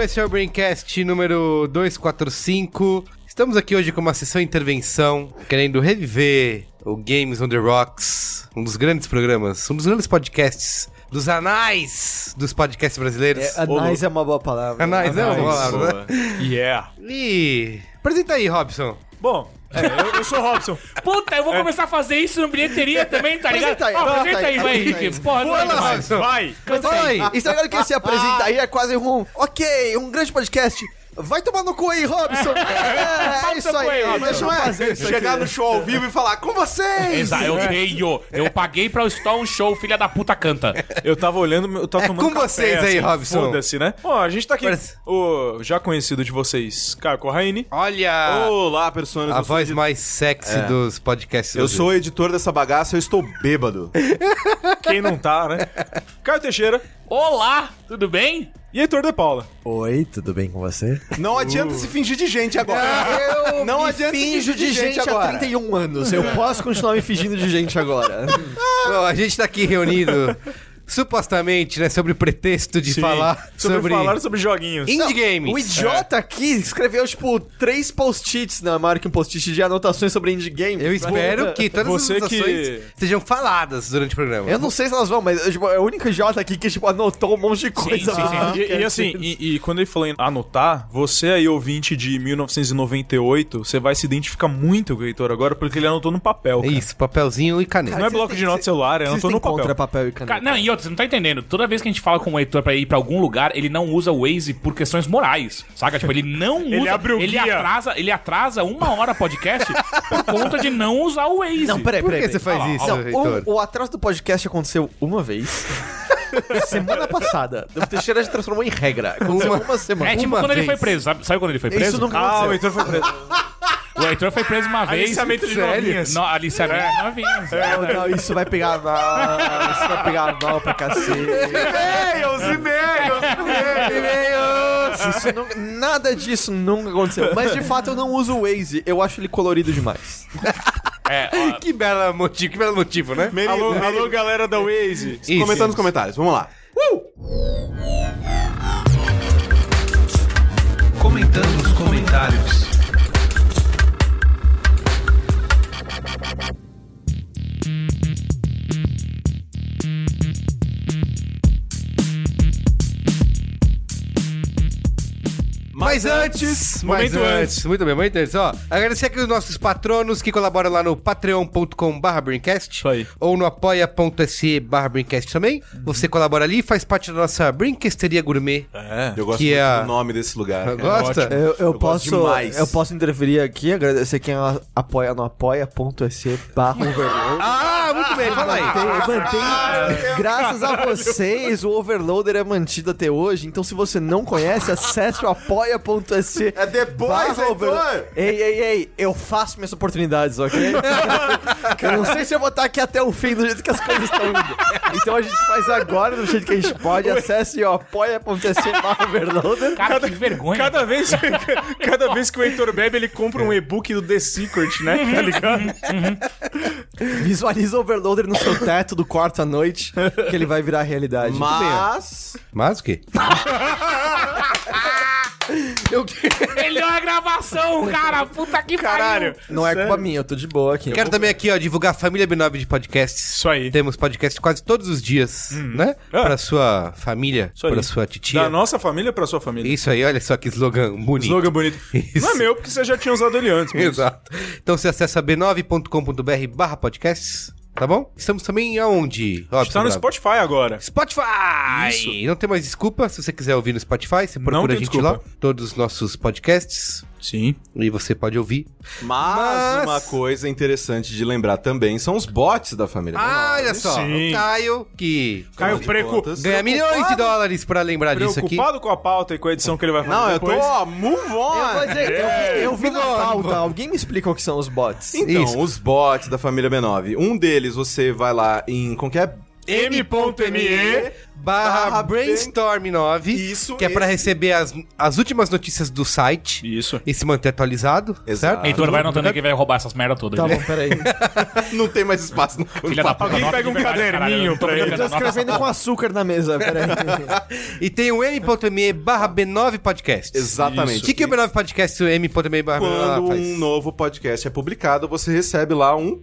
esse é o Braincast número 245. Estamos aqui hoje com uma sessão intervenção, querendo reviver o Games on the Rocks, um dos grandes programas, um dos grandes podcasts dos anais dos podcasts brasileiros. É, anais é uma boa palavra. Anais é uma Anais. palavra, né? Yeah. E... Apresenta aí, Robson. Bom, é, eu, eu sou o Robson. Puta, eu vou começar a fazer isso no bilheteria também, tá ligado? Apresenta aí, Ó, apresenta aí, aí, vai, Henrique. Porra, não é Vai. Robson. Fala aí. E você agora que ele se apresenta aí é quase um. Ok, um grande podcast. Vai tomar no cu aí, Robson! É, é isso aí, aí, Robson. deixa eu fazer isso Chegar aqui. no show ao vivo e falar com vocês! Exato, eu tenho. Eu paguei pra eu estar um show, filha da puta canta. Eu tava olhando, eu tava É tomando com café, vocês aí, assim, Robson. Foda-se, né? Ó, a gente tá aqui. Parece- O já conhecido de vocês, Caio Corraine. Olha Olá, personas. a voz edi- mais sexy É. dos podcasts Eu sou o editor dessa bagaça, eu estou bêbado. Quem não tá, né? Caio Teixeira Olá, tudo bem? E Heitor de Paula. Oi, tudo bem com você? Não adianta se fingir de gente agora. Eu Não me adianta se finjo fingir de gente há agora. 31 anos. Eu posso continuar me fingindo de gente agora. Bom, a gente tá aqui reunido supostamente, né, sobre o pretexto de Sim, falar sobre, sobre, falar sobre joguinhos. indie games. O idiota aqui escreveu, tipo, três post-its, na maior que um post-it de anotações sobre indie games. Eu espero que todas Você as que- anotações sejam faladas durante o programa. Eu não sei se elas vão, mas tipo, é o único idiota aqui que, tipo, anotou um monte de coisa. sim, sim. Ah, E, que e é assim, e, e quando ele falou em anotar, você aí, ouvinte de 1998, você vai se identificar muito com o Heitor agora, porque ele anotou no papel. cara. Isso, papelzinho e caneta. Não é bloco de nota celular, ele anotou no papel. papel e caneta. Cara, não, e outra, você não tá entendendo. Toda vez que a gente fala com o Heitor pra ir pra algum lugar, ele não usa o Waze por questões morais. Saca? Tipo, ele não usa. Ele abre o ele guia. atrasa, ele atrasa uma hora podcast por conta de não usar o Waze. Não, peraí, Por peraí. que você faz lá, isso, Não, Heitor? o, o atraso do podcast aconteceu uma vez. semana passada. O Teixeira já transformou em regra. Aconteceu uma, semana. É tipo Uma quando ele vez. foi preso. Sabe, sabe quando ele foi preso? Isso nunca Ah, o aconteceu. Heitor foi preso. O Heitor foi preso uma vez. Aliciamento de Sério? novinhas. No, aliciamento de novinhas. Não, não, isso vai pegar mal. Isso vai pegar mal pra cacete. E-mails, e-mails, e-mails! Isso não- nada disso nunca aconteceu. Mas de fato eu não uso o Waze. Eu acho ele colorido demais. É, ó, Que bela motivo, que belo motivo, né? Meri- Alô, Meri- alô, galera da Waze. Isso, Comentando nos comentários, vamos lá. Comentando Mas antes, mas momento antes, muito bem, muito antes, ó. Agradecer aqui os nossos patronos que colaboram lá no patreon.com.br Brincast. Isso aí. Ou no apoia.se barra Brincast também. Você colabora ali e faz parte da nossa Brinquesteria Gourmet. É. Eu gosto Que muito é a- do nome desse lugar. Gosta? Eu, eu, Eu gosto posso. demais. Eu posso interferir aqui, agradecer quem apoia no apoia.se barra overload. Ah, muito bem, fala aí. Mantém, mantém, graças a vocês, o Overloader é mantido até hoje. Então, se você não conhece, acesse o apoia.se. É depois! Overloader. Ei, ei, ei, eu faço minhas oportunidades, ok? eu não sei se eu vou estar aqui até o fim do jeito que as coisas estão indo. Então a gente faz agora do jeito que a gente pode. Acesse o apoia.se Overloader. cara, que vergonha. Cada vez, cada vez que o Heitor bebe, ele compra um e-book do The Secret, né? Tá ligado? Visualiza o Overloader no seu teto do quarto à noite, que ele vai virar realidade. Mas. Mas o quê? Eu Melhor é gravação, cara. Puta que Caralho. pariu. Não é culpa minha, eu tô de boa aqui. quero também aqui, ó, divulgar a família B9 de podcasts. Isso aí. Temos podcast quase todos os dias, né? É. Pra sua família, Isso aí. pra sua titia. Da nossa família pra sua família. Isso aí, olha só que slogan bonito. Slogan bonito. Isso. Não é meu, porque você já tinha usado ele antes. mas- Exato. Então você acessa b9.com.br barra podcasts, tá bom? Estamos também aonde? A gente tá no Bravo? Spotify agora. Spotify! Isso. Não tem mais desculpa. Se você quiser ouvir no Spotify, você procura a gente lá. desculpa. Todos os nossos podcasts. Sim. E você pode ouvir. Mas, Mas- uma coisa interessante de lembrar também são os bots da família. Ah, olha só, Sim. o Caio, que Caio Preco. contas. ganha milhões de dólares pra lembrar disso aqui. Preocupado com a pauta e com a edição que ele vai fazer Não, eu tô, depois. ó, move Eu, on! dizer, eu vi, eu vi na pauta. Alguém me explica o que são os bots? Então, Isso. os bots da família B9. Um deles, você vai lá em qualquer... m.me barra barra brainstorm 9 Isso, que é pra esse. receber as, as últimas notícias do site Isso. e se manter atualizado, Exato. certo? Heitor vai notando que vai roubar essas merda todas. Tá aí. bom, peraí. Não tem mais espaço no Filha da puta. Alguém nota pega um caderninho pra ele. Eu tô escrevendo com açúcar na mesa, peraí. E tem o m.me barra b9 podcast. Exatamente. O que, que é o b9 podcast? O m.me barra Quando B9 faz? um novo podcast é publicado, você recebe lá um...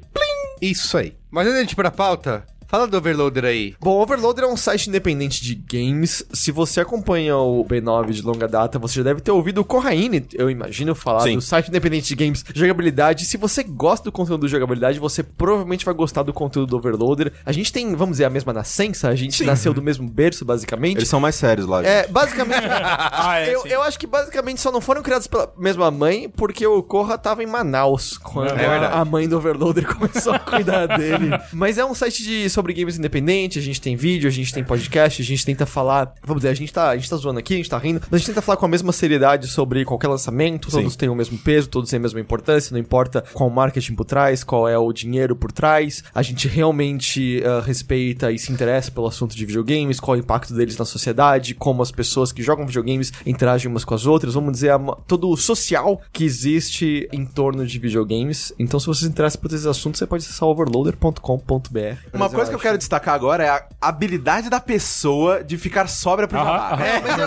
Isso aí. Mas antes de a gente ir pra pauta, fala do Overloader aí. Bom, o Overloader é um site independente de games. Se você acompanha o B9 de longa data, você já deve ter ouvido o Corraine, eu imagino, falar Sim. do site independente de games de jogabilidade. Se você gosta do conteúdo de jogabilidade, você provavelmente vai gostar do conteúdo do Overloader. A gente tem, vamos dizer, a mesma nascença, a gente nasceu do mesmo berço, basicamente. Eles são mais sérios lá. É, basicamente. Ah, é, eu, sim. eu acho que basicamente só não foram criados pela mesma mãe, porque o Corra tava em Manaus quando É a mãe do Overloader começou a cuidar dele. Mas é um site de, sobre games independente, a gente tem vídeo, a gente tem podcast, a gente tenta falar. Vamos dizer, a gente tá, a gente tá zoando aqui, a gente tá rindo, mas a gente tenta falar com a mesma seriedade sobre qualquer lançamento, todos têm o mesmo peso, todos têm a mesma importância, não importa qual marketing por trás, qual é o dinheiro por trás. A gente realmente ah, respeita e se interessa pelo assunto de videogames, qual é o impacto deles na sociedade, como as pessoas que jogam videogames interagem umas com as outras, vamos dizer, a todo o social que existe em torno de videogames. Então, se você se interessa por esses assuntos, você pode acessar overloader.com.br. Uma coisa que eu quero destacar agora é a habilidade da pessoa de ficar sóbria pro jabá. É, mas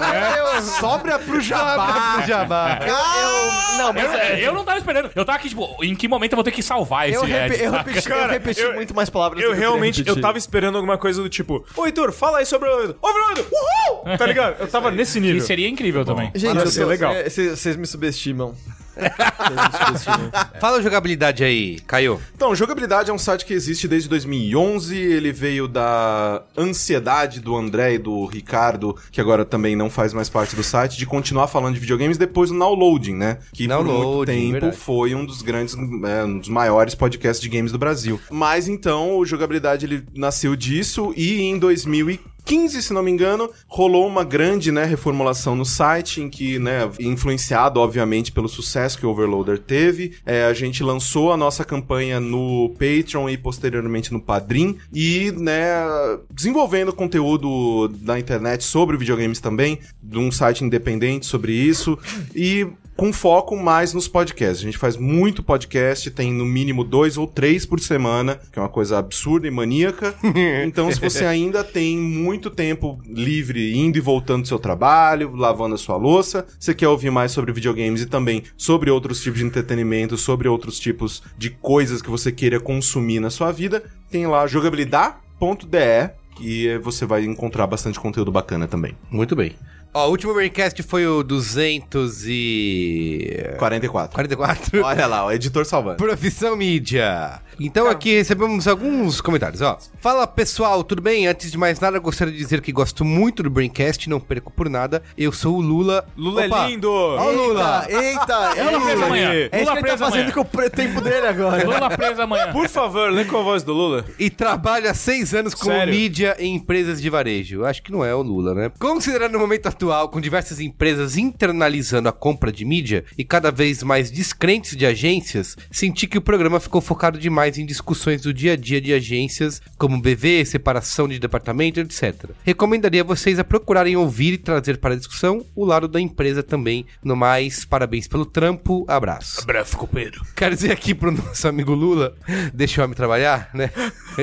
eu, sóbria pro jabá. Pro Jabá. Eu, não, mas Eu, é- eu não tava esperando. Eu tava aqui, tipo, em que momento eu vou ter que salvar esse eu, Ed, eu saca? repeti, eu Cara, repeti eu- muito mais palavras Eu do que queria realmente, eu tava esperando alguma coisa do tipo, ô Heitor, fala aí sobre o Overloader. Uhul! Tá ligado? Eu tava nesse nível. Que seria incrível também. Gente, Parece eu ser tô- legal. é, Vocês vocês me subestimam. Fala jogabilidade aí, Caio. Então, jogabilidade é um site que existe desde 2011. Ele veio da ansiedade do André e do Ricardo, que agora também não faz mais parte do site, de continuar falando de videogames depois do Nowloading, né? Que por muito Downloading, tempo verdade. foi um dos grandes, é, um dos maiores podcasts de games do Brasil. Mas então, o jogabilidade ele nasceu disso e em 2015, se não me engano, rolou uma grande, né, reformulação no site, em que, né, influenciado, obviamente, pelo sucesso que o Overloader teve, é, a gente lançou a nossa campanha no Patreon e posteriormente no Padrim, e, né, desenvolvendo conteúdo na internet sobre videogames também, de um site independente sobre isso, e com foco mais nos podcasts. A gente faz muito podcast, tem no mínimo dois ou três por semana, que é uma coisa absurda e maníaca. Então, se você ainda tem muito tempo livre indo e voltando do seu trabalho, lavando a sua louça, você quer ouvir mais sobre videogames e também sobre outros tipos de entretenimento, sobre outros tipos de coisas que você queira consumir na sua vida, tem lá jogabilidade.de e você vai encontrar bastante conteúdo bacana também. Muito bem. Ó, o último Braincast foi o 200 e... 44. 44. Olha lá, o editor salvando. Profissão Mídia. Então aqui recebemos alguns comentários, ó. Fala pessoal, tudo bem? Antes de mais nada, gostaria de dizer que gosto muito do Braincast, não perco por nada. Eu sou o Lula. Lula Opa, é lindo! Ó o Lula. Eita, eita, Lula preso amanhã. É isso que Lula ele tá preso fazendo amanhã. com o tempo dele agora. Lula preso amanhã. Por favor, lê com a voz do Lula. E trabalha há seis anos como Sério? mídia em empresas de varejo. Acho que não é o Lula, né? Considerando o momento atual, com diversas empresas internalizando a compra de mídia e cada vez mais descrentes de agências, senti que o programa ficou focado demais em discussões do dia a dia de agências, como BV, separação de departamento, etc. Recomendaria vocês a procurarem ouvir e trazer para a discussão o lado da empresa também. No mais, parabéns pelo trampo, abraço. Abraço, Pedro. Quero dizer aqui pro nosso amigo Lula, deixa o homem trabalhar, né?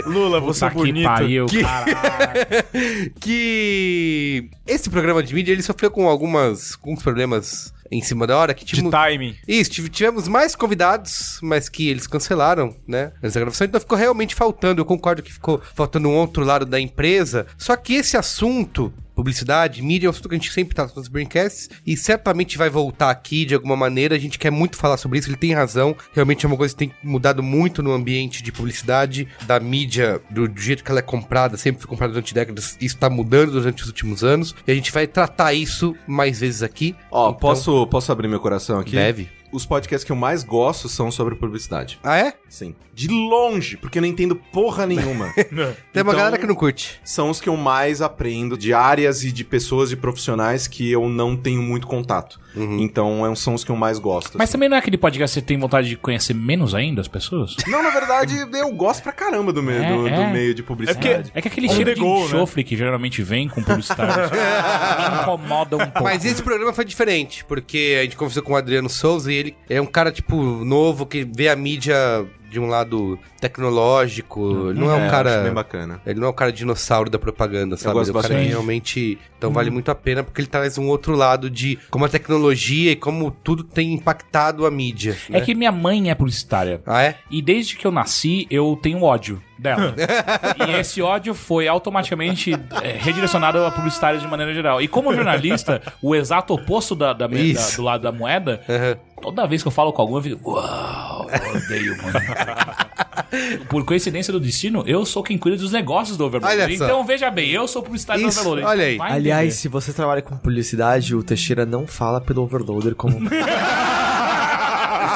Lula, você é Puta que bonito. pariu, Que- que esse programa de mídia ele sofreu com algumas alguns problemas em cima da hora que De tipo timing. isso, tive- tivemos mais convidados, mas que eles cancelaram, né? Essa gravação, então ficou realmente faltando. Eu concordo que ficou faltando um outro lado da empresa. Só que esse assunto publicidade, mídia, é um assunto que a gente sempre tá nos braincasts e certamente vai voltar aqui de alguma maneira. A gente quer muito falar sobre isso, ele tem razão. Realmente é uma coisa que tem mudado muito no ambiente de publicidade, da mídia, do, do jeito que ela é comprada, sempre foi comprada durante décadas. Isso tá mudando durante os últimos anos e a gente vai tratar isso mais vezes aqui. Ó, Então, posso, posso abrir meu coração aqui? Deve. Os podcasts que eu mais gosto são sobre publicidade. Ah, é? Sim. De longe, porque eu não entendo porra nenhuma. Tem uma Então- galera que não curte. são os que eu mais aprendo de áreas e de pessoas e profissionais que eu não tenho muito contato. Então é- são os que eu mais gosto. Mas assim. também não é aquele podcast que você tem vontade de conhecer menos ainda as pessoas? Não, na verdade, eu gosto pra caramba do meio, É, do, do é. meio de publicidade. É que aquele On cheiro the de go, né? enxofre que geralmente vem com publicidade me incomoda um pouco. Mas esse programa foi diferente, porque a gente conversou com o Adriano Souza e ele é um cara, tipo, novo, que vê a mídia de um lado tecnológico. Ele não é um É, cara. acho bem bacana. Ele não é o cara dinossauro da propaganda, sabe? gosto Ele é o cara que realmente. Então vale muito a pena, porque ele traz um outro lado de como a tecnologia e como tudo tem impactado a mídia. É né? que minha mãe é publicitária. Ah, é? E desde que eu nasci, eu tenho ódio dela. e esse ódio foi automaticamente é, redirecionado a publicitários de maneira geral. E como jornalista, o exato oposto da, da, da- do lado da moeda, Aham. Toda vez que eu falo com algum, eu fico, uau, eu odeio, mano. Por coincidência do destino, eu sou quem cuida dos negócios do Overlord. Então, veja bem, eu sou publicitário Isso, do Overlord. olha aí. Vai Aliás, entender. se você trabalha com publicidade, o Teixeira não fala pelo overloader como.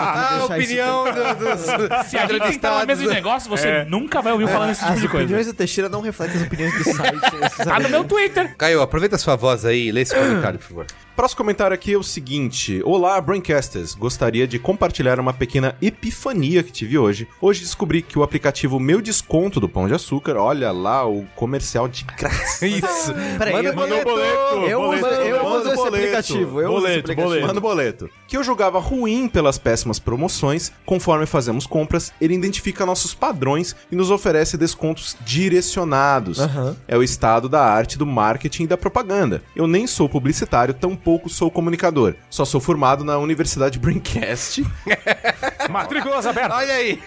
Ah, a isso opinião do- dos se a gente sentar na mesa de negócio, você nunca vai ouvir falando esse tipo As de coisa. opiniões do Teixeira não refletem as opiniões do site. Tá no meu Twitter. Caio, aproveita a sua voz aí e lê esse comentário, por favor. Próximo comentário aqui é o seguinte: Olá, Braincasters. Gostaria de compartilhar uma pequena epifania que tive hoje. Hoje descobri que o aplicativo Meu Desconto do Pão de Açúcar, olha lá, o comercial de graça. Isso. Peraí, Manda eu- boleto. boleto. Eu uso, eu Manda uso esse boleto. aplicativo. Eu uso esse Boleto, aplicativo. boleto. Manda o boleto. Que eu jogava ruim pelas péssimas promoções, conforme fazemos compras, ele identifica nossos padrões e nos oferece descontos direcionados. Aham. É o estado da arte do marketing e da propaganda. Eu nem sou publicitário, tampouco sou comunicador. Só sou formado na Universidade Braincast. Matrículas abertas. Olha aí.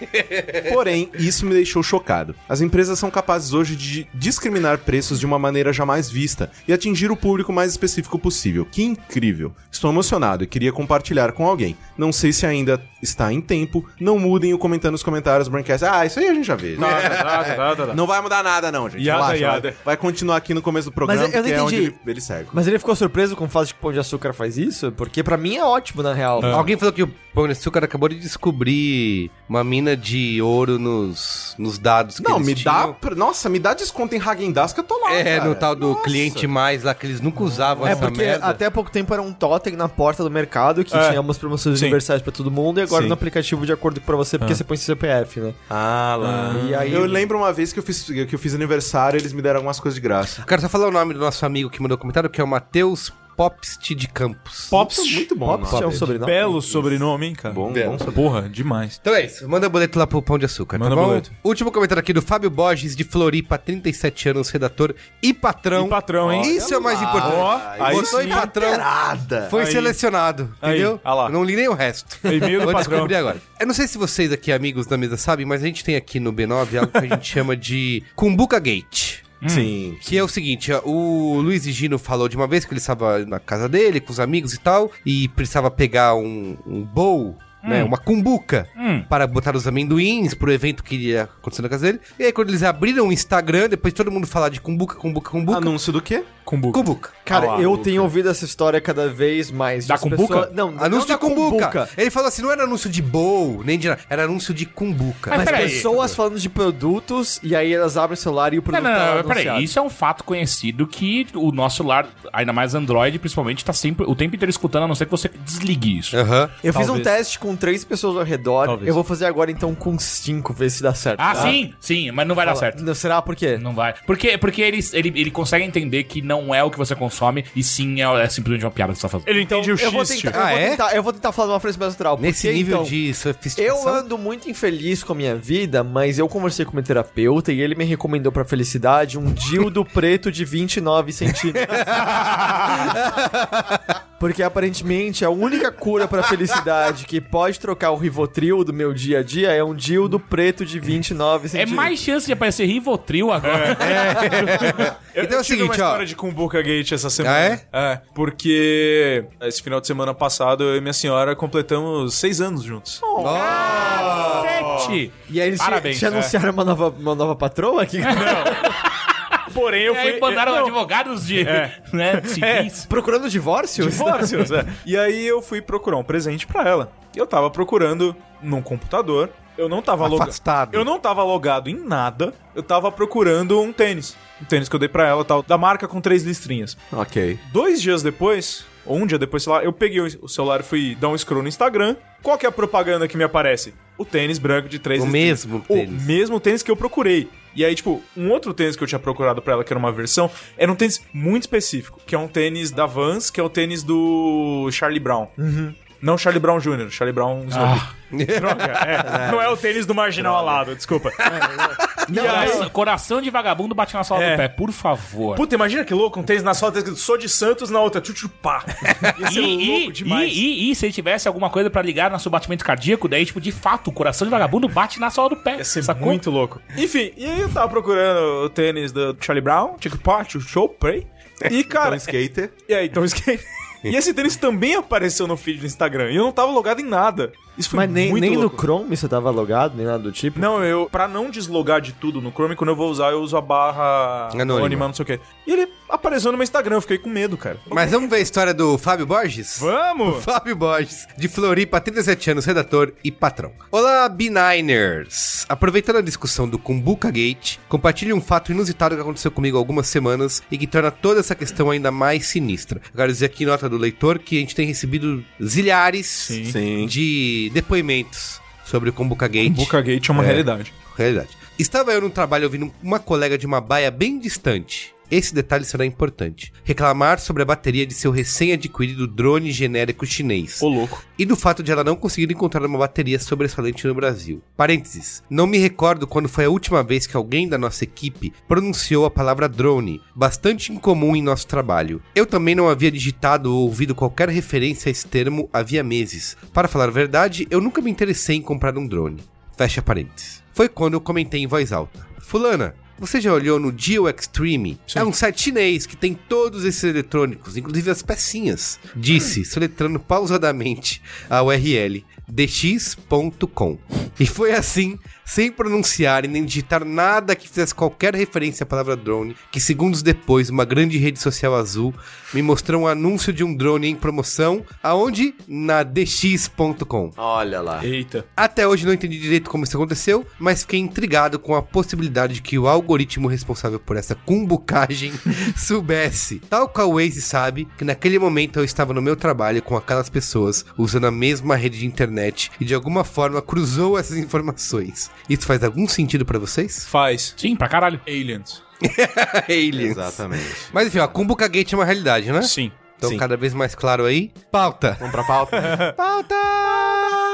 Porém, isso me deixou chocado. As empresas são capazes hoje de discriminar preços de uma maneira jamais vista e atingir o público mais específico possível. Que incrível! Estou emocionado e queria compartilhar com alguém. Não sei se ainda está em tempo. Não mudem o comentando nos comentários do Braincast. Ah, isso aí a gente já vê. Tá, tá, tá, tá, tá. Não vai mudar nada, não, gente. Yada, Relaxa, yada. Vai, vai continuar aqui no começo do programa, Mas eu não porque é onde entendi. ele, ele segue. Mas ele ficou surpreso com o fato de que o Pão de Açúcar faz isso? Porque pra mim é ótimo, na real. Alguém falou que o Pão de Açúcar acabou de descobrir uma mina de ouro nos, nos dados que Não, eles me tinham. dá. pra- Nossa, me dá desconto em Hagen-Dazs que eu tô lá. É, cara. no tal do Nossa. cliente mais lá, que eles nunca usavam É essa porque merda. até pouco tempo era um totem na porta do mercado que É. tinha umas promoções Sim. universais pra todo mundo e agora Sim. no aplicativo de acordo com pra você, porque você põe seu CPF, né? Ah, lá. E aí- Eu lembro uma vez que eu fiz, que eu fiz aniversário eles me deram algumas coisas de graça. Quero só falar o nome do nosso amigo que mandou comentário, que é o Matheus Popst de Campos. Pops. Muito, muito bom. Pops nome. é um sobrenome. Belo sobrenome, hein, cara. Bom, bom. Porra, demais. Então é isso, manda boleto lá pro Pão de Açúcar, Manda tá bom? boleto. Último comentário aqui do Fábio Borges, de Floripa, 37 anos, redator e patrão. E patrão, hein? Isso é o mais importante. Ó, aí Botou sim. em patrão, Carteirada. foi Aí. selecionado, Aí, entendeu? ah lá. Eu não li nem o resto. E-mail do Vou patrão. descobrir agora. Eu não sei se vocês aqui, amigos da mesa, sabem, mas a gente tem aqui no B9 algo que a gente chama de Kumbuka Gate. Sim. Que é o seguinte, o Luiz e Gino falou de uma vez que ele estava na casa dele, com os amigos e tal, e precisava pegar um, um bowl, né, uma cumbuca, Hum. para botar os amendoins pro evento que iria acontecer na casa dele. E aí quando eles abriram o Instagram, depois todo mundo falar de cumbuca, cumbuca, cumbuca, Anúncio do quê? Cumbuca. cumbuca. Cara, Ah lá, eu tenho ouvido essa história cada vez mais. Da cumbuca? pessoas- Não, Anúncio não de da cumbuca. Ele falou assim, não era anúncio de bowl, nem de nada, era anúncio de cumbuca. Mas Mas peraí. pessoas falando de produtos e aí elas abrem o celular e o Não, produto não, tá não, anunciado. peraí. Isso é um fato conhecido que o nosso celular, ainda mais Android, principalmente, tá sempre o tempo inteiro escutando, a não ser que você desligue isso. Aham. Eu fiz um Talvez. teste com três pessoas ao redor. Talvez. Eu vou fazer agora então com cinco, ver se dá certo. Ah, tá? sim, sim, mas não vai dar Fala- certo. Não, será por quê? Não vai. Porque, porque ele, ele, ele consegue entender que não é o que você consome, e sim é, é simplesmente uma piada que você tá fazendo. Ele entende o eu vou tentar, eu Ah, vou é? tentar, eu vou tentar falar de uma frase mais natural. Nesse porque, nível então, de Eu sofisticação. ando muito infeliz com a minha vida, mas eu conversei com meu terapeuta e ele me recomendou pra felicidade um dildo preto de 29 centímetros. Porque aparentemente a única cura pra felicidade que pode trocar o Rivotril do meu dia a dia é um dildo preto de 29 É centímetros. mais chance de aparecer Rivotril agora. Eu, Então é eu o tive seguinte, uma ó. história de Kumbuka Gate essa semana. Ah, é? É, porque esse final de semana passado eu e minha senhora completamos seis anos juntos. Sete! E aí eles te- Parabéns, te, é. anunciaram uma, nova, uma nova patroa aqui? Porém, eu E aí mandaram advogados de, né, civis. Procurando divórcio? Divórcios, é. E aí eu fui procurar um presente pra ela. Eu tava procurando num computador. Eu não tava logado. Eu não tava logado em nada. Eu tava procurando um tênis. Um tênis que eu dei pra ela, tal, da marca com três listrinhas. Ok. Dois dias depois, ou um dia depois, sei lá, eu peguei o celular e fui dar um scroll no Instagram. Qual que é a propaganda que me aparece? O tênis branco de três O listrinhas. mesmo tênis. O mesmo tênis que eu procurei. E aí, tipo, um outro tênis que eu tinha procurado pra ela, que era uma versão, era um tênis muito específico, que é um tênis da Vans, que é o tênis do Charlie Brown. Não Charlie Brown Jr., Charlie Brown Snoopy. Droga, é. Não é o tênis do marginal alado, desculpa. Coração, coração de vagabundo bate na sola É. do pé, por favor. Puta, imagina que louco, um tênis na sola, tá escrito sou de Santos, na outra, tchutchupá. Ia ser E, louco e, demais. e, e, e se ele tivesse alguma coisa pra ligar no seu batimento cardíaco, daí, tipo, de fato, o coração de vagabundo bate na sola do pé. Ia ser sacou? muito louco. Enfim, e aí eu tava procurando o tênis do Charlie Brown, Chick Pot, Show Prey. E, cara, Então, skater. e aí, então skate. E esse tênis também apareceu no feed do Instagram. E eu não tava logado em nada. Isso foi Mas nem, muito nem no louco. Chrome você tava logado, nem nada do tipo? Não, eu, pra não deslogar de tudo no Chrome, quando eu vou usar, eu uso a barra Anônima. anônima, não sei o quê. E ele apareceu no meu Instagram, eu fiquei com medo, cara. Mas vamos ver a história do Fábio Borges? Vamos! Fábio Borges, de Floripa, 37 anos, redator e patrão. Olá, B-Niners! Aproveitando a discussão do Kumbuka Gate, compartilhe um fato inusitado que aconteceu comigo há algumas semanas e que torna toda essa questão ainda mais sinistra. Eu quero dizer aqui, nota do leitor, que a gente tem recebido zilhares Sim. de depoimentos sobre o Kumbuka Gate. Boca Gate é uma realidade. Realidade. Estava eu no trabalho ouvindo uma colega de uma baia bem distante. Esse detalhe será importante. Reclamar sobre a bateria de seu recém-adquirido drone genérico chinês. Ô, louco. E do fato de ela não conseguir encontrar uma bateria sobressalente no Brasil. Parênteses. Não me recordo quando foi a última vez que alguém da nossa equipe pronunciou a palavra drone, bastante incomum em nosso trabalho. Eu também não havia digitado ou ouvido qualquer referência a esse termo havia meses. Para falar a verdade, eu nunca me interessei em comprar um drone. Fecha parênteses. Foi quando eu comentei em voz alta. Fulana, você já olhou no Geo Extreme? É um site chinês que tem todos esses eletrônicos, inclusive as pecinhas. Disse, soletrando pausadamente a URL dx.com. E foi assim, sem pronunciar e nem digitar nada que fizesse qualquer referência à palavra drone, que segundos depois, uma grande rede social azul me mostrou um anúncio de um drone em promoção, aonde? Na dx.com. Olha lá. Eita. Até hoje não entendi direito como isso aconteceu, mas fiquei intrigado com a possibilidade de que o algoritmo responsável por essa cumbucagem soubesse, tal qual o Waze sabe, que naquele momento eu estava no meu trabalho com aquelas pessoas usando a mesma rede de internet e de alguma forma cruzou essas informações. Isso faz algum sentido pra vocês? Faz. Sim, pra caralho. Aliens. Aliens. Exatamente. Mas enfim, a Kumbuka Gate é uma realidade, né? Sim. Então Sim. cada vez mais claro aí. Pauta. Vamos pra pauta? Pauta! Indie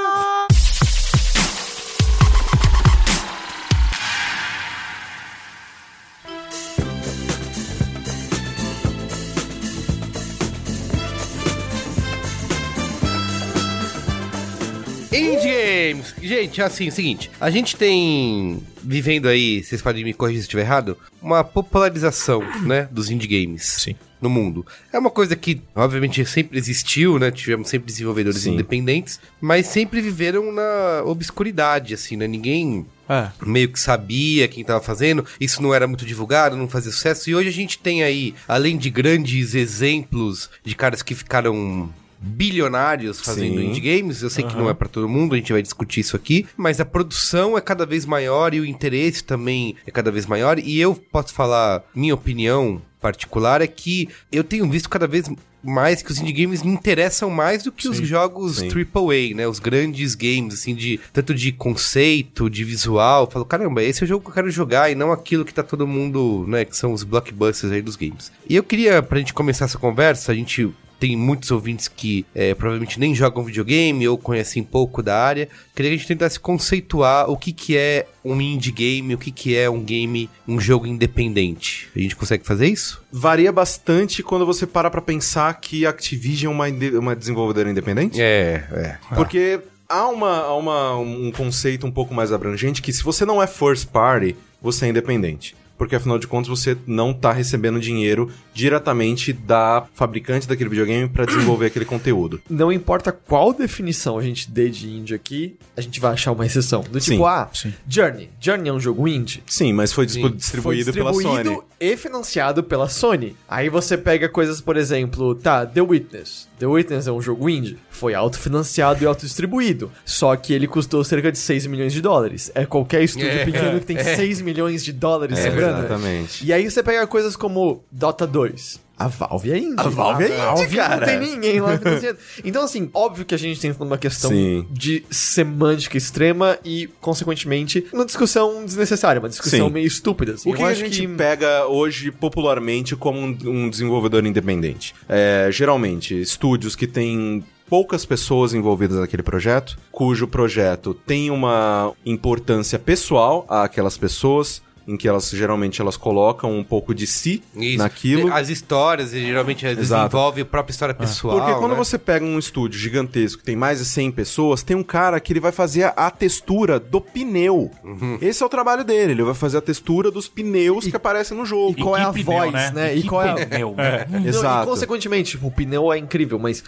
Games! Gente, assim, é o seguinte, a gente tem, vivendo aí, vocês podem me corrigir se estiver errado, uma popularização, né, dos indie games. Sim. No mundo. É uma coisa que, obviamente, sempre existiu, né? Tivemos sempre desenvolvedores Sim. independentes, mas sempre viveram na obscuridade, assim, né? Ninguém É. meio que sabia quem tava fazendo, isso não era muito divulgado, não fazia sucesso. E hoje a gente tem aí, além de grandes exemplos de caras que ficaram bilionários fazendo Sim. indie games, eu sei que não é pra todo mundo, a gente vai discutir isso aqui, mas a produção é cada vez maior e o interesse também é cada vez maior. E eu posso falar, minha opinião particular é que eu tenho visto cada vez mais que os indie games me interessam mais do que os jogos sim. AAA, né? Os grandes games, assim, de tanto de conceito, de visual. Eu falo, caramba, esse é o jogo que eu quero jogar e não aquilo que tá todo mundo, né? Que são os blockbusters aí dos games. E eu queria, pra gente começar essa conversa, a gente tem muitos ouvintes que é, provavelmente nem jogam videogame ou conhecem pouco da área. Queria que a gente tentasse conceituar o que, que é um indie game, o que, que é um game, um jogo independente. A gente consegue fazer isso? Varia bastante quando você para pra pensar que Activision é uma, uma desenvolvedora independente. É, é. Porque há, uma, uma, um conceito um pouco mais abrangente que se você não é first party, você é independente. Porque afinal de contas você não tá recebendo dinheiro diretamente da fabricante daquele videogame pra desenvolver aquele conteúdo. Não importa qual definição a gente dê de indie aqui, a gente vai achar uma exceção. Do tipo, Sim, ah, sim. Journey. Journey é um jogo indie? Sim, mas foi Sim. distribuído, Foi pela distribuído Sony. e financiado pela Sony. Aí você pega coisas, por exemplo, tá, The Witness. The Witness é um jogo indie. Foi autofinanciado e autodistribuído. Só que ele custou cerca de 6 milhões de dólares. É qualquer estúdio É, pequeno que tem 6 milhões de dólares É, sobrando. Exatamente. E aí você pega coisas como Dota 2. A Valve é indie. A Valve é indie, Valve cara. Não tem ninguém lá financiando. Então, assim, óbvio que a gente tem uma questão Sim. de semântica extrema e, consequentemente, uma discussão desnecessária, uma discussão Sim. meio estúpida. assim. O que Eu a acho gente pega hoje popularmente como um, um desenvolvedor independente? É, geralmente, estúdios que têm poucas pessoas envolvidas naquele projeto, cujo projeto tem uma importância pessoal àquelas pessoas, em que elas geralmente elas colocam um pouco de si Isso. naquilo. As histórias, e geralmente, elas desenvolvem a própria história pessoal. Porque quando né? você pega um estúdio gigantesco que tem mais de 100 pessoas, tem um cara que ele vai fazer a, textura do pneu. Uhum. Esse é o trabalho dele, ele vai fazer a textura dos pneus que aparecem no jogo. qual é a voz, pneu, né? E E qual é a- pneu, Não, né? Exato. E consequentemente, tipo, o pneu é incrível, mas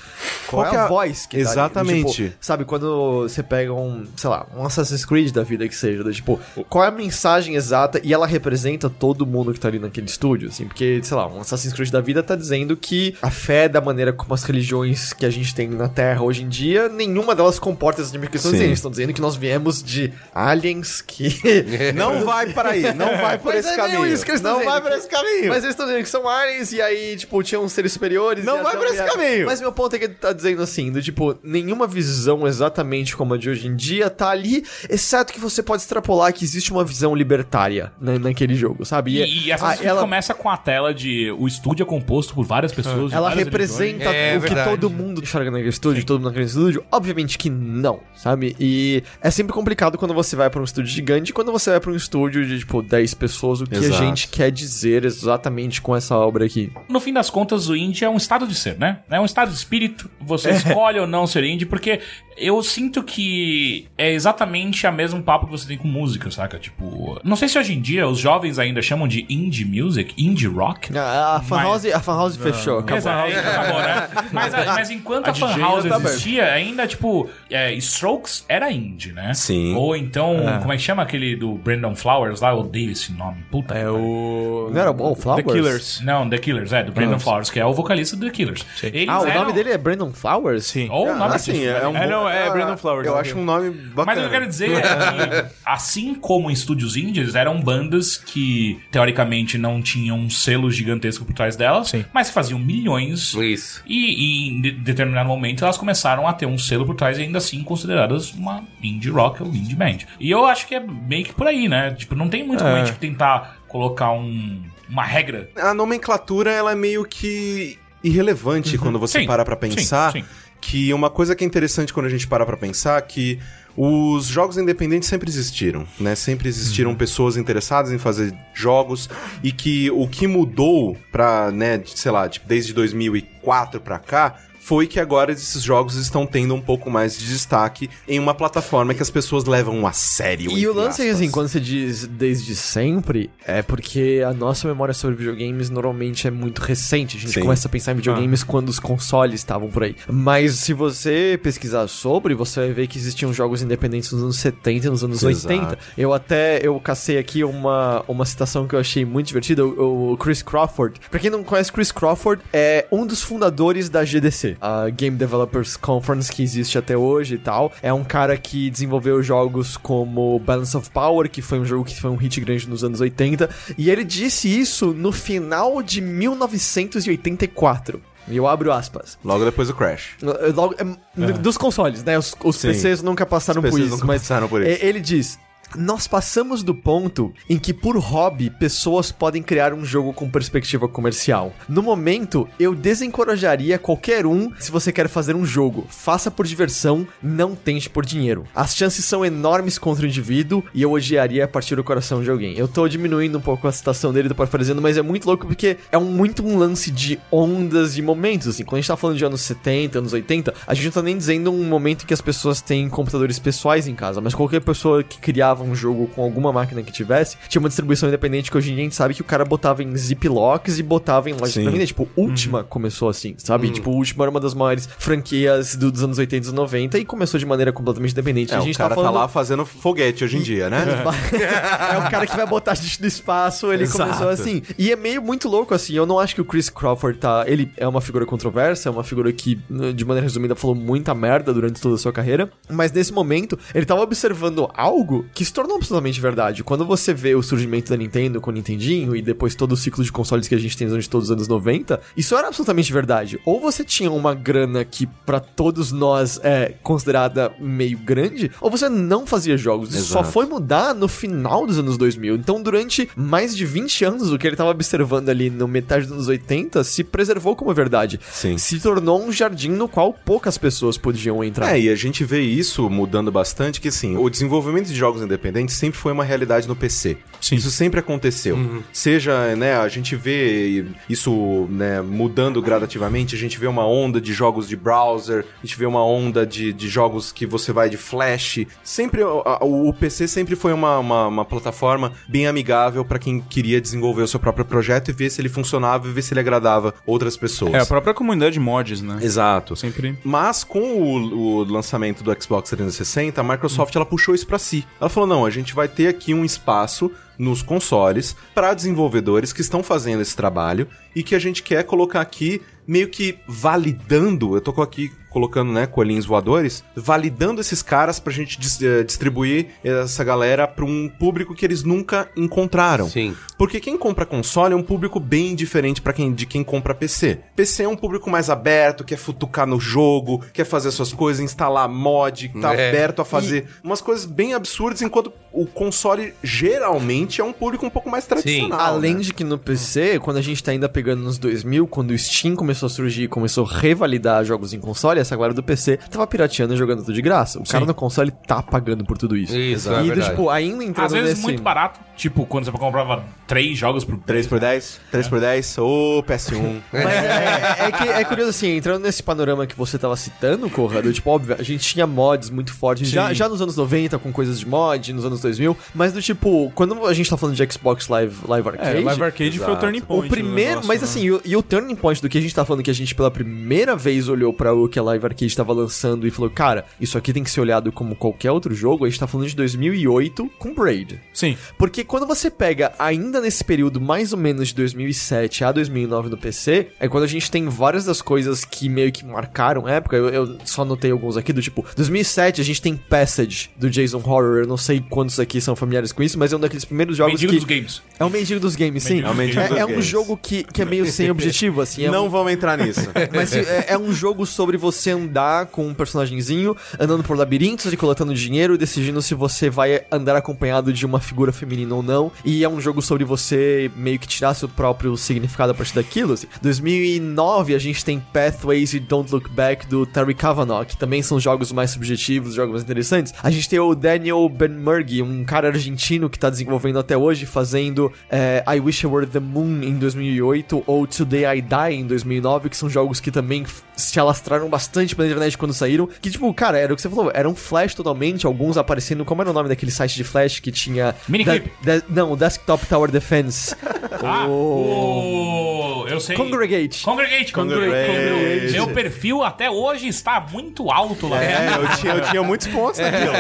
qual, Qual é que a, é a- voz que ali? Exatamente. Tipo, sabe, quando você pega um, sei lá, um Assassin's Creed da vida que seja, do tipo, qual é a mensagem exata e ela representa todo mundo que tá ali naquele estúdio, assim, porque, sei lá, um Assassin's Creed da vida tá dizendo que a fé da maneira como as religiões que a gente tem na Terra hoje em dia, nenhuma delas comporta essas. Sim. Eles estão dizendo que nós viemos de aliens que... Não vai para aí, não vai por Mas esse é caminho. isso que eles estão não dizendo, vai por esse caminho. Mas eles estão dizendo que são aliens e aí, tipo, tinham seres superiores. Não e vai por esse caminho. Mas meu ponto é que ele tá dizendo assim, do tipo, nenhuma visão exatamente como a de hoje em dia tá ali, exceto que você pode extrapolar que existe uma visão libertária na, naquele jogo, sabe? E, e essa a- a, ela, começa com a tela de o estúdio é composto por várias pessoas. ela várias representa É o que verdade. todo mundo enxerga naquele estúdio, todo mundo naquele estúdio? Obviamente que não, sabe? E é sempre complicado quando você vai pra um estúdio gigante e quando você vai pra um estúdio de, tipo, 10 pessoas, o que a Exato. gente quer dizer exatamente com essa obra aqui. No fim das contas, o indie é um estado de ser, né? É um estado de espírito. Você É. escolhe ou não ser indie, porque eu sinto que é exatamente a mesmo papo que você tem com música, saca? Tipo, não sei se hoje em dia os jovens ainda chamam de indie music, indie rock. A, a fan Mas- house, a fan house fechou, acabou. Acabou, né? Mas, mas enquanto a, A Fan House ainda tá existia, ainda, tipo, é, Strokes era indie, né? Sim. Ou então, como é que chama aquele do Brandon Flowers lá? Eu odeio esse nome. Puta. É o. Não era bom, Flowers? The Killers. Não, The Killers, é, do Brandon Flowers, que é o vocalista do The Killers. Eles Ah, o eram- nome dele é Brandon Flowers? Sim. Ou o nome Ah, sim, artístico, é um né? É, não, é Ah, Brandon Flowers. Eu né? acho um nome bacana. Mas o que eu quero dizer é que, assim como em estúdios indies, eram bandas que, teoricamente, não tinham um selo gigantesco por trás delas, Sim. mas que faziam milhões. Isso. E, e em de- determinado momento elas começaram a ter um selo por trás e ainda assim consideradas uma indie rock ou indie band. E eu acho que é meio que por aí, né? Tipo, não tem muito como a gente tentar colocar um, uma regra. A nomenclatura, ela é meio que irrelevante quando você Sim, para pra pensar. sim, sim. Que uma coisa que é interessante quando a gente para pra pensar é que os jogos independentes sempre existiram, né? Sempre existiram pessoas interessadas em fazer jogos e que o que mudou pra, né, sei lá, tipo, desde 2004 pra cá foi que agora esses jogos estão tendo um pouco mais de destaque em uma plataforma que as pessoas levam a sério. E o lance é assim, quando você diz desde sempre, é porque a nossa memória sobre videogames normalmente é muito recente. A gente Sim. começa a pensar em videogames quando os consoles estavam por aí. Mas se você pesquisar sobre, você vai ver que existiam jogos independentes nos anos 70 e nos anos Exato. 80. Eu até, eu cacei aqui uma, uma citação que eu achei muito divertida, o, o Chris Crawford. Pra quem não conhece, Chris Crawford é um dos fundadores da GDC, a Game Developers Conference, que existe até hoje e tal. É um cara que desenvolveu jogos como Balance of Power, que foi um jogo que foi um hit grande nos anos 80, e ele disse isso no final de 1984. E eu abro aspas. Logo depois do Crash. Logo, é, Dos consoles, né? Os, os. PCs nunca passaram Os por PCs isso. nunca mas passaram por isso. e- Ele diz: nós passamos do ponto em que, por hobby, pessoas podem criar um jogo com perspectiva comercial. No momento, eu desencorajaria qualquer um se você quer fazer um jogo. Faça por diversão, não tente por dinheiro. As chances são enormes contra o indivíduo e eu odiaria partir do coração de alguém. Eu tô diminuindo um pouco a citação dele do parafraseando, mas é muito louco porque é um, muito um lance de ondas e momentos, assim. Quando a gente tá falando de anos 70, anos 80, a gente não tá nem dizendo um momento em que as pessoas têm computadores pessoais em casa, mas qualquer pessoa que criava um jogo com alguma máquina que tivesse, tinha uma distribuição independente que hoje em dia a gente sabe que o cara botava em ziplocs e botava em lojas. Tipo, Ultima começou assim, sabe? Tipo, Ultima era uma das maiores franquias do- dos anos 80 e 90 e começou de maneira completamente independente. É, a o gente cara tá tá, falando... lá fazendo foguete hoje em dia, né? é o cara que vai botar a gente no espaço, ele Exato. começou assim. E é meio muito louco, assim. Eu não acho que o Chris Crawford tá. Ele é uma figura controversa, é uma figura que, de maneira resumida, falou muita merda durante toda a sua carreira. Mas nesse momento, ele tava observando algo que se tornou absolutamente verdade. Quando você vê o surgimento da Nintendo com o Nintendinho e depois todo o ciclo de consoles que a gente tem durante todos os anos 90, isso era absolutamente verdade. Ou você tinha uma grana que, pra todos nós, é considerada meio grande, ou você não fazia jogos. Isso só foi mudar no final dos anos 2000. Então, durante mais de 20 anos, o que ele estava observando ali no metade dos anos 80 se preservou como verdade. Sim. Se tornou um jardim no qual poucas pessoas podiam entrar. É, e a gente vê isso mudando bastante, que assim, o desenvolvimento de jogos independentes sempre foi uma realidade no PC. Sim. Isso sempre aconteceu. Seja, né, a gente vê isso, né, mudando gradativamente, a gente vê uma onda de jogos de browser, a gente vê uma onda de, de jogos que você vai de flash. Sempre, o, a- o PC sempre foi uma, uma, uma plataforma bem amigável para quem queria desenvolver o seu próprio projeto e ver se ele funcionava e ver se ele agradava outras pessoas. É, a própria comunidade de mods, né? Exato. Sempre. Mas com o, o lançamento do Xbox 360, a Microsoft ela puxou isso pra si. Ela falou: não, a gente vai ter aqui um espaço nos consoles para desenvolvedores que estão fazendo esse trabalho e que a gente quer colocar aqui meio que validando, eu tô aqui colocando, né, coelhinhos voadores, validando esses caras pra gente dis- eh, distribuir essa galera pra um público que eles nunca encontraram. Sim. Porque quem compra console é um público bem diferente para quem de quem compra PC. PC é um público mais aberto, quer futucar no jogo, quer fazer suas coisas, instalar mod, tá É. aberto a fazer umas coisas bem absurdas, enquanto o console geralmente é um público um pouco mais tradicional. Além né? de que no PC, quando a gente tá ainda pegando nos 2000, quando o Steam começou a surgir, começou a revalidar jogos em console, essa galera do PC tava pirateando e jogando tudo de graça. O cara no console tá pagando por tudo isso. Isso, e, é verdade. tipo, ainda entrando Às vezes nesse... muito barato. Tipo, quando você comprava três jogos por 3 por 10? 3 por 10? Ô, PS1. Mas é, é que é curioso assim, entrando nesse panorama que você tava citando, Corrado, tipo, óbvio, a gente tinha mods muito fortes já, já nos anos 90 com coisas de mod, nos anos 2000, mas do tipo, quando a gente tá falando de Xbox Live, Live É, Arcade, Live Arcade foi o Exato. turning point. o do primeiro, negócio, mas né? assim, e o, e o turning point do que a gente tá falando, que a gente pela primeira vez olhou pra o que a Live Arcade tava lançando e falou, cara, isso aqui tem que ser olhado como qualquer outro jogo, a gente tá falando de 2008 com Braid. Sim. Porque quando você pega ainda nesse período mais ou menos de 2007 a 2009 no PC, é quando a gente tem várias das coisas que meio que marcaram a época. Eu, eu só anotei alguns aqui do tipo, 2007 a gente tem Passage do Jason Horror. Eu não sei quantos aqui são familiares com isso, mas é um daqueles primeiros jogos Mendigo que dos games. é o mendigo dos games, sim. Mendigo É o mendigo dos É, é um games. jogo que, que é meio sem objetivo, assim. É Não um- vamos entrar nisso. mas é, é um jogo sobre você andar com um personagemzinho, andando por labirintos e coletando dinheiro, e decidindo se você vai andar acompanhado de uma figura feminina ou não. E é um jogo sobre você meio que tirar seu próprio significado a partir daquilo. Assim. 2009 a gente tem Pathways e Don't Look Back do Terry Kavanagh, que também são jogos mais subjetivos, jogos mais interessantes. A gente tem o Daniel Benmergui, um cara argentino que tá desenvolvendo até hoje, fazendo é, I Wish I Were the Moon em 2008 ou Today I Die em 2009, que são jogos que também se alastraram bastante pela internet quando saíram. Que, tipo, cara, era o que você falou, era um flash totalmente, alguns aparecendo. Como era o nome daquele site de flash que tinha. Miniclip. Da- da- não, Desktop Tower Defense. Ah, o. Eu sei. Congregate. Congregate. Congregate. Meu perfil até hoje está muito alto lá. É, eu tinha, eu tinha muitos pontos naquilo.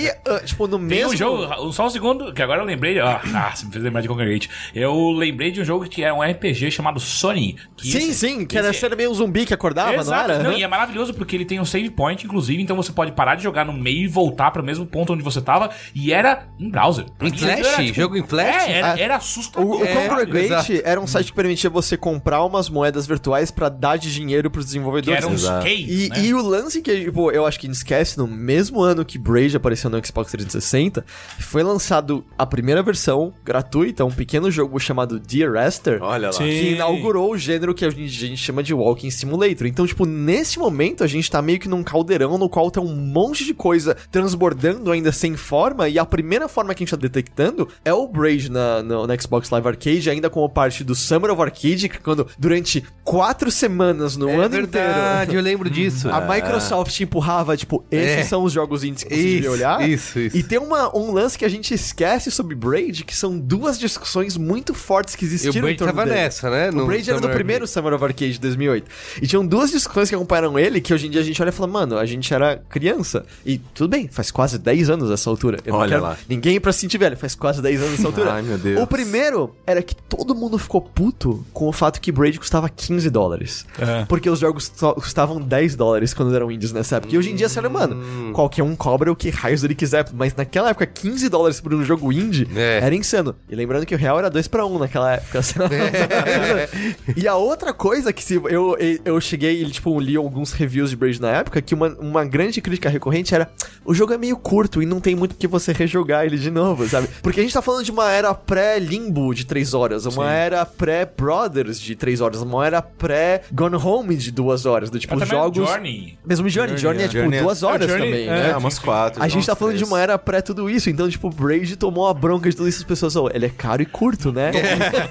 E, ah, tipo, no Tem mesmo. um jogo, só um segundo, que agora eu lembrei. Ah, ah, você me fez lembrar de Congregate. Eu lembrei de um jogo que é um RPG chamado Sony. que Sim, esse- sim, que era esse- ser meio um zumbi que acordava, Exato. não era? Não, e é maravilhoso porque ele tem um save point, inclusive, então você pode parar de jogar no meio e voltar para o mesmo ponto onde você tava. E era em browser. Em E Flash? Era, Jogo em Flash? É, era, Ah, era O, assustador. o É, Congregate era um site que permitia você comprar umas moedas virtuais pra dar de dinheiro pros Que desenvolvedores. eram uns Exato. case, E, né? e o lance que, tipo, eu acho que a gente esquece, no mesmo ano que Braid apareceu no Xbox 360, foi lançado a primeira versão gratuita, um pequeno jogo chamado Dear Esther, Olha lá. Sim. que inaugurou o gênero que a gente, a gente chama de Walking Simulator. Então, tipo, nesse momento a gente tá meio que num caldeirão no qual tem um monte de coisa transbordando ainda sem forma, e a primeira forma que a gente tá detectando é o Braid na, no, no Xbox Live Arcade, ainda como parte do Summer of Arcade, que quando durante quatro semanas no É ano verdade, inteiro. eu lembro disso. A Microsoft empurrava, tipo, esses É. são os jogos indies que você Isso, olhar. isso, isso. E tem uma, um lance que a gente esquece sobre Braid, que são duas discussões muito fortes que E existiram o Braid em torno tava dele. nessa, né? O Braid era do primeiro Summer of Arcade de 2008. E tinham duas discussões que acompanharam ele, que hoje em dia a gente olha e fala, mano, a gente era criança. E tudo bem, faz quase 10 anos essa altura. Eu Olha lá. Ninguém pra se sentir velho, faz quase 10 anos essa altura. Ai, meu Deus. O primeiro era que todo mundo ficou puto com o fato que Braid custava 15 dólares. É. Porque os jogos custavam 10 dólares quando eram indies nessa época. E hoje em dia, você olha, mano, Hum. qualquer um cobra o que raios ele quiser. Mas naquela época, 15 dólares por um jogo indie É. era insano. E lembrando que o real era 2 pra 1 naquela época. e a outra coisa que se eu, eu cheguei e, tipo, li alguns reviews de Braid na época, que uma, uma grande crítica recorrente era o jogo é meio curto e não tem muito que você rejogar ele de novo, sabe? Porque a gente tá falando de uma era pré-Limbo de 3 horas, uma era pré-Brothers de 3 horas, uma era pré-Gone Home de 2 horas, do tipo, Mas o jogos... Journey. Mesmo Journey, Journey, é tipo Journey é- 2 horas Journey também, é- né? É, umas quatro. A gente tá falando de três. uma era pré tudo isso, então, tipo, Braid tomou a bronca de tudo isso, as pessoas, oh, ele é caro e curto, né?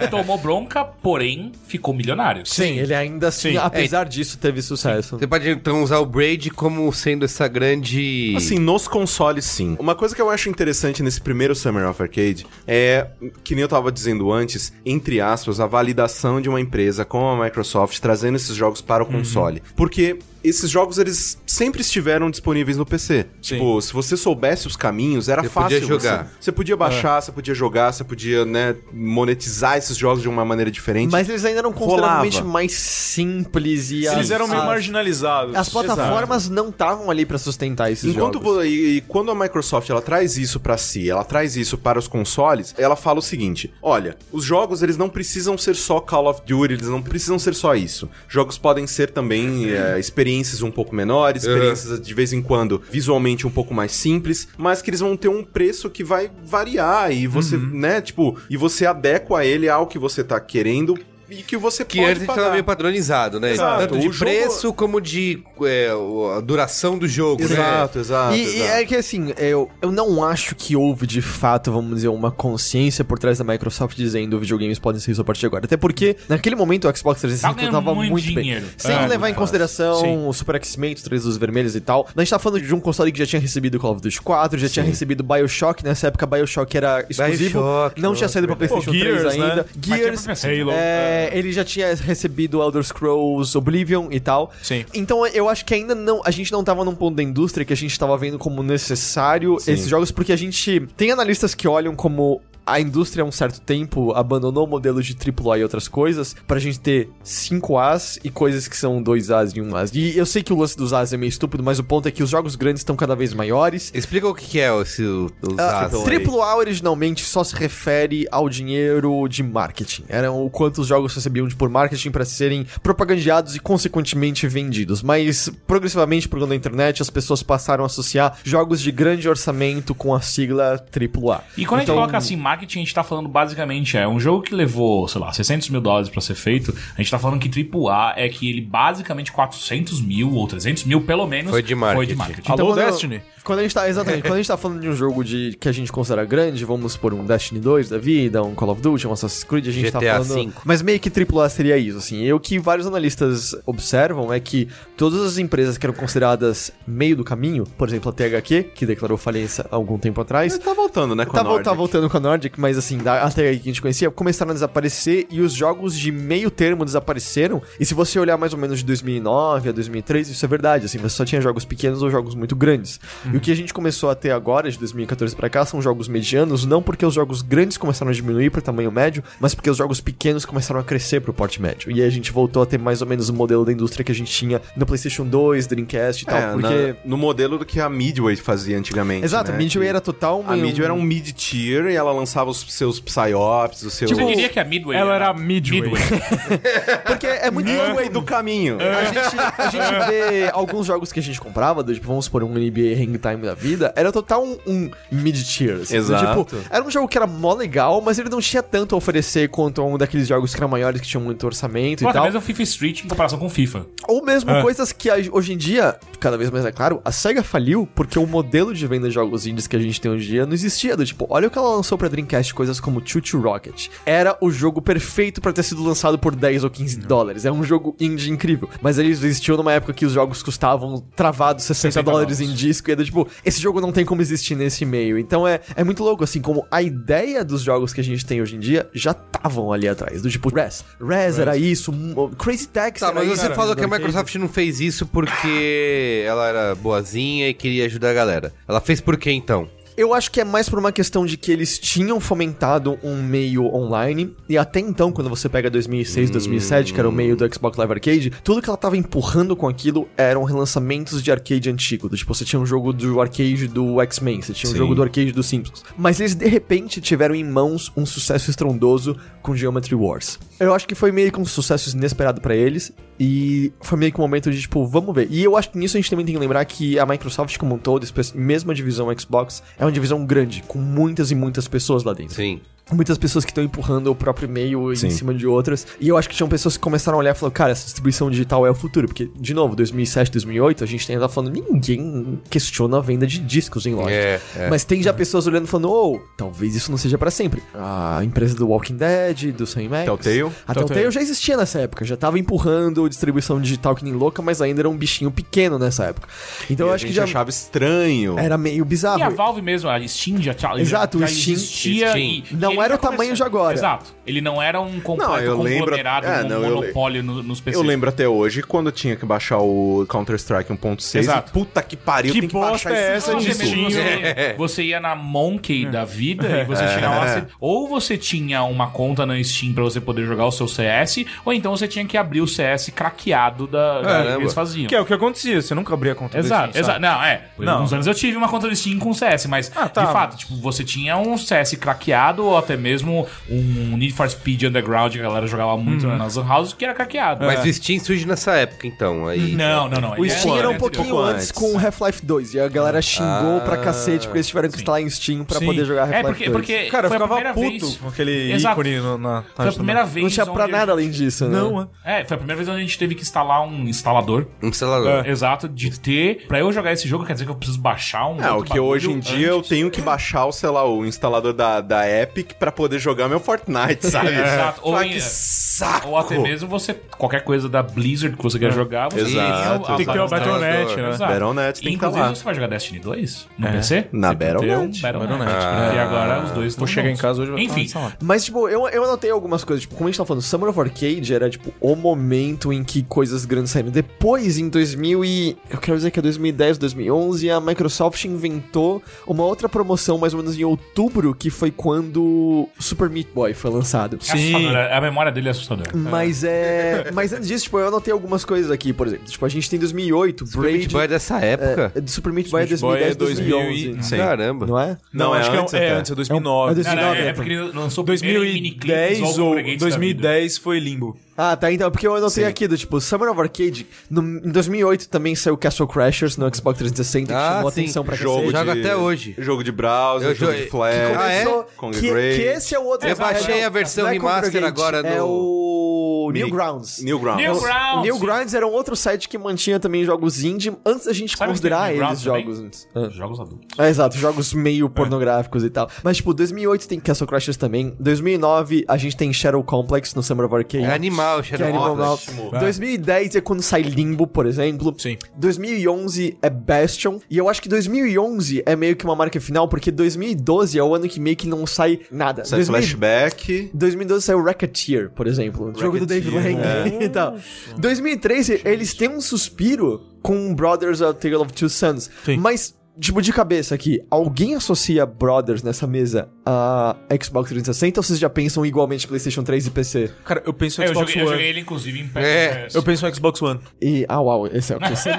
Tomou bronca, porém ficou milionário. Sim, ele ainda assim, Sim. apesar disso, teve sucesso. Você pode então usar o Braid como sendo essa grande. Assim, nos consoles, sim. Uma coisa que eu acho interessante nesse primeiro Summer of Arcade é, que nem eu tava dizendo antes, entre aspas, a validação de uma empresa como a Microsoft trazendo esses jogos para o console. Porque esses jogos, eles sempre estiveram disponíveis no PC. Tipo, se você soubesse os caminhos, era Você fácil. podia jogar. Você, você podia baixar, você podia jogar, você podia, né, monetizar esses jogos de uma maneira diferente. Mas eles ainda eram consideravelmente Rolava. mais simples e Eles as, eram meio as, marginalizados. as plataformas não estavam ali pra sustentar esses Enquanto jogos. e, e quando a Microsoft ela traz isso pra si, ela traz isso para os consoles, ela fala o seguinte: olha, os jogos eles não precisam ser só Call of Duty, eles não precisam ser só isso. Jogos podem ser também é, experiências um pouco menores, experiências de vez em quando visualmente um pouco mais simples, mas que eles vão ter um preço que vai variar e você, né, tipo, e você adequa ele ao que você tá querendo e que você Que pode antes pagar. estava meio padronizado, né? Exato. Tanto de O jogo- preço como de é, a duração do jogo, né? Exato, exato. E, e exato. é que assim, eu, eu não acho que houve de fato, vamos dizer, uma consciência por trás da Microsoft dizendo videogames podem ser isso a partir de agora. Até porque, naquele momento, o Xbox 360 Tá ganhando tava muito muito, bem. Sem É, levar em consideração Sim. o superaquecimento, três luzes vermelhas e tal. A gente tá falando de um console que já tinha recebido Call of Duty 4, já tinha recebido Bioshock. Nessa época, Bioshock era exclusivo. Bioshock, não tinha saído pra Pô, PlayStation 3 Gears, né? ainda. Tinha Gears. Halo. É, ele já tinha recebido Elder Scrolls Oblivion e tal. Sim. Então eu acho que ainda não. A gente não tava num ponto da indústria que a gente tava vendo como necessário esses jogos, porque a gente. Tem analistas que olham como. A indústria há um certo tempo abandonou o modelo de AAA e outras coisas pra gente ter 5As e coisas que são 2As e 1As. E eu sei que o lance dos As é meio estúpido, mas o ponto é que os jogos grandes estão cada vez maiores. Explica o que é esse, o- os Ah, as. Triple A originalmente só se refere ao dinheiro de marketing. Era o quanto os jogos recebiam de por marketing para serem propagandeados e consequentemente vendidos. Mas progressivamente, por conta da internet, as pessoas passaram a associar jogos de grande orçamento com a sigla Triple A. E quando a Então- gente coloca assim, marketing, a gente tá falando basicamente, é um jogo que levou, sei lá, 600 mil dólares pra ser feito, a gente tá falando que AAA é que ele basicamente 400 mil ou 300 mil, pelo menos, Foi de marketing. marketing. Alô, quando eu- Destiny? Quando a gente tá, exatamente, quando a gente tá falando de um jogo de, que a gente considera grande, vamos supor um Destiny 2 da vida, um Call of Duty, um Assassin's Creed, a gente tá GTA falando... 5. Mas meio que AAA seria isso, assim. E o que vários analistas observam é que todas as empresas que eram consideradas meio do caminho, por exemplo, a THQ, que declarou falência há algum tempo atrás, Mas tá voltando, né, com Tá, a vol- Nordic. tá voltando com a Nordic, mas assim, da, até aí que a gente conhecia, começaram a desaparecer e os jogos de meio termo desapareceram. E se você olhar mais ou menos de 2009 a 2003, isso é verdade, assim, você só tinha jogos pequenos ou jogos muito grandes. E E o que a gente começou a ter agora, de 2014 pra cá, são jogos medianos, não porque os jogos grandes começaram a diminuir pro tamanho médio, mas porque os jogos pequenos começaram a crescer pro porte médio. E aí a gente voltou a ter mais ou menos o modelo da indústria que a gente tinha no PlayStation 2, Dreamcast e tal, É, porque... na- no modelo do que a Midway fazia antigamente. Exato, né? a Midway Que era total... A Midway era um mid-tier e ela lançava os seus Psyops, os seus... Você diria que a Midway Ela era Midway. Porque é muito Midway do caminho. A gente, a gente vê alguns jogos que a gente comprava, tipo, vamos supor, um NBA Hang Time da vida, era total um, um mid-tier. assim, do Exato. Tipo, era um jogo que era mó legal, mas ele não tinha tanto a oferecer quanto um daqueles jogos que eram maiores, que tinham muito orçamento Pô, e até tal. mesmo o FIFA Street em comparação com o FIFA. Ou mesmo coisas que hoje em dia, cada vez mais é claro, a SEGA faliu porque o modelo de venda de jogos indies que a gente tem hoje em dia não existia. Do tipo, olha o que ela lançou pra Dreamcast, coisas como Choo Choo Rocket. Era o jogo perfeito pra ter sido lançado por 10 ou 15 dólares. É um jogo indie incrível. Mas ele existiu numa época que os jogos custavam travados 60, 60 dólares em dólares. disco. E era tipo, esse jogo não tem como existir nesse meio. Então é, é muito louco, assim, como a ideia dos jogos que a gente tem hoje em dia já estavam ali atrás. Do tipo, Res. Res era isso, Crazy Taxi Tá, era mas isso. você falou que a. Microsoft não fez isso porque ela era boazinha e queria ajudar a galera. Ela fez por quê então? Eu acho que é mais por uma questão de que eles tinham fomentado um meio online, e até então, quando você pega 2006, 2007, que era o meio do Xbox Live Arcade, tudo que ela tava empurrando com aquilo eram relançamentos de arcade antigo. Tipo, você tinha um jogo do arcade do X-Men, você tinha um Sim. jogo do arcade dos Simpsons. Mas eles, de repente, tiveram em mãos um sucesso estrondoso com Geometry Wars. Eu acho que foi meio que um sucesso inesperado pra eles, e foi meio que um momento de, tipo, vamos ver. E eu acho que nisso a gente também tem que lembrar que a Microsoft como um todo, mesmo a divisão Xbox, é uma divisão grande, com muitas e muitas pessoas lá dentro. Sim. Muitas pessoas que estão empurrando o próprio meio Sim. em cima de outras. E eu acho que tinham pessoas que começaram a olhar e falaram, cara, essa distribuição digital é o futuro. Porque, de novo, 2007, 2008, a gente ainda falando, ninguém questiona a venda de discos em loja. É, é. Mas tem já pessoas olhando e falando, oh, talvez isso não seja pra sempre. A empresa do Walking Dead, do Sam Max. Telltale. A Telltale já existia nessa época, já tava empurrando distribuição digital que nem louca, mas ainda era um bichinho pequeno nessa época. Então E eu a acho que gente já achava estranho. era meio bizarro. E a Valve mesmo, a Steam já, já, Exato, já o Steam- existia Steam. e- Não ele era o tamanho começou- de agora. Exato. Ele não era um completo Não, eu lembro- conglomerado, é, um não, eu le- monopólio no- nos PCs. Eu lembro até hoje quando eu tinha que baixar o Counter-Strike 1.6. Exato. Puta que pariu, Que tem que baixar é essa Não, de você, É. você ia na Monkey da vida e você tinha lá. você- ou você tinha uma conta na Steam pra você poder jogar o seu CS, ou então você tinha que abrir o CS craqueado da, da que eles faziam. Que é o que acontecia, você nunca abria a conta do Exato, Steam, exato. Não, é. Por Não. alguns anos eu tive uma conta do Steam com CS, mas Ah, tá. de fato, tipo, você tinha um CS craqueado ou até mesmo um Need for Speed Underground que a galera jogava muito Uhum. nas lan houses que era craqueado. Mas o Steam surge nessa época, então. Aí, Não, não, não. O é- Steam era um é pouquinho antes antes. com o Half-Life 2. E a galera xingou pra cacete porque eles tiveram que instalar em Steam pra Sim. poder jogar É, Half-Life porque, 2. porque Cara, eu foi a ficava primeira puto vez. com aquele Exato. ícone no- na Foi a primeira vez. Não tinha pra nada além disso, né? Não, é. É, foi a primeira vez onde a gente teve que instalar um instalador. Um instalador. Exato, de ter. Pra eu jogar esse jogo, quer dizer que eu preciso baixar um. É, o que hoje em dia eu tenho que baixar o, sei lá, o instalador da, da Epic pra poder jogar meu Fortnite, sabe? Exato. Ou, em- que saco! ou até mesmo você. Qualquer coisa da Blizzard que você quer jogar, você Exato. tem, Tem que ter o Battle.net. Battle.net, né? Exato. Battle.net tem que tá Inclusive, lá. você vai jogar Destiny 2 no PC? Na ter Battle.net. Um Battle.net. Battle.net. E agora os dois estão Vou chegar em casa hoje vai Enfim. Mas, tipo, eu, eu anotei algumas coisas. Tipo, como a gente tá falando, Summer of Arcade era, tipo, o momento em que coisas grandes saíram. Depois, em 2000 e... Eu quero dizer que é 2010, 2011, a Microsoft inventou uma outra promoção, mais ou menos em outubro, que foi quando Super Meat Boy foi lançado. é assustador, a memória dele é assustadora. Mas é... Mas antes disso, tipo, eu anotei algumas coisas aqui, por exemplo. Tipo, a gente tem 2008, Super Meat Braid... Boy é dessa época? É, do Super Meat Boy é Meat Boy 2010, é 2000 e- 2011. Sim. Caramba. Não é? Não, é acho que antes é, é antes, é 2009. É 2009. Não, não, é, é, porque ele lançou primeiro em miniclipes 2010 ou Congregates da vida. 2010 foi Limbo. Ah, tá, então, porque eu anotei Sim. aqui do tipo, Summer of Arcade, no, em 2008 também saiu Castle Crashers no Xbox 360, que Ah, chamou sim. atenção pra Jogo cacete. Jogo até hoje. Jogo de browser, Eu jogo jo- de que flash. Ah, é? Conga que, que esse é o outro. Eu baixei a versão não é remaster agora É no- o Mini- Newgrounds. Newgrounds. Newgrounds. O Newgrounds era um outro site que mantinha também jogos indie antes da gente Sabe considerar que eles Newgrounds jogos antes. Ah. Jogos adultos. É, exato, jogos meio pornográficos e tal. Mas, tipo, 2008 tem Castle Crashers também. 2009 a gente tem Shadow Complex no Summer of Arcade. É animal, É Shadow Animal Complex. Mouth. 2010 é quando sai Limbo, por exemplo. Sim. 2011 é Bastion. E eu acho que 2011 é meio que uma marca final, porque 2012 é o ano que meio que não sai nada. Sai 2000 flashback. 2012 saiu Racketeer, por exemplo. Jogo do David Lang e tal. 2013, eles têm um suspiro com Brothers A Tale of Two Sons. Sim. Mas tipo, de cabeça aqui, alguém associa Brothers nessa mesa a Xbox 360 ou vocês já pensam igualmente PlayStation 3 e PC? Cara, eu penso É, em eu, Xbox joguei, eu One. joguei ele, inclusive, em É, Eu penso em Xbox One. E, ah, uau, esse é o que você.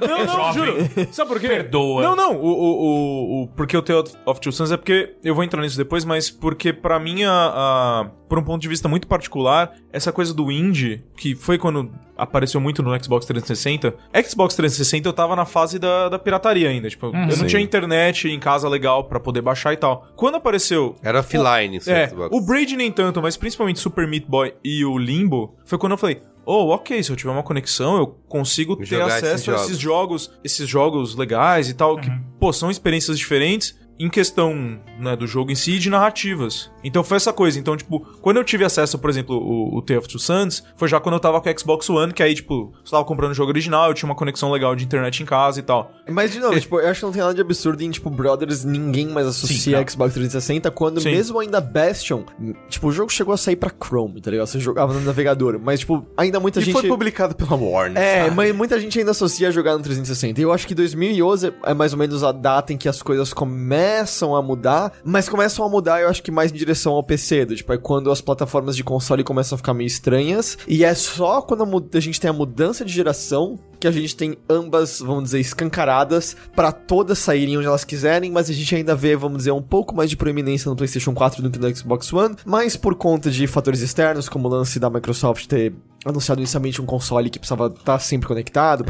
Não, não, juro. Sabe por quê? Perdoa. Não, não. O, o, o, o- porque eu tenho of Two Sons é porque. Eu vou entrar nisso depois, mas porque pra mim, a, a- por um ponto de vista muito particular, essa coisa do indie, que foi quando apareceu muito no Xbox 360. Xbox 360 eu tava na fase da, da pirataria ainda. Tipo, eu não Sim. tinha internet em casa legal pra poder baixar e tal. Quando apareceu Era offline o é, Xbox. o Braid nem tanto, mas principalmente Super Meat Boy e o Limbo, foi quando eu falei, oh, ok, se eu tiver uma conexão, eu consigo ter Jogar esses acesso a esses jogos, esses jogos legais e tal, que, pô, são experiências diferentes em questão né, do jogo em si e de narrativas. Então foi essa coisa. Então, tipo, quando eu tive acesso, por exemplo, o, o Tale of Two Sons, foi já quando eu tava com o Xbox One, que aí, tipo, você tava comprando o jogo original, eu tinha uma conexão legal de internet em casa e tal. Mas, de novo, tipo, eu acho que não tem nada de absurdo em, tipo, Brothers, ninguém mais associa não. Xbox 360, quando Sim. mesmo ainda Bastion, tipo, o jogo chegou a sair pra Chrome, tá ligado? Você jogava no navegador, mas, tipo, ainda muita E gente... foi publicado pela Warner. É, sabe? mas muita gente ainda associa a jogar no 360. E eu acho que 2011 é mais ou menos a data em que as coisas começam a mudar, mas começam a mudar, eu acho que mais em direção ao PC, do, tipo, é quando as plataformas de console começam a ficar meio estranhas, e é só quando a, a gente tem a mudança de geração que a gente tem ambas, vamos dizer, escancaradas pra todas saírem onde elas quiserem, mas a gente ainda vê, vamos dizer, um pouco mais de proeminência no PlayStation 4 do que no Xbox One, mas por conta de fatores externos, como o lance da Microsoft ter anunciado inicialmente um console que precisava estar sempre conectado,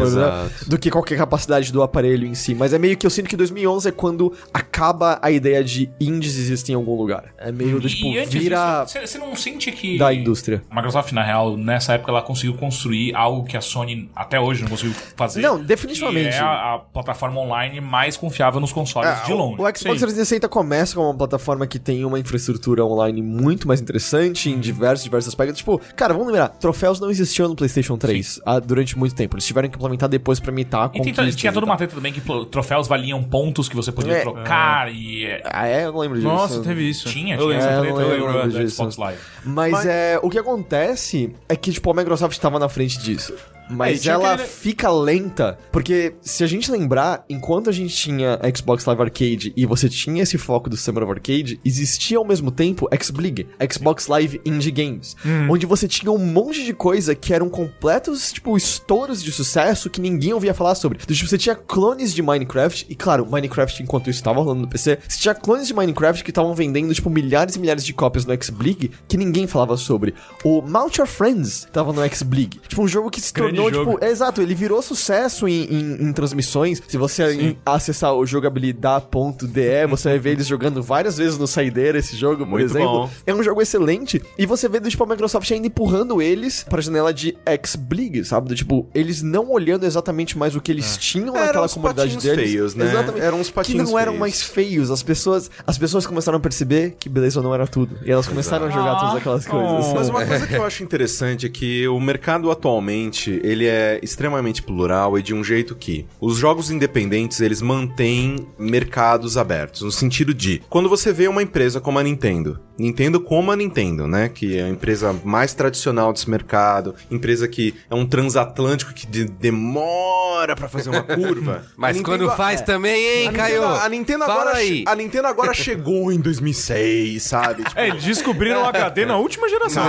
do que qualquer capacidade do aparelho em si. Mas é meio que eu sinto que 2011 é quando acaba a ideia de indies existem em algum lugar. É meio do tipo, e antes vira você você não sente que... da indústria. A Microsoft, na real, nessa época, ela conseguiu construir algo que a Sony até hoje não conseguiu fazer. Não, definitivamente. Que é a, a plataforma online mais confiável nos consoles É, de longe. O Xbox 360 começa como uma plataforma que tem uma infraestrutura online muito mais interessante em diversos, diversos aspectos. Tipo, cara, vamos lembrar, troféus não existiam no PlayStation 3 ah, durante muito tempo. Eles tiveram que implementar depois pra imitar E tem- conquistas tinha toda e uma treta também que troféus valiam pontos que você podia É. trocar e... é, Ah, é? Eu não lembro disso. Nossa, teve isso. Tinha, eu tinha lembro. essa É, eu treta, não eu lembro lembro. Xbox Live. Mas, Mas- é, o que acontece é que, tipo, a Microsoft estava na frente disso. Mas É, ela aquele- fica lenta, porque se a gente lembrar, enquanto a gente tinha Xbox Live Arcade e você tinha esse foco do Summer of Arcade, existia ao mesmo tempo XBlig, Xbox Live Indie Games, onde você tinha um monte de coisa que eram completos, tipo, estouros de sucesso que ninguém ouvia falar sobre. Então, tipo, você tinha clones de Minecraft, e claro, Minecraft, enquanto isso estava rolando no PC, você tinha clones de Minecraft que estavam vendendo, tipo, milhares e milhares de cópias no XBlig que ninguém falava sobre. O Mount Your Friends tava no XBlig. Tipo, um jogo que se Grande jogo. tipo, é, exato, ele virou sucesso em, em- em transmissões. Se você em- acessar o jogabilidade.de, você vai ver eles jogando várias vezes no Saideira esse jogo, por Muito exemplo. bom. É um jogo excelente. E você vê, tipo, a Microsoft ainda empurrando eles pra janela de X-Blig, sabe? Tipo, eles não olhando exatamente mais o que eles tinham Eram naquela comunidade deles. feios, né? Exatamente. Eram os patinhos Que não eram feios. mais feios. As pessoas, as pessoas começaram a perceber que beleza não era tudo. E elas começaram a jogar todas aquelas coisas. Mas uma coisa que eu acho interessante é que o mercado atualmente, ele é extremamente plural e de um jeito que os jogos independentes, eles mantêm mercados abertos, no sentido de, quando você vê uma empresa como a Nintendo, Nintendo como a Nintendo, né, que é a empresa mais tradicional desse mercado, empresa que é um transatlântico que de- demora pra fazer uma curva. Mas A quando Nintendo- faz também, hein, a Caio? Nintendo, a Nintendo Fala agora, aí. a Nintendo agora chegou em 2006, sabe? Tipo, É, eles descobriram o HD na última geração.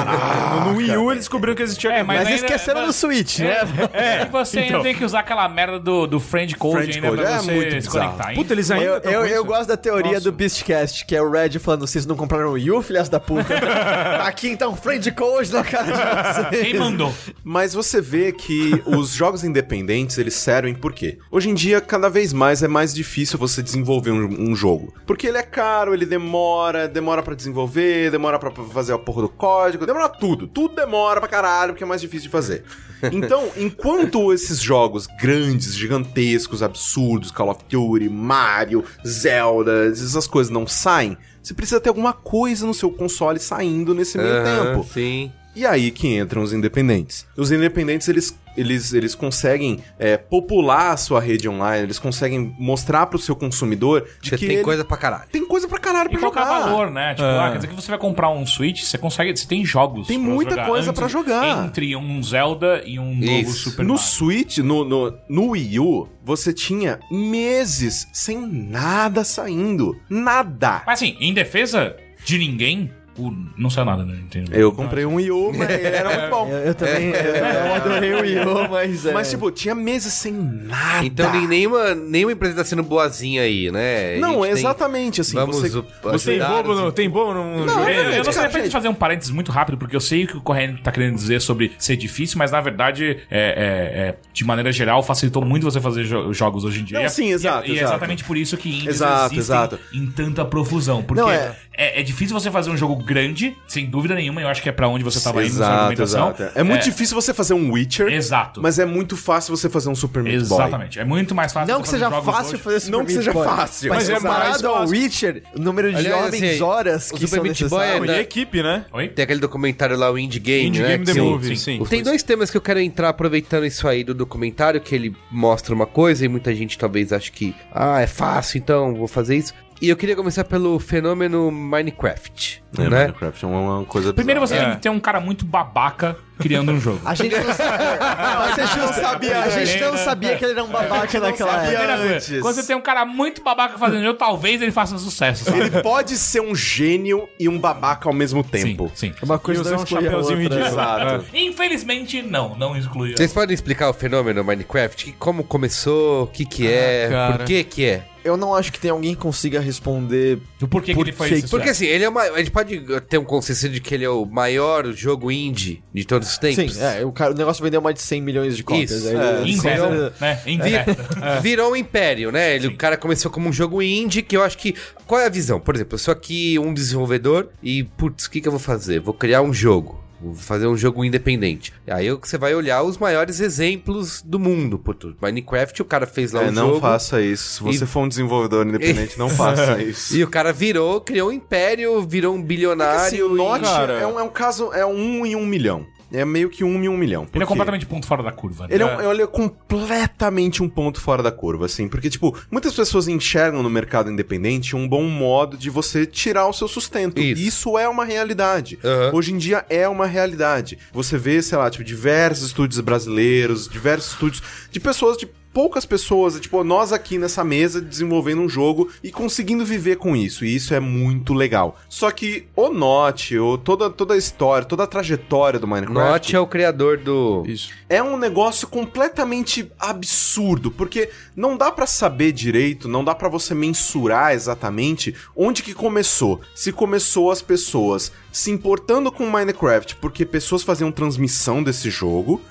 no, no Wii U eles descobriram que existia É. Mas, ainda- esqueceram do Switch, né? É, e você ainda então. tem que usar aquela merda do, do friend code Friend ainda code, pra é você muito se bizarro. conectar. Puta, eles ainda Eu, tão eu, com eu isso. gosto da teoria Nossa. do Beastcast, que é o Red falando, vocês não compraram o Wii U, filhas da puta? Tá Aqui então, friend code na cara de vocês. Quem mandou? Mas você vê que os jogos independentes, eles servem por quê? Hoje em dia, cada vez mais é mais difícil você desenvolver um, um jogo. Porque ele é caro, ele demora, demora pra desenvolver, demora pra fazer a porra do código, demora tudo. Tudo demora pra caralho, porque é mais difícil de fazer. Então, enquanto esses jogos grandes, gigantescos, absurdos, Call of Duty, Mario, Zelda, essas coisas não saem, você precisa ter alguma coisa no seu console saindo nesse meio tempo. Sim. E aí que entram os independentes. Os independentes, eles, eles, eles conseguem é, popular a sua rede online, eles conseguem mostrar pro seu consumidor de Você que tem ele coisa pra caralho. tem coisa pra caralho E pra é jogar. valor, né? Tipo, ah, quer dizer que você vai comprar um Switch, você consegue. Você tem jogos. Tem pra muita jogar coisa pra jogar. Entre um Zelda e um novo Isso. Super No Mario. Switch, no, no, no Wii U, você tinha meses sem nada saindo. Nada. Mas assim, em defesa de ninguém, o... não saiu nada, né? Entendeu? Eu comprei um Wii U, mas era muito bom. Eu, eu também eu, eu adorei o Wii U, mas é... Mas, tipo, tinha meses sem nada. Então nem- nenhuma, nenhuma empresa tá sendo boazinha aí, né? Não, gente tem- exatamente, assim, Vamos você... Você tem bobo os- no, tem bobo no Não, é Eu, não sei de gente. fazer um parênteses muito rápido, porque eu sei o que o Corrêa tá querendo dizer sobre ser difícil, mas na verdade, é, é- é, de maneira geral, facilitou muito você fazer jo- jogos hoje em dia. Não, sim, E é- exato, E, é exato. exatamente por isso que indies Exato, existem exato. em tanta profusão. Porque Não, é... é- É, difícil você fazer um jogo grande, sem dúvida nenhuma, eu acho que é pra onde você tava indo na argumentação. exato. É muito difícil você fazer um Witcher, Exato. mas é muito fácil você fazer um Super Meat Boy. Exatamente. É muito mais fácil Não você que fazer seja jogos fácil hoje. fazer Super Não que Meat seja Boy, fácil, Mas, mas é comparado mais ao. Witcher, o número de Aliás, jovens assim, horas o que Super são Meat Boy é necessárias. da- E equipe, né? Oi? Tem aquele documentário lá, o Indie Game, Indie né? Game The que- Movie, sim. sim. Tem dois temas que eu quero entrar aproveitando isso aí do documentário, que ele mostra uma coisa e muita gente talvez ache que, ah, é fácil, então vou fazer isso. E eu queria começar pelo fenômeno Minecraft, É, né? Minecraft é uma, uma coisa Primeiro você bizarra. tem que ter um cara muito babaca criando um jogo. A gente não, a gente não sabia, a gente não sabia que ele era um babaca naquela época. Primeira coisa, antes. Quando você tem um cara muito babaca fazendo jogo, talvez ele faça sucesso, sabe? Ele pode ser um gênio e um babaca ao mesmo tempo. Sim, sim. Uma E coisa usar não um outra. ridículo. Exato. Infelizmente, não. Não exclui. Vocês podem explicar o fenômeno Minecraft? Como começou, o que que é, cara. por que que é? Eu não acho que tem alguém que consiga responder Do porquê que Por ele foi que- esse Porque sucesso. assim, ele é uma, a gente pode ter um consenso de que ele é o maior jogo indie de todos os tempos. Sim, é, o, cara, o negócio vendeu mais de 100 milhões de cópias. Isso, é. beta, né? Virou um império, né? Ele, o cara começou como um jogo indie, que eu acho que. Qual é a visão? Por exemplo, eu sou aqui um desenvolvedor e, putz, o que, que eu vou fazer? Vou criar um jogo. Vou fazer um jogo independente. Aí eu- você vai olhar os maiores exemplos do mundo. Putz, Minecraft, o cara fez lá É, um não jogo. faça isso. Se você E- for um desenvolvedor independente, não faça isso. E o cara virou, criou um império, virou um bilionário. Assim, o e- é, um, é um caso, é um em um milhão. É meio que um em um milhão. Ele é completamente ponto fora da curva. né? Ele é, um, ele é completamente um ponto fora da curva, assim. Porque, tipo, muitas pessoas enxergam no mercado independente um bom modo de você tirar o seu sustento. Isso. Isso, é uma realidade. Aham. Hoje em dia é uma realidade. Você vê, sei lá, tipo, diversos estúdios brasileiros, diversos estúdios de pessoas de poucas pessoas, tipo, nós aqui nessa mesa desenvolvendo um jogo e conseguindo viver com isso, e isso é muito legal. Só que o Notch, ou toda, toda a história, toda a trajetória do Minecraft Notch é o criador do. Isso. é um negócio completamente absurdo, porque não dá pra saber direito, não dá pra você mensurar exatamente onde que começou. Se começou as pessoas se importando com Minecraft porque pessoas faziam transmissão desse jogo,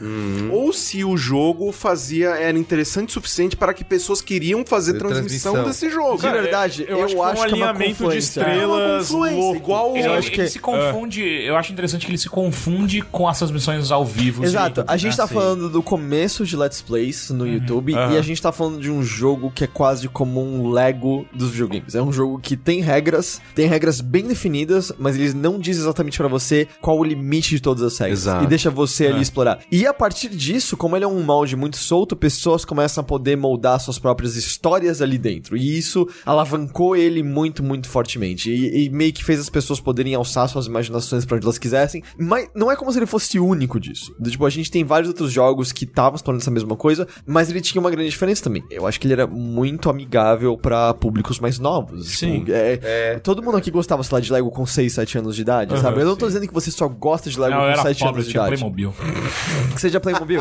ou se o jogo fazia era interessante o suficiente para que pessoas queriam fazer transmissão, transmissão. desse jogo. De verdade, eu, eu acho que foi um acho que é uma alinhamento de. É estrelas louco. igual Ele, Eu ele- acho que- ele se confunde, eu acho interessante que ele se confunde com as transmissões ao vivo. Exato, sim. a gente tá Ah, sim. falando do começo de Let's Plays no YouTube aham. e a gente tá falando de um jogo que é quase como um Lego dos videogames. É um jogo que tem regras, tem regras bem definidas, mas eles não dizem exatamente pra você qual o limite de todas as regras. Exato. E deixa você ali explorar. E a partir disso, como ele é um molde muito solto, pessoas começam a poder moldar suas próprias histórias ali dentro. E isso alavancou ele muito, muito fortemente. E, e meio que fez as pessoas poderem alçar suas imaginações pra onde elas quisessem. Mas não é como se ele fosse único disso. Do Tipo, a gente tem vários outros jogos que estavam explorando essa mesma coisa, mas ele tinha uma grande diferença também. Eu acho que ele era muito amigável pra públicos mais novos. Sim. Tipo, é, Todo mundo aqui gostava, sei lá, de Lego com 6, 7 anos de idade, Aham, sabe? Eu não tô sim. dizendo que você só gosta de Lego Não, com era 7 pobre, eu anos de tinha idade. Playmobil. Que seja Playmobil.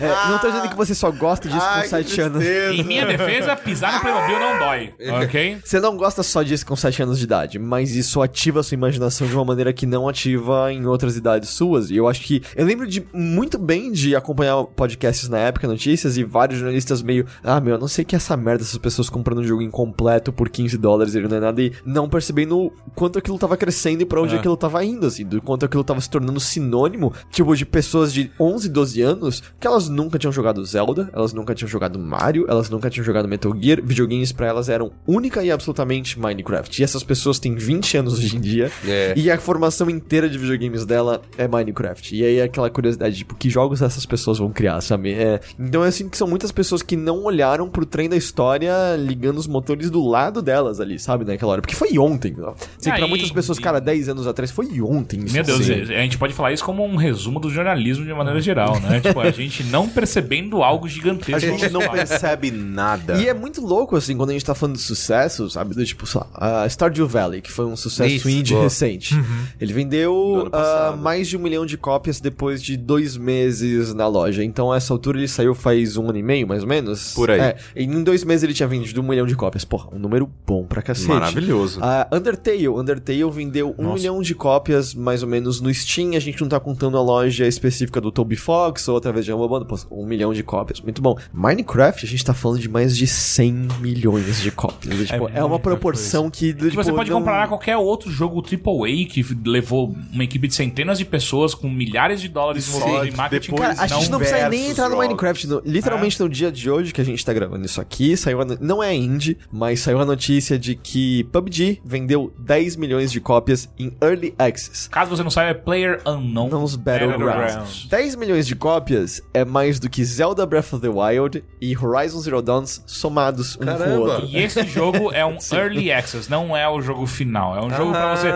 É, não tô dizendo que você só gosta disso Ai, com que 7 anos. Em minha defesa, pisar no Playmobil não dói, ok? Você não gosta só disso com 7 anos de idade, mas isso ativa a sua imaginação de uma maneira que não ativa em outras idades suas. E eu acho que. Eu lembro de muito bem de acompanhar podcasts na época, notícias, e vários jornalistas meio. Ah, meu, eu não sei que é essa merda, essas pessoas comprando um jogo incompleto por 15 dólares, ele não é nada, e não percebendo o quanto aquilo tava crescendo e pra onde É. aquilo tava indo, assim, do quanto aquilo tava se tornando sinônimo, tipo, de pessoas de 11, 12 anos que elas nunca tinham jogado Zelda, elas nunca tinham jogado Mario, elas nunca tinham jogado Metal Gear. Videogames pra elas eram única e absolutamente Minecraft. E essas pessoas têm 20 anos hoje em dia. É. E a formação inteira de videogames dela é Minecraft. E aí é aquela curiosidade, tipo, que jogos essas pessoas vão criar, sabe? É, então eu sinto que são muitas pessoas que não olharam pro trem da história ligando os motores do lado delas ali, sabe? Naquela hora. Porque foi ontem. ó. Assim, Ah, pra e- muitas pessoas, cara, 10 anos atrás, foi ontem. isso. Meu Deus, Sim. a gente pode falar isso como um resumo do jornalismo de maneira geral, né? tipo, a gente não percebendo algo gigantesco. A gente não percebe nada. E é muito louco, assim, quando a gente tá falando de sucesso, sabe? Do tipo, sei lá, a Stardew Valley, que foi um sucesso Isso, indie boa. recente. Ele Do vendeu passado. mais de um milhão de cópias depois de dois meses na loja. Então, a essa altura, ele saiu faz um ano e meio, mais ou menos. Por aí. É, e em dois meses ele tinha vendido um milhão de cópias. Porra, um número bom pra cacete. Maravilhoso. A Undertale, Undertale vendeu um milhão de cópias, mais ou menos, no Steam. A gente não tá contando a loja específica do Toby Fox ou através de uma banda. Pô, um milhão de cópias, muito bom. Minecraft, a gente tá falando de mais de 100 milhões de cópias. É, tipo, é, uma proporção que. Que tipo, você pode não- comparar qualquer outro jogo AAA que levou uma equipe de centenas de pessoas com milhares de dólares envolvidos em marketing. depois- Cara, a gente não precisa nem entrar no. Minecraft. no- literalmente no dia de hoje que a gente tá gravando isso aqui, saiu a não é indie, mas saiu a notícia de que PUBG vendeu 10 milhões de cópias em Early Access. Caso você não saiba, é Player Unknown. Battlegrounds. Battlegrounds. 10 milhões de cópias é mais do que Zelda Breath of the Wild e Horizon Zero Dawn somados um com Caramba. o outro. E esse jogo é um early access, não é o jogo final. É um jogo pra você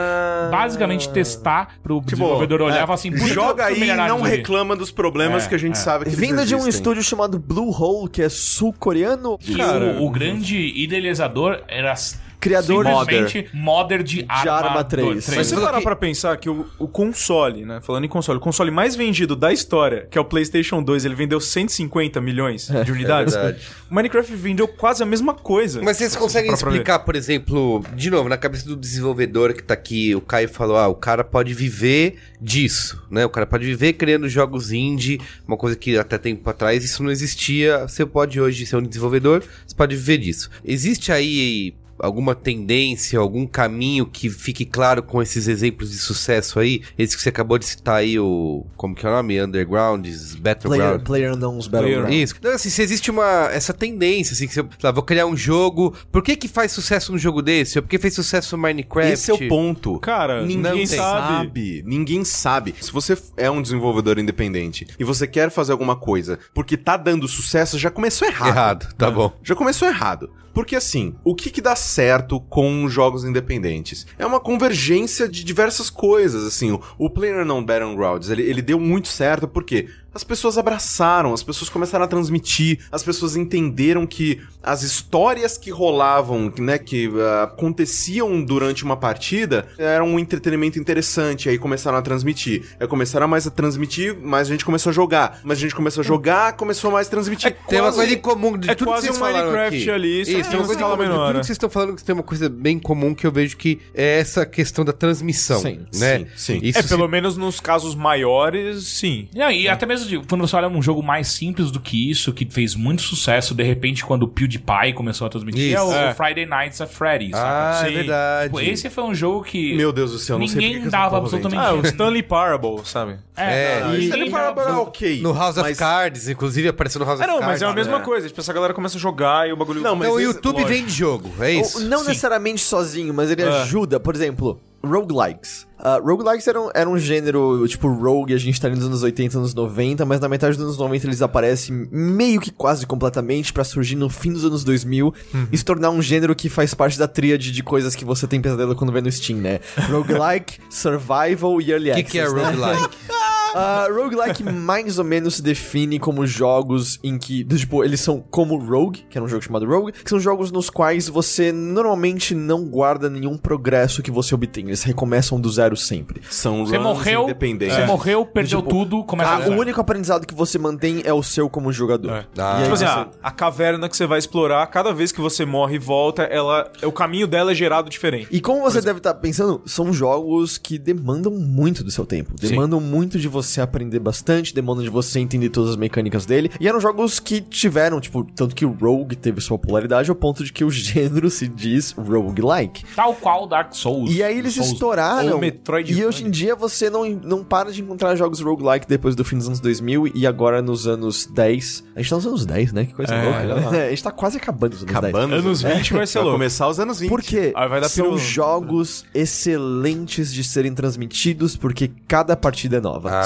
basicamente testar pro desenvolvedor olhar e falar assim, Joga aí e não ali? reclama dos problemas É, que a gente é. sabe que Vindo de um estúdio chamado Blue Hole, que é sul-coreano. E Cara, o, o grande idealizador era Criador de- simplesmente modder de arma, Arma do- 3. Mas se você parar pra pensar que o, o console, né? Falando em console, o console mais vendido da história, que é o PlayStation 2, ele vendeu 150 milhões de unidades. verdade. o Minecraft vendeu quase a mesma coisa. Mas vocês conseguem Pra- pra ver. explicar, por exemplo, de novo, na cabeça do desenvolvedor que tá aqui, o Caio falou, ah, o cara pode viver disso, né? O cara pode viver criando jogos indie, uma coisa que até tempo atrás isso não existia. Você pode hoje ser um desenvolvedor, você pode viver disso. Existe aí alguma tendência, algum caminho que fique claro com esses exemplos de sucesso aí? Esse que você acabou de citar aí, o... como que é o nome? Undergrounds, Player, Battleground. player Unknown's Battleground. Isso. Então, assim, se existe uma, essa tendência, assim, que você, sei lá, vou criar um jogo. Por que que faz sucesso um jogo desse? Ou por que fez sucesso no Minecraft? Esse é o ponto. Cara, ninguém não tem. sabe. Ninguém sabe. Se você é um desenvolvedor independente e você quer fazer alguma coisa porque tá dando sucesso, já começou errado. Errado, tá bom. Já começou errado. Porque assim, o que que dá certo com jogos independentes? É uma convergência de diversas coisas, assim. O, o PlayerUnknown Battlegrounds, ele, ele deu muito certo porque as pessoas abraçaram, as pessoas começaram a transmitir, as pessoas entenderam que as histórias que rolavam, né, que ah, aconteciam durante uma partida, eram um entretenimento interessante, aí começaram a transmitir. Aí começaram mais a transmitir, mais a gente começou a jogar. Mas a gente começou a jogar, começou mais a transmitir. Tem uma coisa em comum de é tudo quase que vocês um falaram Minecraft aqui. ali, só Isso, que tem uma coisa em comum de tudo que vocês estão falando que tem uma coisa bem comum que eu vejo que é essa questão da transmissão, Sim, né? sim, sim. Isso É, se- pelo menos nos casos maiores, sim. Não, e até mesmo de- quando você olha um jogo mais simples do que isso, que fez muito sucesso, de repente, quando o PewDiePie começou a transmitir, é Isso. o É. Friday Nights at Freddy's, Ah, sabe? é verdade. Tipo, esse foi um jogo que Meu Deus do céu, não sei ninguém dava absolutamente Ah, o Stanley Parable, sabe? É, É, não, e- ninguém Ele dava para ok. No House of mas- Cards, inclusive apareceu no House É, of não, Cards. mas é a mesma né? coisa. Tipo, essa galera começa a jogar e o bagulho... Não, mas Então o YouTube lógico. vende jogo, é isso? Ou não Sim. necessariamente sozinho, mas ele É. ajuda. Por exemplo, roguelikes. Uh, roguelikes era um, era um gênero, tipo, rogue, a gente tá ali nos anos 80, anos 90, mas na metade dos anos 90 eles aparecem meio que quase completamente pra surgir no fim dos anos 2000 e se tornar um gênero que faz parte da tríade de coisas que você tem pesadelo quando vê no Steam, né? Roguelike, Survival e Early O que, Access, que é né? roguelike? Uh, roguelike mais ou menos se define como jogos em que, tipo, eles são como Rogue, que era um jogo chamado Rogue, que são jogos nos quais você normalmente não guarda nenhum progresso que você obtém. Eles recomeçam do zero sempre. São Você runs morreu, independentes. você morreu, perdeu Tipo, tudo, começa Ah, do o único aprendizado que você mantém é o seu como jogador. É. Ah. E aí Tipo assim, você- a, a caverna que você vai explorar, cada vez que você morre e volta, ela, o caminho dela é gerado diferente. E como você deve estar pensando, são jogos que demandam muito do seu tempo. Demandam muito de você você aprender bastante, demandam de você entender todas as mecânicas dele. E eram jogos que tiveram, tipo, tanto que o Rogue teve sua popularidade ao ponto de que o gênero se diz roguelike. Tal qual Dark Souls. E aí eles Souls. estouraram. E hoje em dia você não, não para de encontrar jogos roguelike depois do fim dos anos 2000 e agora nos anos 10. A gente tá nos anos 10, né? Que coisa louca. né? A gente tá quase acabando os anos 10. Acabando. Anos 20 vai ser Vai louco. começar os anos 20. Por quê? Ah, vai dar São jogos excelentes de serem transmitidos porque cada partida é nova. Ah.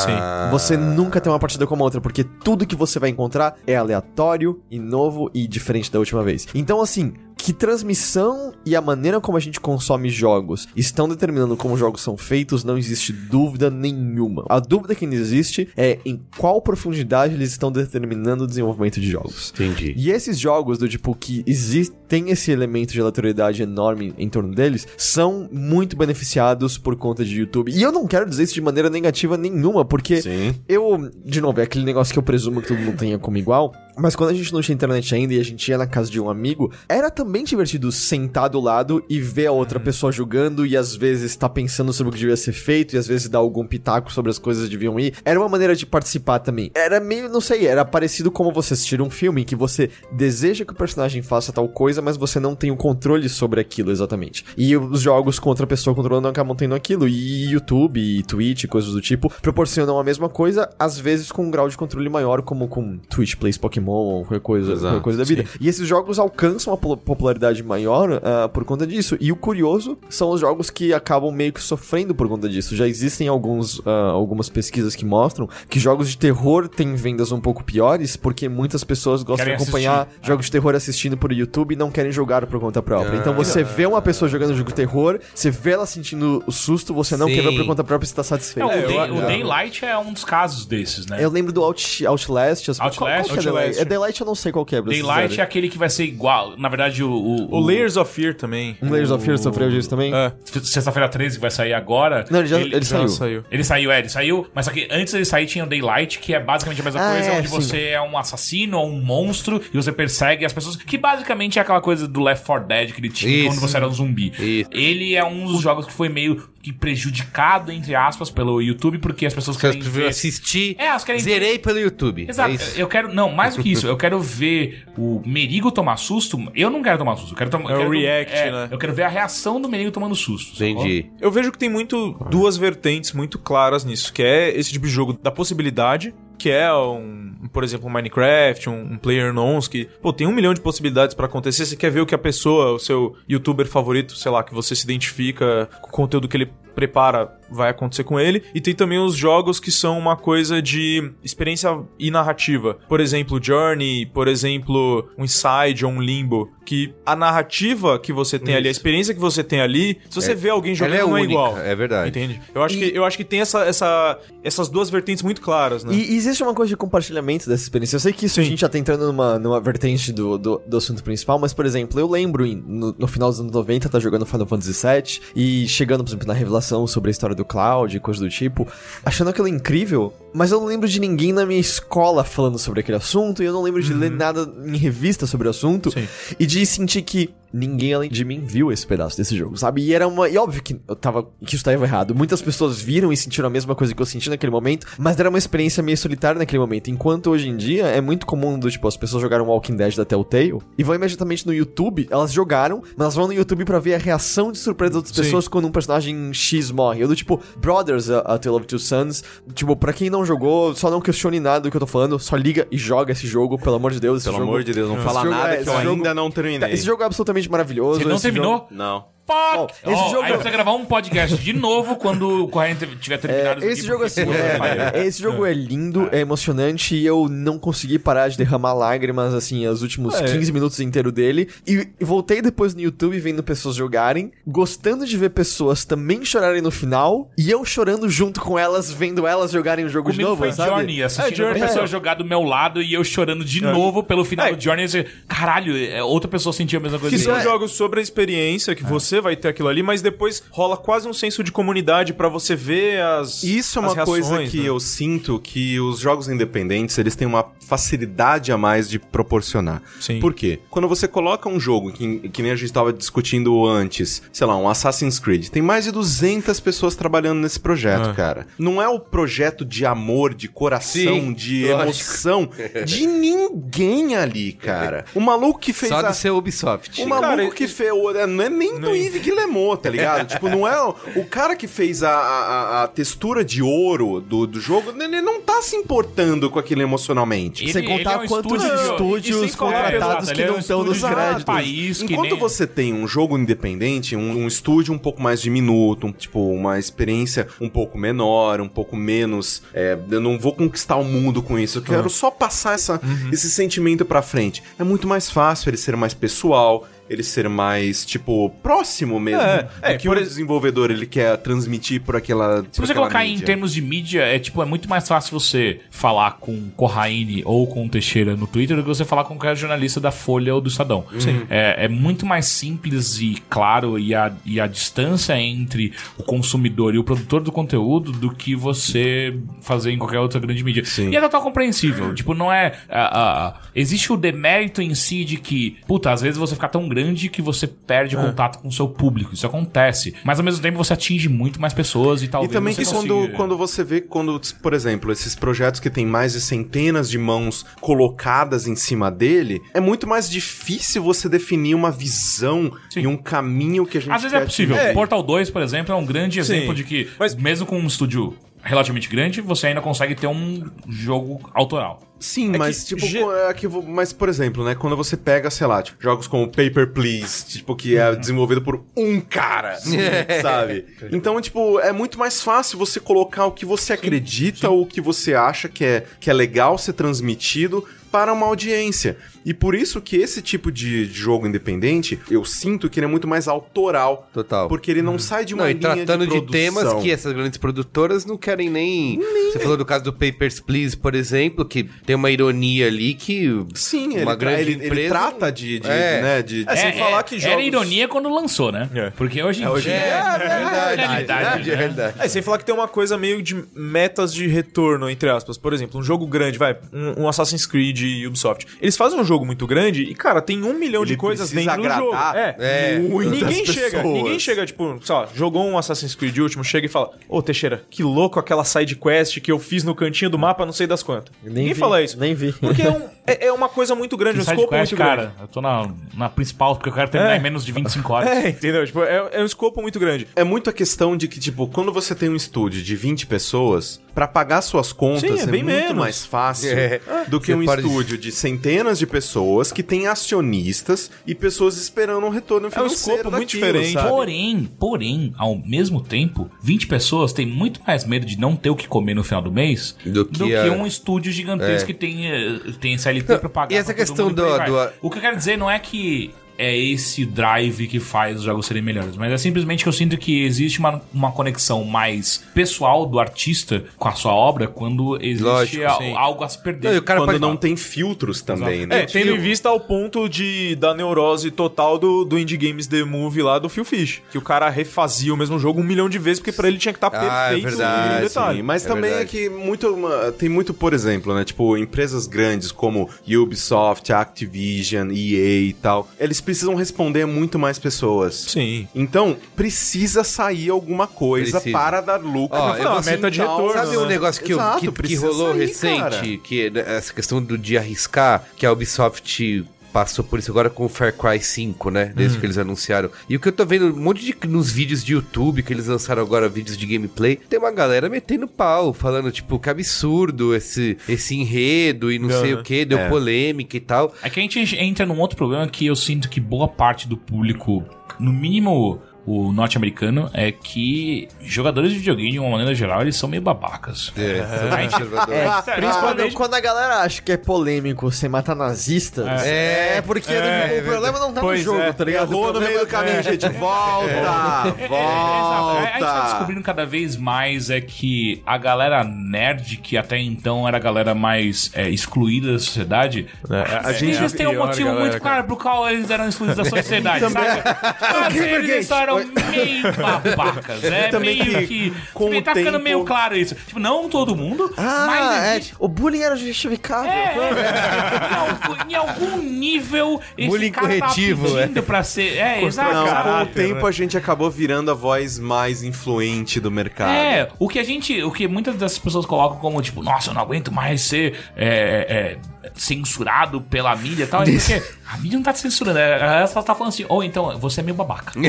Você nunca tem uma partida como a outra, porque tudo que você vai encontrar é aleatório e novo e diferente da última vez. Então, assim, que transmissão e a maneira como a gente consome jogos estão determinando como jogos são feitos, não existe dúvida nenhuma. A dúvida que ainda existe é em qual profundidade eles estão determinando o desenvolvimento de jogos. Entendi. E esses jogos do tipo que existem esse elemento de aleatoriedade enorme em torno deles são muito beneficiados por conta de YouTube. E eu não quero dizer isso de maneira negativa nenhuma, porque Sim. eu, de novo, é aquele negócio que eu presumo que todo mundo tenha como igual. Mas quando a gente não tinha internet ainda e a gente ia na casa de um amigo, era também divertido sentar do lado e ver a outra pessoa jogando e às vezes tá pensando sobre o que devia ser feito e às vezes dar algum pitaco sobre as coisas que deviam ir. Era uma maneira de participar também. Era meio, não sei, era parecido como você assistir um filme em que você deseja que o personagem faça tal coisa, mas você não tem o controle sobre aquilo exatamente. E os jogos com outra pessoa controlando acabam tendo aquilo. E YouTube e Twitch, coisas do tipo, proporcionam a mesma coisa, às vezes com um grau de controle maior, como com Twitch Plays Pokémon ou qualquer coisa, Exato, qualquer coisa da vida. E esses jogos alcançam uma po- popularidade maior ah, por conta disso. E o curioso são os jogos que acabam meio que sofrendo por conta disso. Já existem alguns, ah, algumas pesquisas que mostram que jogos de terror têm vendas um pouco piores, porque muitas pessoas gostam Querem de acompanhar assistir. jogos de terror assistindo por YouTube e não querem jogar por conta própria. então você vê uma pessoa jogando jogo de terror, você vê ela sentindo o susto, você não Sim. quer ver por conta própria e está satisfeito. Não, o, É, Day- o Daylight é um dos casos desses, né? Eu lembro do Out, Outlast. As... Outlast? qual, qual é Outlast. Daylight? É Daylight eu não sei qual que é. Daylight é aquele que vai ser igual. Na verdade, o. O, O Layers of Fear também. Um Layers of Fear sofreu disso também? É. Sexta-feira 13 que vai sair agora. Não, ele já ele, Já saiu. saiu. Ele saiu, é, ele saiu, mas só que antes dele sair tinha o Daylight, que é basicamente a mesma Ah, coisa, é, onde sim. você é um assassino ou um monstro e você persegue as pessoas, que basicamente é aquela coisa do Left 4 Dead que ele tinha Isso. quando você era um zumbi. Isso. Ele é um dos jogos que foi meio que prejudicado, entre aspas, pelo YouTube, porque as pessoas querem ver... assistir. É, elas querem Zerei pelo YouTube. Exato. É isso. eu quero. Não, mais do que isso. Eu quero ver o Merigo tomar susto. Eu não quero tomar susto. Eu quero tomar. É eu o quero, react, é, né? Eu quero ver a reação do Merigo tomando susto. sacou? Entendi. Eu vejo que tem muito duas vertentes muito claras nisso, que é esse tipo de jogo da possibilidade, que é um, por exemplo, um Minecraft, um, um PlayerUnknowns, que, pô, tem um milhão de possibilidades pra acontecer. Você quer ver o que a pessoa, o seu youtuber favorito, sei lá, que você se identifica com o conteúdo que ele prepara, vai acontecer com ele. E tem também os jogos que são uma coisa de experiência e narrativa. Por exemplo, Journey, por exemplo, um Inside ou um Limbo, que a narrativa que você tem ali, a experiência que você tem ali, se você vê alguém jogando Ela é não é única, igual. é verdade. Entende? Eu acho, que, eu acho que tem essa, essa, essas duas vertentes muito claras, né? E existe uma coisa de compartilhamento dessa experiência. Eu sei que isso a gente já tá entrando numa, numa vertente do, do, do assunto principal, mas, por exemplo, eu lembro em- no, no final dos anos 90, tá jogando Final Fantasy VII e chegando, por exemplo, na revelação sobre a história do Cloud e coisa do tipo, achando aquilo incrível, mas eu não lembro de ninguém na minha escola falando sobre aquele assunto e eu não lembro de ler nada em revista sobre o assunto Sim. e de sentir que ninguém além de mim viu esse pedaço desse jogo, sabe? E era uma. E óbvio que eu tava. que isso tava errado. Muitas pessoas viram e sentiram a mesma coisa que eu senti naquele momento, mas era uma experiência meio solitária naquele momento. Enquanto hoje em dia é muito comum do tipo, as pessoas jogaram Walking Dead da Telltale e vão imediatamente no YouTube, elas jogaram, mas elas vão no YouTube pra ver a reação de surpresa das outras Sim. pessoas quando um personagem X morre. Eu do tipo, Brothers, a, a Tale of Two Sons. Tipo, pra quem não jogou, só não questione nada do que eu tô falando, só liga e joga esse jogo, pelo amor de Deus. esse Pelo jogo- amor de Deus, não fala jogo nada é- que esse eu jogo- ainda não terminei. Esse jogo é absolutamente maravilhoso. Você não terminou? jogo- Não. Bom, esse Ó, jogo Aí é- vai gravar um podcast de novo quando o Corrente tiver terminado. É, esse jogo porque- assim, é, esse jogo é lindo, é emocionante e eu não consegui parar de derramar lágrimas assim os últimos É. 15 minutos inteiros dele e, e voltei depois no YouTube vendo pessoas jogarem, gostando de ver pessoas também chorarem no final e eu chorando junto com elas vendo elas jogarem o jogo de Comigo novo, foi sabe? Journey, assistindo É, Journey. a pessoa É. jogar do meu lado e eu chorando de novo pelo final É. do Journey. Assim, caralho, é, outra pessoa sentia a mesma coisa. Que são jogos sobre a experiência que você você vai ter aquilo ali, mas depois rola quase um senso de comunidade pra você ver as Isso é uma coisa reações, que né? eu sinto que os jogos independentes, eles têm uma facilidade a mais de proporcionar. Sim. Por quê? Quando você coloca um jogo, que, que nem a gente tava discutindo antes, sei lá, um Assassin's Creed, tem mais de 200 pessoas trabalhando nesse projeto, Ah. cara. Não é o projeto de amor, de coração, Sim, de lógico. emoção de ninguém ali, cara. O maluco que fez Só a... do seu Ubisoft. O maluco Cara, que fez. o- Não é nem do Yves Guillemot, tá ligado? tipo, não é. O, o cara que fez a, a, a textura de ouro do, do jogo, ele não tá se importando com aquilo emocionalmente. Ele- Sem contar é um quantos estúdio- estúdios contratados Exato, que ele é não um estão nos créditos. país Enquanto nem- você tem um jogo independente, um, um estúdio um pouco mais diminuto, um, tipo, uma experiência um pouco menor, um pouco menos. é, eu não vou conquistar o mundo com isso, eu quero só passar essa, esse sentimento pra frente. É muito mais fácil ele ser mais pessoal. Ele ser mais, tipo, próximo mesmo. É, é, que por o ex- desenvolvedor ele quer transmitir por aquela. Se você colocar em termos de mídia, é tipo, é muito mais fácil você falar com Corraine ou com o Teixeira no Twitter do que você falar com qualquer jornalista da Folha ou do Estadão. Sim. É, é muito mais simples e claro e a, e a distância entre o consumidor e o produtor do conteúdo do que você fazer em qualquer outra grande mídia. Sim. E é total compreensível. tipo, não é. ah, existe o demérito em si de que, puta, às vezes você fica tão grande que você perde contato com o seu público. Isso acontece. Mas ao mesmo tempo você atinge muito mais pessoas e E talvez. também que quando, consiga- quando você vê, quando, por exemplo, esses projetos que tem mais de centenas de mãos colocadas em cima dele, é muito mais difícil você definir uma visão Sim. e um caminho que a gente Às vezes é possível. atingir. Portal 2, por exemplo, é um grande exemplo de que, Mas- mesmo com um estúdio relativamente grande, você ainda consegue ter um jogo autoral. Sim, É mas que tipo, ge- é que mas por exemplo, né, quando você pega, sei lá, tipo, jogos como Paper Please, tipo que é desenvolvido por um cara, sabe? Então, tipo, é muito mais fácil você colocar o que você acredita ou o que você acha que é que é legal ser transmitido para uma audiência. E por isso que esse tipo de jogo independente, eu sinto que ele é muito mais autoral. Total. Porque ele não sai de uma Não, e linha tratando de, de, temas que essas grandes produtoras não querem nem. Você falou do caso do Papers, Please, por exemplo, que tem uma ironia ali que. Sim, uma ele, grande ele, ele empresa- trata de, de, É. né, de, de- É, sem falar que Era jogos- ironia quando lançou, né? É. Porque hoje em hoje dia em dia é, verdade, realidade, é né? verdade. É, sem falar que tem uma coisa meio de metas de retorno, entre aspas. Por exemplo, um jogo grande, vai, um, um Assassin's Creed e Ubisoft. Eles fazem um jogo muito grande e, cara, tem um milhão de Ele coisas precisa dentro do jogo. agradar É, É. ninguém chega, pessoas. ninguém chega, tipo, sei lá, jogou um Assassin's Creed último, chega e fala: Ô Teixeira, que louco aquela side quest que eu fiz no cantinho do mapa, não sei das quantas. ninguém vi, fala isso. nem vi. Porque é, um- é- é uma coisa muito grande, um Side escopo quest, muito cara, grande. eu tô na, na principal porque eu quero terminar É. em menos de 25 horas. É, entendeu? Tipo, é, é um escopo muito grande. É muito a questão de que, tipo, quando você tem um estúdio de 20 pessoas, pra pagar suas contas Sim, é é, bem muito menos. mais fácil É. do que Você um pode- estúdio de centenas de pessoas que tem acionistas e pessoas esperando um retorno um financeiro escopo muito diferente. sabe? Porém, porém, ao mesmo tempo, 20 pessoas têm muito mais medo de não ter o que comer no final do mês Do que a- um estúdio gigantesco É. que tem, eh, tem SLT pra pagar. e essa pra todo questão do- do- O que eu quero dizer não é que é esse drive que faz os jogos serem melhores, mas é simplesmente que eu sinto que existe uma, uma conexão mais pessoal do artista com a sua obra quando existe Lógico, a- algo a se perder. Não, o cara Quando pode- não tem filtros também, né? É, tendo em vista ao ponto de da neurose total do, do Indie Games The Movie lá do Phil Fish. Que o cara refazia o mesmo jogo um milhão de vezes, porque pra ele tinha que estar Ah, é perfeito verdade, no detalhe. Sim, mas É também verdade. é que muito, uma- tem muito, por exemplo, né? Tipo, empresas grandes como Ubisoft, Activision, EA e tal, eles precisam responder a muito mais pessoas. Sim. Então, precisa sair alguma coisa Precisa. para dar lucro. Ó, eu vou- você meta de retorno, Sabe um né? negócio que, eu- Exato, que- que, precisa rolou sair, recente? cara. Que é essa questão do de arriscar, que a Ubisoft passou por isso agora com o Far Cry 5, né? Desde Hum. que eles anunciaram. E o que eu tô vendo, um monte de nos vídeos de YouTube que eles lançaram agora, vídeos de gameplay, tem uma galera metendo pau, falando, tipo, que absurdo esse, esse enredo e não sei Aham. o que, deu É. polêmica e tal. É que a gente entra num outro problema que eu sinto que boa parte do público, no mínimo o norte-americano, é que jogadores de videogame, de uma maneira geral, eles são meio babacas. É, A gente- conservadores. É, Principalmente principalmente quando a galera acha que é polêmico sem matar nazistas. É. É, porque É, o problema não tá no Pois jogo, é. tá ligado? Errou no meio do é- caminho, gente. Volta! É, é, é, exato. A- A gente tá Volta! descobrindo cada vez mais é que a galera nerd, que até então era a galera mais é, excluída da sociedade, a é, gente eles têm um motivo muito claro pro qual eles eram excluídos da sociedade, sabe? Mas eles eram meio babacas. É Também meio que, que. com tipo, o tá ficando tempo- meio claro isso. Tipo, não todo mundo, Ah, mas é. existe. O bullying era justificável. É, é. em, algum, em algum nível, esse Bullying cara corretivo, tá pedindo pra ser. É, exato. Não, com o tempo a gente acabou virando a voz mais influente do mercado. É, o que a gente. O que muitas dessas pessoas colocam como, tipo, nossa, eu não aguento mais ser é, é, censurado pela mídia e tal. É porque a mídia não tá te censurando. é, Ela só tá falando assim, ou então, você é meio babaca.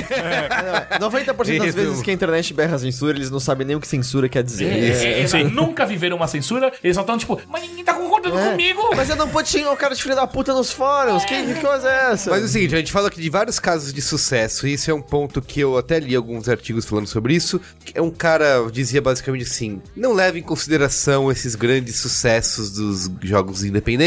90% das Isso. vezes que a internet berra censura, eles não sabem nem o que censura quer dizer. É, é, nunca viveram uma censura, eles só estão tipo, mas ninguém tá concordando É. comigo. Mas eu não pude xingar o cara de filho da puta nos fóruns. Que, que coisa é essa? Mas é o seguinte, a gente fala aqui de vários casos de sucesso, e isso é um ponto que eu até li alguns artigos falando sobre isso. que É um cara dizia basicamente assim: não leve em consideração esses grandes sucessos dos jogos independentes,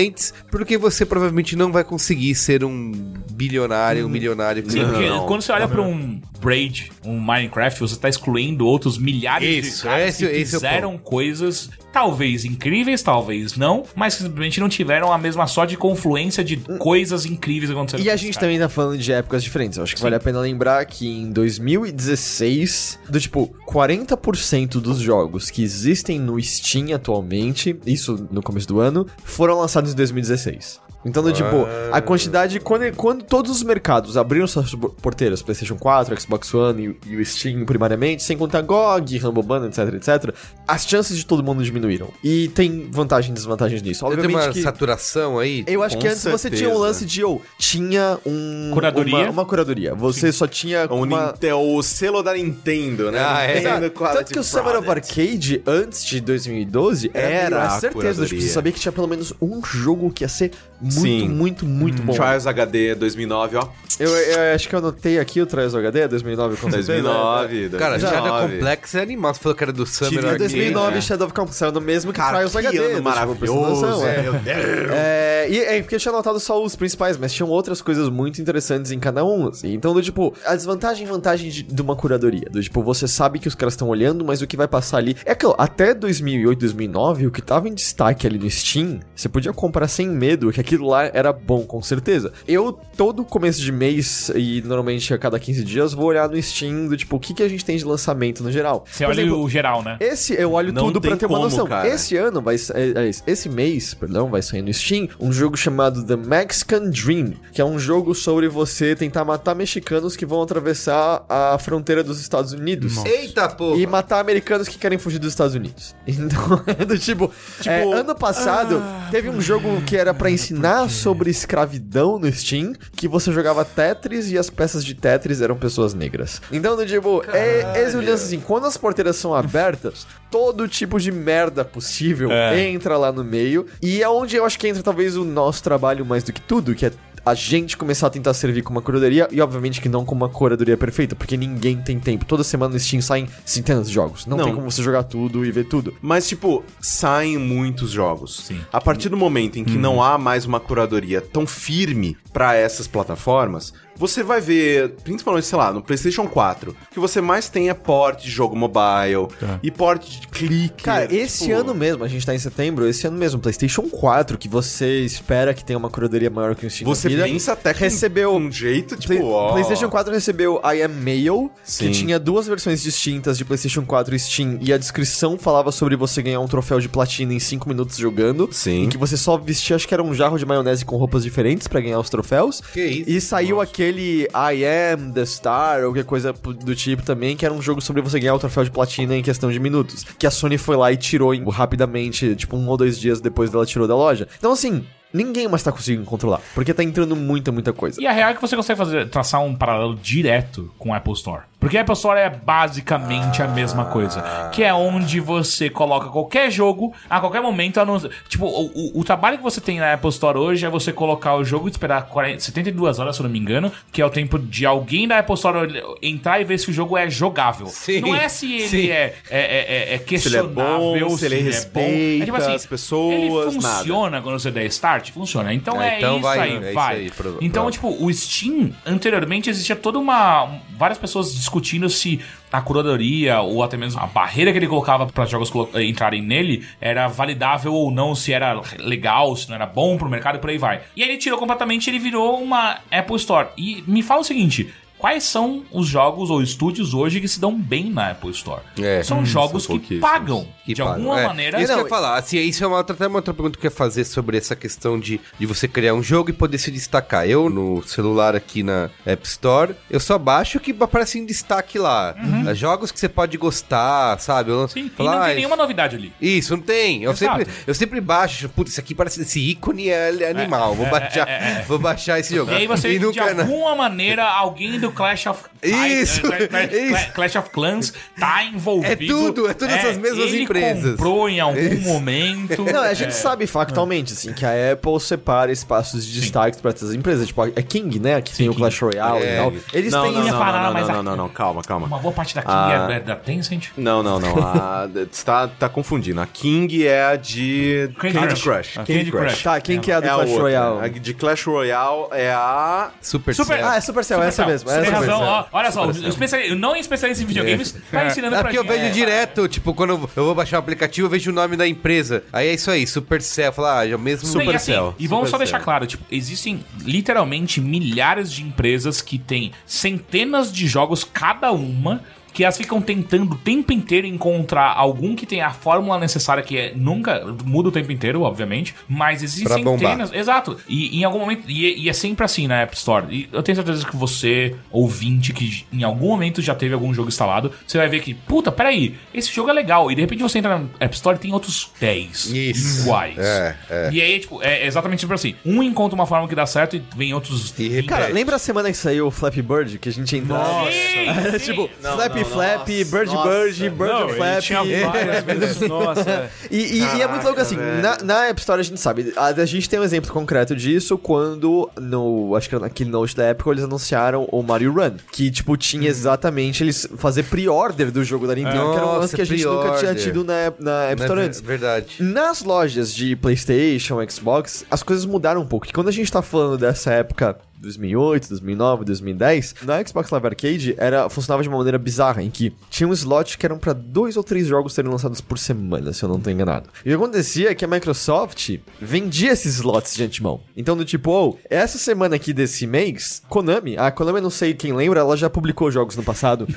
porque você provavelmente não vai conseguir ser um bilionário, um milionário. que Sim, porque Não. quando você olha pra um Braid, um Minecraft, você tá excluindo outros milhares Isso, de caras esse- que esse é fizeram coisas talvez incríveis, talvez não, mas que simplesmente não tiveram a mesma sorte de confluência de coisas incríveis acontecendo. E a gente caras. também tá falando de épocas diferentes. Eu acho que vale a pena lembrar que em 2016, do tipo, 40% dos jogos que existem no Steam atualmente, isso no começo do ano, foram lançados em 2016. Então, do tipo, a quantidade. Quando, quando todos os mercados abriram suas porteiras, PlayStation 4, Xbox One e, e o Steam primariamente, sem contar GOG, Humble Bundle, etc, etc, as chances de todo mundo diminuíram. E tem vantagens e desvantagens nisso. Eu tenho Obviamente uma que. saturação aí. Eu acho que antes você tinha um certeza. lance de, ou tinha um... Curadoria? Uma, uma curadoria. Você só tinha O, uma... Ninte- o selo da Nintendo, né? Ah, é. Nintendo Tanto que o Summer of. Arcade, antes de 2012, era, Era a certeza. Tipo, você sabia que tinha pelo menos um jogo que ia ser muito, Sim. muito, muito bom. Trials HD 2009, ó. Eu, eu acho que eu anotei aqui o Trials HD, 2009 com certeza. 2009, Cara, 2009. Shadow Complex é animal. Você falou que era do Summer Arcade. 2009, É. Shadow Complex saiu no mesmo que Cara, Trials que HD. ano do tipo, maravilhoso, apresentação, é. meu Deus. É, e é porque eu tinha notado só os principais, mas tinham outras coisas muito interessantes em cada um. assim. Então, do tipo, a desvantagem e vantagem de, de uma curadoria. Do tipo, você sabe que os caras estão olhando, mas o que vai passar ali. É que até 2008, 2009, o que tava em destaque ali no Steam, você podia comprar sem medo, que aquilo lá era bom, com certeza. Eu, todo começo de mês, e normalmente a cada 15 dias, vou olhar no Steam do tipo, o que, que a gente tem de lançamento no geral. Você Por olha exemplo, o geral, né? esse eu olho Não tudo pra ter uma como, noção. cara. Esse ano vai é, é, esse mês, perdão, vai sair no Steam um jogo chamado The Mexican Dream, que é um jogo sobre você tentar matar mexicanos que vão atravessar a fronteira dos Estados Unidos. Eita, pô! E matar americanos que querem fugir dos Estados Unidos. Então, é do tipo. é, ano passado, teve um jogo que era pra ensinar sobre escravidão no Steam, que você jogava Tetris e as peças de Tetris eram pessoas negras. Então, do tipo, é, esse é assim: quando as porteiras são abertas, todo tipo de merda possível entra lá no meio. E é onde eu acho que entra talvez o nosso trabalho mais do que tudo, que é a gente começar a tentar servir como uma curadoria e obviamente que não como uma curadoria perfeita, porque ninguém tem tempo. Toda semana no Steam saem centenas de jogos. Não, Não. tem como você jogar tudo e ver tudo. Mas, tipo, saem muitos jogos. Sim. A partir do momento em que não há mais uma curadoria tão firme pra essas plataformas, você vai ver, principalmente, sei lá, no PlayStation 4, o que você mais tem é porte de jogo mobile e porte de clique. Cara, esse tipo, ano mesmo, a gente tá em setembro, esse ano mesmo, PlayStation 4, que você espera que tenha uma curadoria maior que o Steam Você da vida, pensa até com recebeu um jeito, tipo, Play- ó. PlayStation 4 recebeu I Am Mail, Sim. que tinha duas versões distintas de PlayStation 4 e Steam, e a descrição falava sobre você ganhar um troféu de platina em 5 minutos jogando. Sim. Em que você só vestia, acho que era um jarro de maionese com roupas diferentes pra ganhar os troféus. Que isso? E saiu aquele I Am The Star, ou qualquer coisa do tipo também, que era um jogo sobre você ganhar o troféu de platina em questão de minutos. Que a Sony foi lá e tirou rapidamente, tipo um ou dois dias depois dela tirou da loja. Então assim. Ninguém mais tá conseguindo controlar, porque tá entrando muita, muita coisa. E a real é que você consegue fazer, traçar um paralelo direto com o Apple Store. Porque a Apple Store é basicamente a mesma coisa. Que é onde você coloca qualquer jogo a qualquer momento. Tipo, o, o- o trabalho que você tem na Apple Store hoje é você colocar o jogo e esperar 40, 72 horas, se eu não me engano, que é o tempo de alguém da Apple Store entrar e ver se o jogo é jogável. Sim, não é se ele sim. é, é, é, é ele é questionável, bom, se ele é respeita as pessoas, Ele nada. funciona quando você der start? Funciona. Então É, é, então isso vai, aí, é isso vai. aí, pro- então, pro- tipo, o Steam, anteriormente, existia toda uma. várias pessoas discutindo se a curadoria ou até mesmo a barreira que ele colocava para jogos eh, entrarem nele era validável ou não, se era legal, se não era bom pro mercado e por aí vai. E aí ele tirou completamente ele virou uma Apple Store. E me fala o seguinte. Quais são os jogos ou estúdios hoje que se dão bem na Apple Store. É. São jogos são que pagam Que de pagam. alguma É, maneira. Isso que eu Não, ia falar. Assim, isso é uma outra, até uma outra pergunta que eu ia fazer sobre essa questão de, de você criar um jogo e poder se destacar. Eu, no celular aqui na App Store, eu só baixo o que aparece em destaque lá. É, Jogos que você pode gostar, sabe? Eu, Uhum. Sim, e falar, não "Ah, tem nenhuma novidade ali. Isso, não tem. Eu Exato. sempre, eu sempre baixo. Putz, isso aqui parece. Esse ícone é animal. vou, baixar, vou baixar esse jogo. E aí você, de nunca- alguma maneira, alguém do Clash of Isso, Cla- Cla- isso. Clash of Clans tá envolvido. É tudo, é todas essas mesmas ele empresas. comprou em algum Isso. momento. Não, a gente É. sabe factualmente, assim, que a Apple separa espaços de destaque pra essas empresas. Tipo, a King, né? Que tem o Clash Royale É. e tal. Eles Não, têm. não, não, não, não, a- não, não, não, calma, calma. Uma boa parte da King Ah. é da Tencent. Não, não, não. A, tá, tá confundindo. A King é a de Candy Candy, Crush. Crush. Ah, Candy, Candy Crush. Crush. Tá, quem que é a do É a Clash. Royale? A de Clash Royale é a. Super, Super, ah, é Supercell, essa Supercell. mesmo. Você tem razão, ó. Olha só, especialista, não especialista em videogames, tá ensinando É pra porque eu gente. vejo direto, tipo, quando eu vou baixar o aplicativo, eu vejo o nome da empresa. Aí é isso aí, Supercell. Fala, ah, é o mesmo Não, e, assim, Supercell. e vamos só Supercell. deixar claro, tipo, existem literalmente milhares de empresas que têm centenas de jogos cada uma. Que elas ficam tentando o tempo inteiro encontrar algum que tenha a fórmula necessária, que é nunca muda o tempo inteiro, obviamente. Mas existem centenas. Exato. E em algum momento. E, e é sempre assim na App Store. E eu tenho certeza que você, ouvinte, que em algum momento já teve algum jogo instalado, você vai ver que, puta, peraí, esse jogo é legal. E de repente você entra na App Store e tem outros 10 Isso. iguais. É, é. E aí, tipo, é exatamente tipo assim: um encontra uma forma que dá certo e vem outros. E. Cara, lembra a semana que saiu o Flappy Bird? Que a gente entrava. Era tipo, Flappy Flap, Bird Bird, Bird Flap. tinha várias vezes. Nossa. E, e- e é muito louco assim, na, na App Store a gente sabe, a, a gente tem um exemplo concreto disso quando no, acho que naquele note da Apple eles anunciaram o Mario Run, que tipo tinha exatamente eles fazer pre-order do jogo da Nintendo, que era um lance Nossa, que a gente nunca tinha tido na, na App Store antes. Verdade. Nas lojas de PlayStation, Xbox, as coisas mudaram um pouco. Quando a gente tá falando dessa época 2008, 2009, 2010, na Xbox Live Arcade era funcionava de uma maneira bizarra, em que tinha um slot que eram pra dois ou três jogos serem lançados por semana, se eu não tô enganado. E o que acontecia é que a Microsoft vendia esses slots de antemão. Então, do tipo, oh, essa semana aqui desse mês, Konami, a Konami, eu não sei quem lembra, ela já publicou jogos no passado.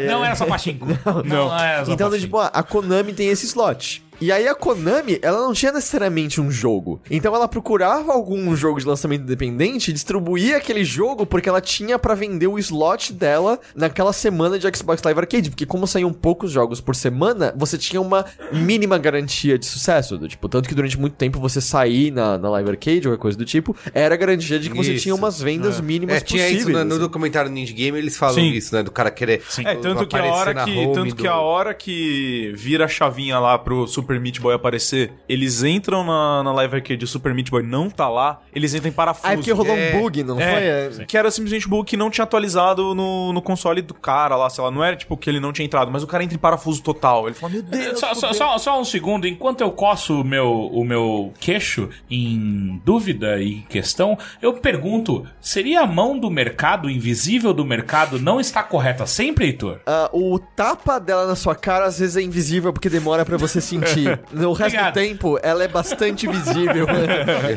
E- Não era só pachinko. Não, não era só então, pachinko. tipo, a a Konami tem esse slot. E aí a Konami, ela não tinha necessariamente um jogo. Então ela procurava algum jogo de lançamento independente, distribuía aquele jogo porque ela tinha pra vender o slot dela naquela semana de Xbox Live Arcade, porque como saíam poucos jogos por semana, você tinha uma mínima garantia de sucesso, do tipo, tanto que durante muito tempo você sair na, na Live Arcade ou qualquer coisa do tipo, era garantia de que você Isso. tinha umas vendas mínimas É, tinha possíveis. isso no, no assim. documentário Ninja Game, eles falam Sim. isso, né? Do cara querer É, tanto que a aparecer hora que, tanto que do- a hora que vira a chavinha lá pro Super Meat Boy aparecer, eles entram na, na Live Arcade e o Super Meat Boy não tá lá, eles entram em parafuso. Ah, é porque rolou É. um bug, não É, foi? É. que era simplesmente bug que não tinha atualizado no, no console do cara lá, sei lá, não era tipo que ele não tinha entrado, mas o cara entra em parafuso total. Ele fala, meu Deus, Só, só, só, só um segundo, enquanto eu coço o meu, o meu queixo em dúvida e questão, eu pergunto: seria a mão do mercado, invisível do mercado, não está correta sempre, Heitor? Ah, o tapa dela na sua cara às vezes é invisível porque demora pra você sentir. No resto Obrigado. do tempo, ela é bastante visível.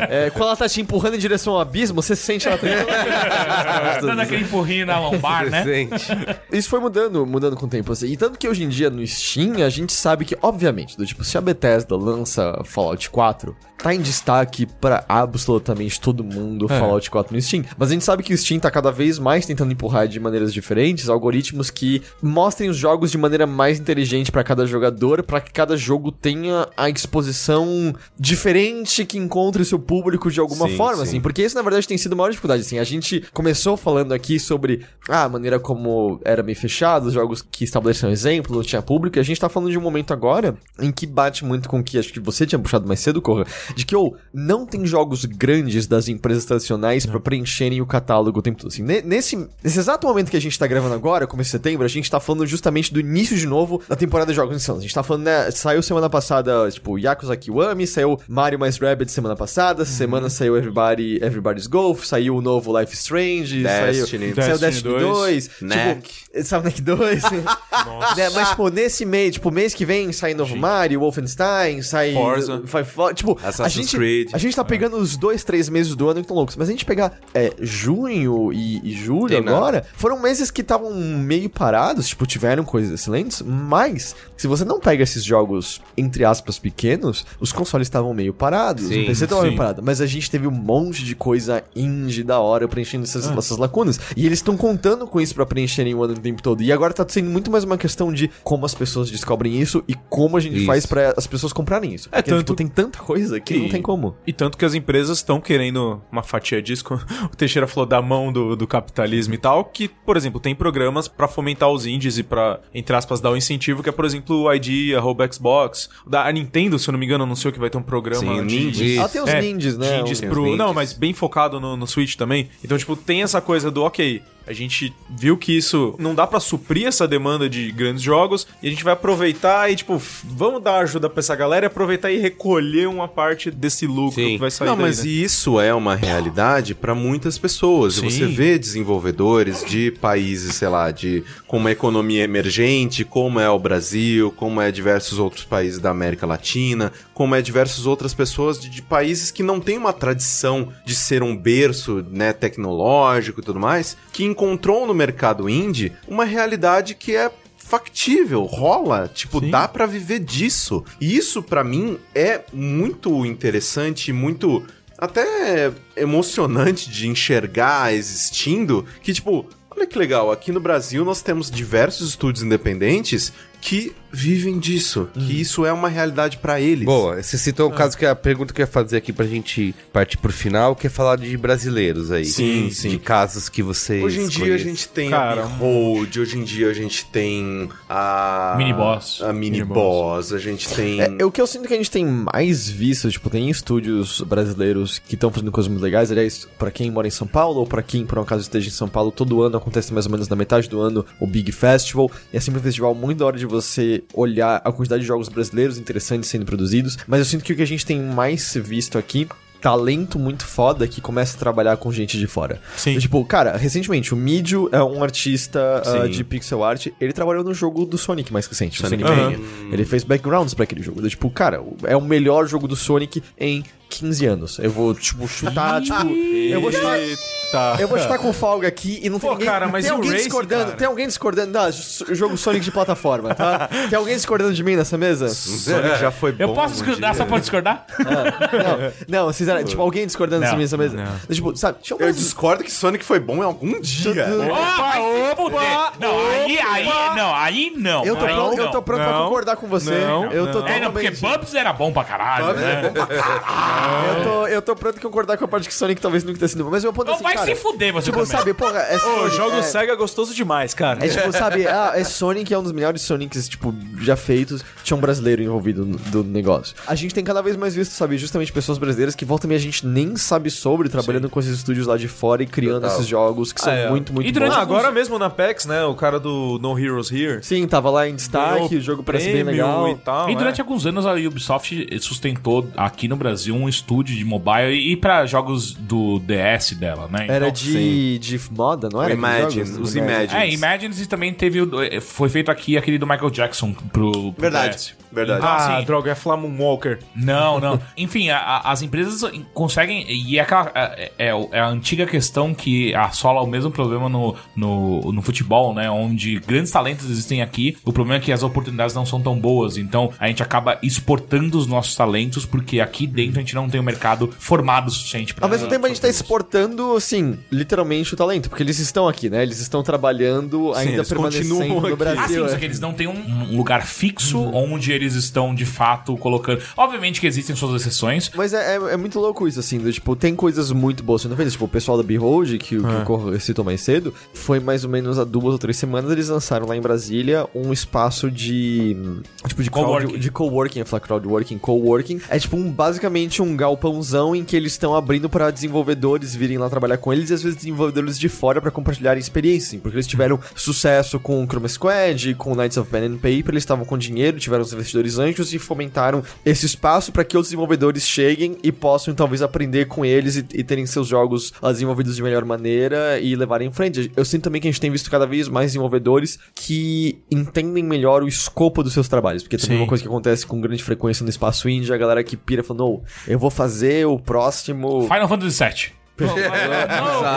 É, quando ela tá te empurrando em direção ao abismo, você sente ela Dando aquele empurrinho na lombar, né? Presente. Isso foi mudando, mudando com o tempo. Assim. E tanto que hoje em dia no Steam, a gente sabe que, obviamente, do tipo, se a Bethesda lança Fallout 4, tá em destaque pra absolutamente todo mundo Fallout 4 no Steam. Mas a gente sabe que o Steam tá cada vez mais tentando empurrar de maneiras diferentes algoritmos que mostrem os jogos de maneira mais inteligente pra cada jogador, pra que cada jogo tenha a exposição diferente que encontre seu público de alguma Sim, forma, sim. assim. Porque isso, na verdade, tem sido a maior dificuldade, assim. A gente começou falando aqui sobre ah, a maneira como era meio fechado, os jogos que estabeleciam exemplo, não tinha público, e a gente tá falando de um momento agora em que bate muito com o que acho que você tinha puxado mais cedo, Corra, de que, ou, não tem jogos grandes das empresas tradicionais pra preencherem o catálogo o tempo todo. Assim, ne- nesse, nesse exato momento que a gente tá gravando agora, começo de setembro, a gente tá falando justamente do início de novo da temporada de jogos insanos. A gente tá falando, né, saiu semana passada passada, tipo, Yakuza Kiwami, saiu Mario mais Rabbit semana passada, essa semana saiu Everybody, Everybody's Golf, saiu o novo Life Strange, Destiny. saiu, saiu Destiny Destiny 2, Neck. tipo, saiu Neck 2. Né, mas, tipo, nesse mês, tipo, mês que vem sai novo Mario, Wolfenstein, sai... Forza. Vai, vai- tipo, a Assassin's gente, Creed. a gente tá pegando os dois, três meses do ano que estão loucos, mas a gente pegar é, junho e, e julho Tem nada. agora, foram meses que estavam meio parados, tipo, tiveram coisas excelentes, mas se você não pega esses jogos, entre aspas, pequenos, os consoles estavam meio parados, Sim, o PC tava meio parado, mas a gente teve um monte de coisa indie da hora preenchendo essas, essas lacunas, e eles estão contando com isso pra preencherem o ano o tempo todo, e agora tá sendo muito mais uma questão de como as pessoas descobrem isso e como a gente Isso. faz pra as pessoas comprarem isso. É, Porque, tanto- tipo, tem tanta coisa que não E- tem como. E tanto que as empresas estão querendo uma fatia disso, o Teixeira falou da mão do, do capitalismo e tal, que, por exemplo, tem programas pra fomentar os indies e pra, entre aspas, dar o incentivo, que é, por exemplo, o ID, arroba Xbox. Da, a Nintendo, se eu não me engano, anunciou que vai ter um programa Sim, de... Isso. Ela tem os É, ninjas, né? pro... Não, mas bem focado no, no Switch também. Então, tipo, tem essa coisa do, ok, a gente viu que isso não dá pra suprir essa demanda de grandes jogos e a gente vai aproveitar e, tipo, vamos dar ajuda pra essa galera e aproveitar e recolher uma parte desse lucro Sim. que vai sair Não, daí, mas né? isso é uma realidade para muitas pessoas. Sim. Você vê desenvolvedores de países, sei lá, de com uma economia emergente, como é o Brasil, como é diversos outros países da América Latina, como é diversas outras pessoas de, de países que não têm uma tradição de ser um berço, né, tecnológico e tudo mais, que encontrou no mercado indie uma realidade que é factível, rola, tipo, dá pra viver disso. E isso pra mim é muito interessante, muito até emocionante de enxergar existindo, que tipo, olha que legal, aqui no Brasil nós temos diversos estúdios independentes que vivem disso, que isso é uma realidade pra eles. Boa, você citou um caso que é a pergunta que eu ia fazer aqui pra gente partir pro final, que é falar de brasileiros aí. Sim, De sim. casos que vocês. Hoje em dia a gente tem Cara, a Behold, hoje em dia a gente tem a Mini Boss. a Mini Boss, a gente tem É, o que eu sinto que a gente tem mais visto, tipo, tem estúdios brasileiros que estão fazendo coisas muito legais. Aliás, pra quem mora em São Paulo, ou pra quem por um acaso esteja em São Paulo, todo ano acontece mais ou menos na metade do ano o Big Festival. E é sempre um festival muito da hora de você olhar a quantidade de jogos brasileiros interessantes sendo produzidos. Mas eu sinto que o que a gente tem mais visto aqui. Talento muito foda que começa a trabalhar com gente de fora. Sim. Tipo, cara, recentemente o Midio é um artista Sim. de pixel art. Ele trabalhou no jogo do Sonic mais recente, Sonic Sonic Mania. Mania. Ele fez backgrounds pra aquele jogo. Eu, Tipo, cara, é o melhor jogo do Sonic em 15 anos. Eu vou, tipo, chutar, tipo. Eu vou chutar. Eita. Eu vou chutar com folga aqui e não tem Pô, ninguém. cara, mas tem alguém Race, discordando. cara? Tem alguém discordando. Não, o jogo Sonic de plataforma, tá? tem alguém discordando de mim nessa mesa? Sonic já foi Eu bom posso um discordar só pra discordar? Não, não, sinceramente, tipo, alguém discordando de mim nessa mesa? não. Tipo, sabe, Eu discordo que Sonic foi bom em algum dia. Ah, vai se fuder. Não, aí, aí, não, aí não. Eu tô, aí pronto, não. eu tô pronto pra concordar com você. Não, eu tô não. É, não, porque Bubs era bom pra caralho, né? Eu tô, eu tô pronto pra concordar com a parte que Sonic talvez nunca tenha sido bom. Mas o meu ponto é Não assim, vai cara, se fuder você Tipo, também. sabe, porra, é Ô, Sonic, jogo é, Sega é gostoso demais, cara. É tipo, sabe, ah, é Sonic é um dos melhores Sonics, tipo, já feitos. Tinha um brasileiro envolvido no do negócio. A gente tem cada vez mais visto, sabe, justamente pessoas brasileiras que voltam e a gente nem sabe sobre, trabalhando com esses estúdios lá de fora e criando Total. esses jogos que são Ah, é. muito, muito E durante bons. Ah, agora mesmo na PEX, né? O cara do No Heroes Here. Sim, tava lá em destaque, ganhou o jogo parece bem prêmio legal. E, tal, E durante é. alguns anos a Ubisoft sustentou aqui no Brasil um estúdio de mobile e pra jogos do DS dela, né? Era Então- de, de moda, não era? Imagine, jogos? os Imagines. É, Imagines e também teve. o- eh, Foi feito aqui aquele do Michael Jackson pro, pro Verdade, DS. Verdade. Então, Ah, assim, droga, é Flamon Walker. Não, não. Enfim, a- a- as empresas conseguem. E é, aquela, é, é- é a antiga questão que assola o mesmo problema no, no, no futebol, né? Onde grandes talentos existem aqui. O problema é que as oportunidades não são tão boas. Então a gente acaba exportando os nossos talentos, porque aqui dentro a gente não tem um mercado formado o suficiente pra. Ao mesmo tempo a gente tá exportando, assim, literalmente o talento, porque eles estão aqui, né? Eles estão trabalhando, ainda eles permanecendo continuam no aqui. Brasil. Ah, sim, é. só que eles não têm um, um lugar fixo onde eles estão de fato colocando. Obviamente que existem suas exceções. Mas é, é, é muito louco isso, assim, do, tipo, tem coisas muito boas sendo feitas. Tipo, o pessoal da Behold, que, o que o Corro citou mais cedo, foi mais ou menos há duas ou três semanas, eles lançaram lá em Brasília um espaço de. Tipo, de crowd- Coworking. De coworking, eu ia falar crowdworking, coworking. É tipo um, basicamente um galpãozão em que eles estão abrindo pra desenvolvedores virem lá trabalhar com eles e às vezes desenvolvedores de fora pra compartilharem experiência, assim, porque eles tiveram sucesso com o Chroma Squad, com Knights of Pen and Paper, eles estavam com dinheiro, tiveram os investidores anjos e fomentaram esse espaço para que outros desenvolvedores cheguem e possam talvez aprender com eles e, e terem seus jogos desenvolvidos de melhor maneira e levarem em frente. Eu sinto também que a gente tem visto cada vez mais desenvolvedores que entendem melhor o escopo dos seus trabalhos, porque também é Sim. uma coisa que acontece com grande frequência no espaço indie, a galera que pira falando, "Oh, eu vou fazer o próximo Final Fantasy VII. Não,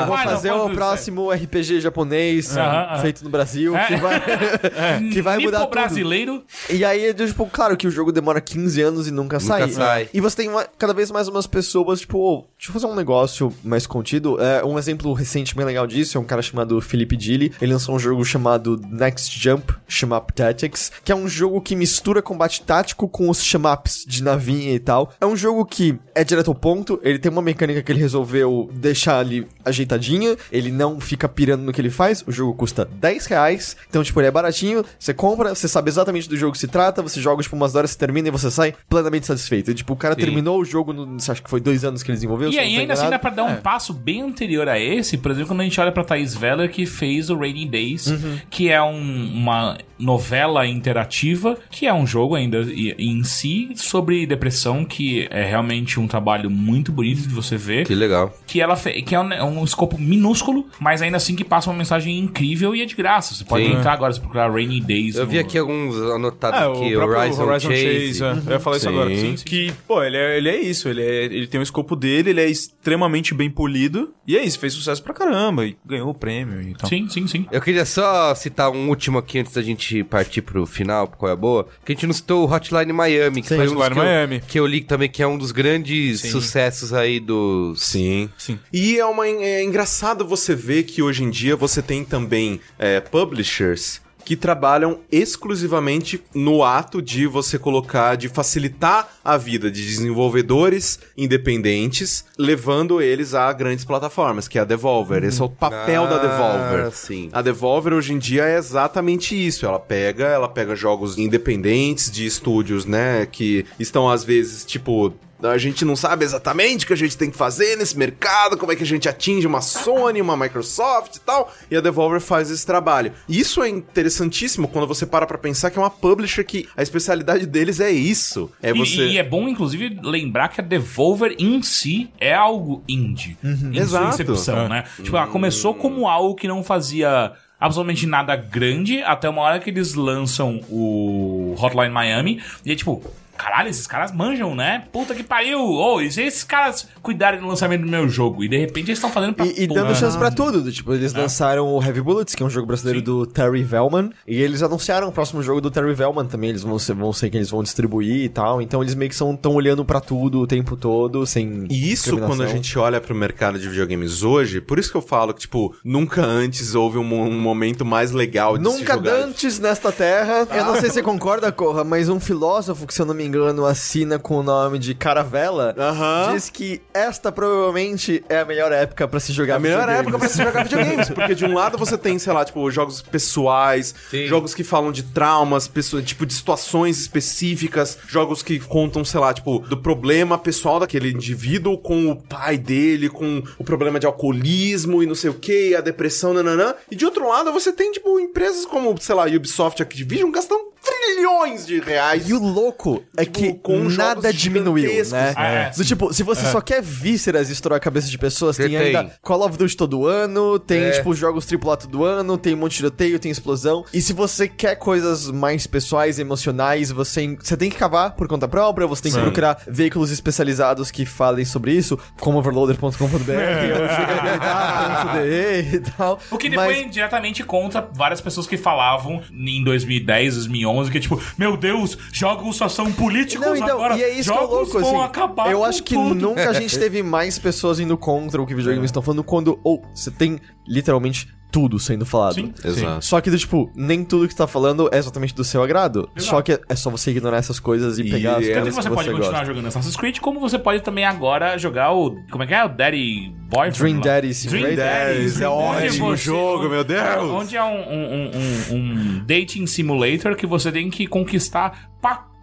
eu vou fazer o próximo RPG japonês Aham, aham. feito no Brasil, É. que vai, que vai mudar brasileiro. E aí, tipo, claro que o jogo demora 15 anos e nunca, sai. sai. E você tem uma- cada vez mais umas pessoas, tipo, "Ô, deixa eu fazer um negócio mais contido. É, um exemplo recente bem legal disso é um cara chamado Felipe Dilli. Ele lançou um jogo chamado Next Jump, Shmup Tactics, que é um jogo que mistura combate tático com os shmups de navinha e tal. É um jogo que é direto ao ponto, ele tem uma mecânica que ele resolveu deixar ali ajeitadinha, ele não fica pirando no que ele faz, o jogo custa 10 reais, então, tipo, ele é baratinho, você compra, você sabe exatamente do jogo que se trata, você joga, tipo, umas horas, você termina e você sai plenamente satisfeito. E, tipo, o cara Sim. terminou o jogo, no, você acha que foi dois anos que ele desenvolveu? E aí, ainda assim, dá pra dar um passo bem anterior a esse. Por exemplo, quando a gente olha pra Thaís Veller, que fez o Rainy Days, que é um- uma novela interativa, que é um jogo ainda e- em si sobre depressão, que é realmente um trabalho muito bonito de você ver. Que legal. Que ela fe- que é um, é um escopo minúsculo, mas ainda assim que passa uma mensagem incrível e é de graça. Você pode Sim. entrar agora se procurar Rainy Days. Eu vi no- aqui alguns anotados É, aqui, o Horizon, Horizon Chase. Chase. é. Eu ia falar isso Sim. agora. Que, pô, ele é, ele é isso. Ele, é- ele tem o escopo dele, ele é extremamente bem polido. E é isso, fez sucesso pra caramba. E ganhou o prêmio e tal. Sim, sim, sim. Eu queria só citar um último aqui antes da gente partir pro final, qual é a boa. Que a gente não citou o Hotline Miami, que Sim, foi um dos Hotline que, eu, Miami. que eu li também, que é um dos grandes Sim. sucessos aí dos... Sim. Sim. E é, uma, é engraçado você ver que hoje em dia você tem também é, publishers que trabalham exclusivamente no ato de você colocar, de facilitar a vida de desenvolvedores independentes, levando eles a grandes plataformas, que é a Devolver. Esse é o papel da Ah, Devolver. sim. A Devolver hoje em dia é exatamente isso. Ela pega, ela pega jogos independentes de estúdios, né, que estão às vezes tipo a gente não sabe exatamente o que a gente tem que fazer nesse mercado, como é que a gente atinge uma Sony, uma Microsoft e tal, e a Devolver faz esse trabalho. E Isso é interessantíssimo quando você para pra pensar que é uma publisher que a especialidade deles é isso. É E- você E, é bom, inclusive, lembrar que a Devolver em si é algo indie. Em sua Exato. incepção, né? Tipo, ela começou como algo que não fazia absolutamente nada grande, até uma hora que eles lançam o Hotline Miami, e é tipo... Caralho, esses caras manjam, né? Puta que pariu! Ô, e se esses caras cuidarem do lançamento do meu jogo? E de repente eles estão fazendo pra E, e dando chance pra tudo. do Tipo, eles lançaram o Heavy Bullets, que é um jogo brasileiro do Terry Velman. E eles anunciaram o próximo jogo do Terry Velman também. Eles vão ser, vão ser que eles vão distribuir e tal. Então eles meio que estão olhando pra tudo o tempo todo, sem. E isso, quando a gente olha pro mercado de videogames hoje, por isso que eu falo que, tipo, nunca antes houve um, um momento mais legal de se Nunca jogar. dantes nesta terra. Eu não sei se você concorda, Corra, mas um filósofo, que se eu não me engano, assina com o nome de Caravela, Aham. diz que esta provavelmente é a melhor época pra se jogar É a melhor videogames. época pra se jogar videogames, porque de um lado você tem, sei lá, tipo, jogos pessoais, Sim. jogos que falam de traumas, pessoa, tipo, de situações específicas, jogos que contam, sei lá, tipo, do problema pessoal daquele indivíduo com o pai dele, com o problema de alcoolismo e não sei o que, a depressão, nananã. E de outro lado você tem, tipo, empresas como, sei lá, Ubisoft, Activision, gastando trilhões de reais. E o louco é Tipo, que com nada diminuiu, né? Ah, é, Do tipo, se você só quer vísceras e estourar a cabeça de pessoas, tem, tem. ainda Call of Duty todo ano, tem, É. tipo, jogos AAA todo ano, tem um monte de tiroteio, tem explosão. E se você quer coisas mais pessoais, emocionais, você, você tem que cavar por conta própria, você tem que procurar veículos especializados que falem sobre isso, como overloader.com.br, ou jogabilidade.de e tal. O que depois Mas- é diretamente contra várias pessoas que falavam em 2010, 2011, que é tipo, meu Deus, jogos só são políticos Não, então, agora. e é isso que é jogos louco, vão assim. acabar eu com acho que tudo. nunca a gente teve mais pessoas indo contra o que videogames estão falando quando, ou, você tem literalmente tudo sendo falado. Sim. Exato. Só que, do tipo, nem tudo que você tá falando é exatamente do seu agrado. Só que é só você ignorar essas coisas e, E pegar as é- Tanto coisas que você pode você continuar gosta. jogando Assassin's Creed, como você pode também agora jogar o. Como é que é? O Daddy Boyfriend? Dream. Daddy Dream Simulator. Daddy. Daddies, é Onde ótimo você- jogo, meu Deus. Onde é um, um, um- um- um dating simulator que você tem que conquistar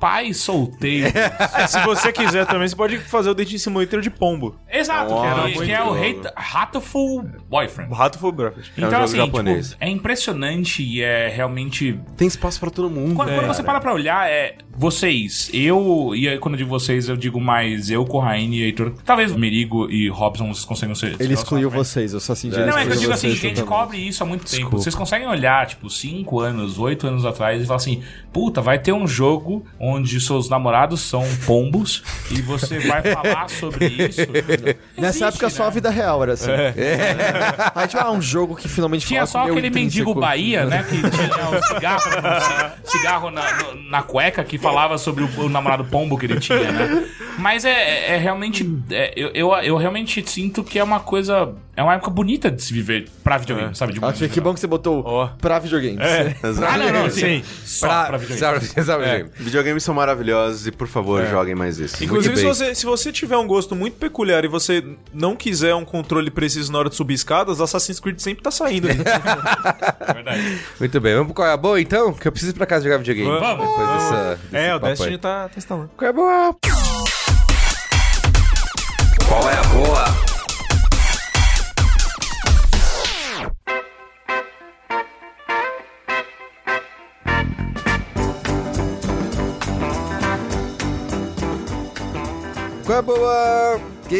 papais solteiros. É, se você quiser também, você pode fazer o Dating Simulator de pombo. Exato, É que, é, que é o hate, Hateful Boyfriend. O Rato foi o Breakfast. É um Então, assim, japonês. tipo, é impressionante e é realmente Tem espaço pra todo mundo. Quando, quando você para pra olhar, é, vocês, eu, e aí quando eu digo vocês, eu digo mais eu, Corraine e Heitor. Talvez o Merigo e Robson vocês consigam ser. Ele excluiu você. vocês, eu só senti Não, é que eu digo assim, a gente totalmente. cobre isso há muito tempo. Vocês conseguem olhar, tipo, 5 anos, 8 anos atrás e falar assim: puta, vai ter um jogo onde seus namorados são pombos e você vai falar sobre isso. Nessa Existe, época só a né? vida real era assim. Aí tipo, ah, um jogo que finalmente Tinha só aquele mendigo. Bahia, né? Que tinha o cigarro, no- cigarro na, na cueca que falava sobre o, o namorado pombo que ele tinha, né? Mas é, é- é realmente. é, eu, eu, eu realmente sinto que é uma coisa. É uma época bonita de se viver pra videogame, sabe? De Ah, que bom que você botou Ó. pra videogames. Ah, não, não, sim. Sim. Só Pra, pra, videogame. sabe, sabe, gente? Videogames são maravilhosos e, por favor, joguem mais isso. Inclusive, se você, se você tiver um gosto muito peculiar e você não quiser um controle preciso na hora de subir escadas, Assassin's Creed sempre tá saindo. ali. É verdade. Muito bem, vamos pro qual é a boa então? Que eu preciso ir pra casa jogar videogame. Vamos. Depois dessa, desse é, o. Destiny tá, tá instalando.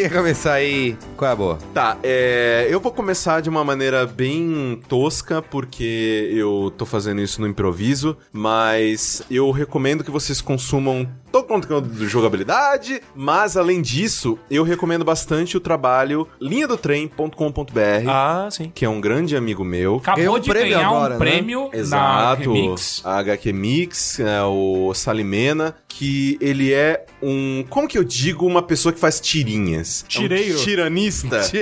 Ia começar aí? Qual é a boa? Tá, é, eu vou começar de uma maneira bem tosca, porque eu tô fazendo isso no improviso, mas eu recomendo que vocês consumam todo o conteúdo de jogabilidade, mas além disso, eu recomendo bastante o trabalho linhadotrem.com.br, Ah, sim. que é um grande amigo meu. Acabou um de prêmio ganhar agora, um né? prêmio na Exato, a HQ Mix, é, o Salimena, que ele é um, como que eu digo, uma pessoa que faz tirinhas. Tireiro. É um tiranista.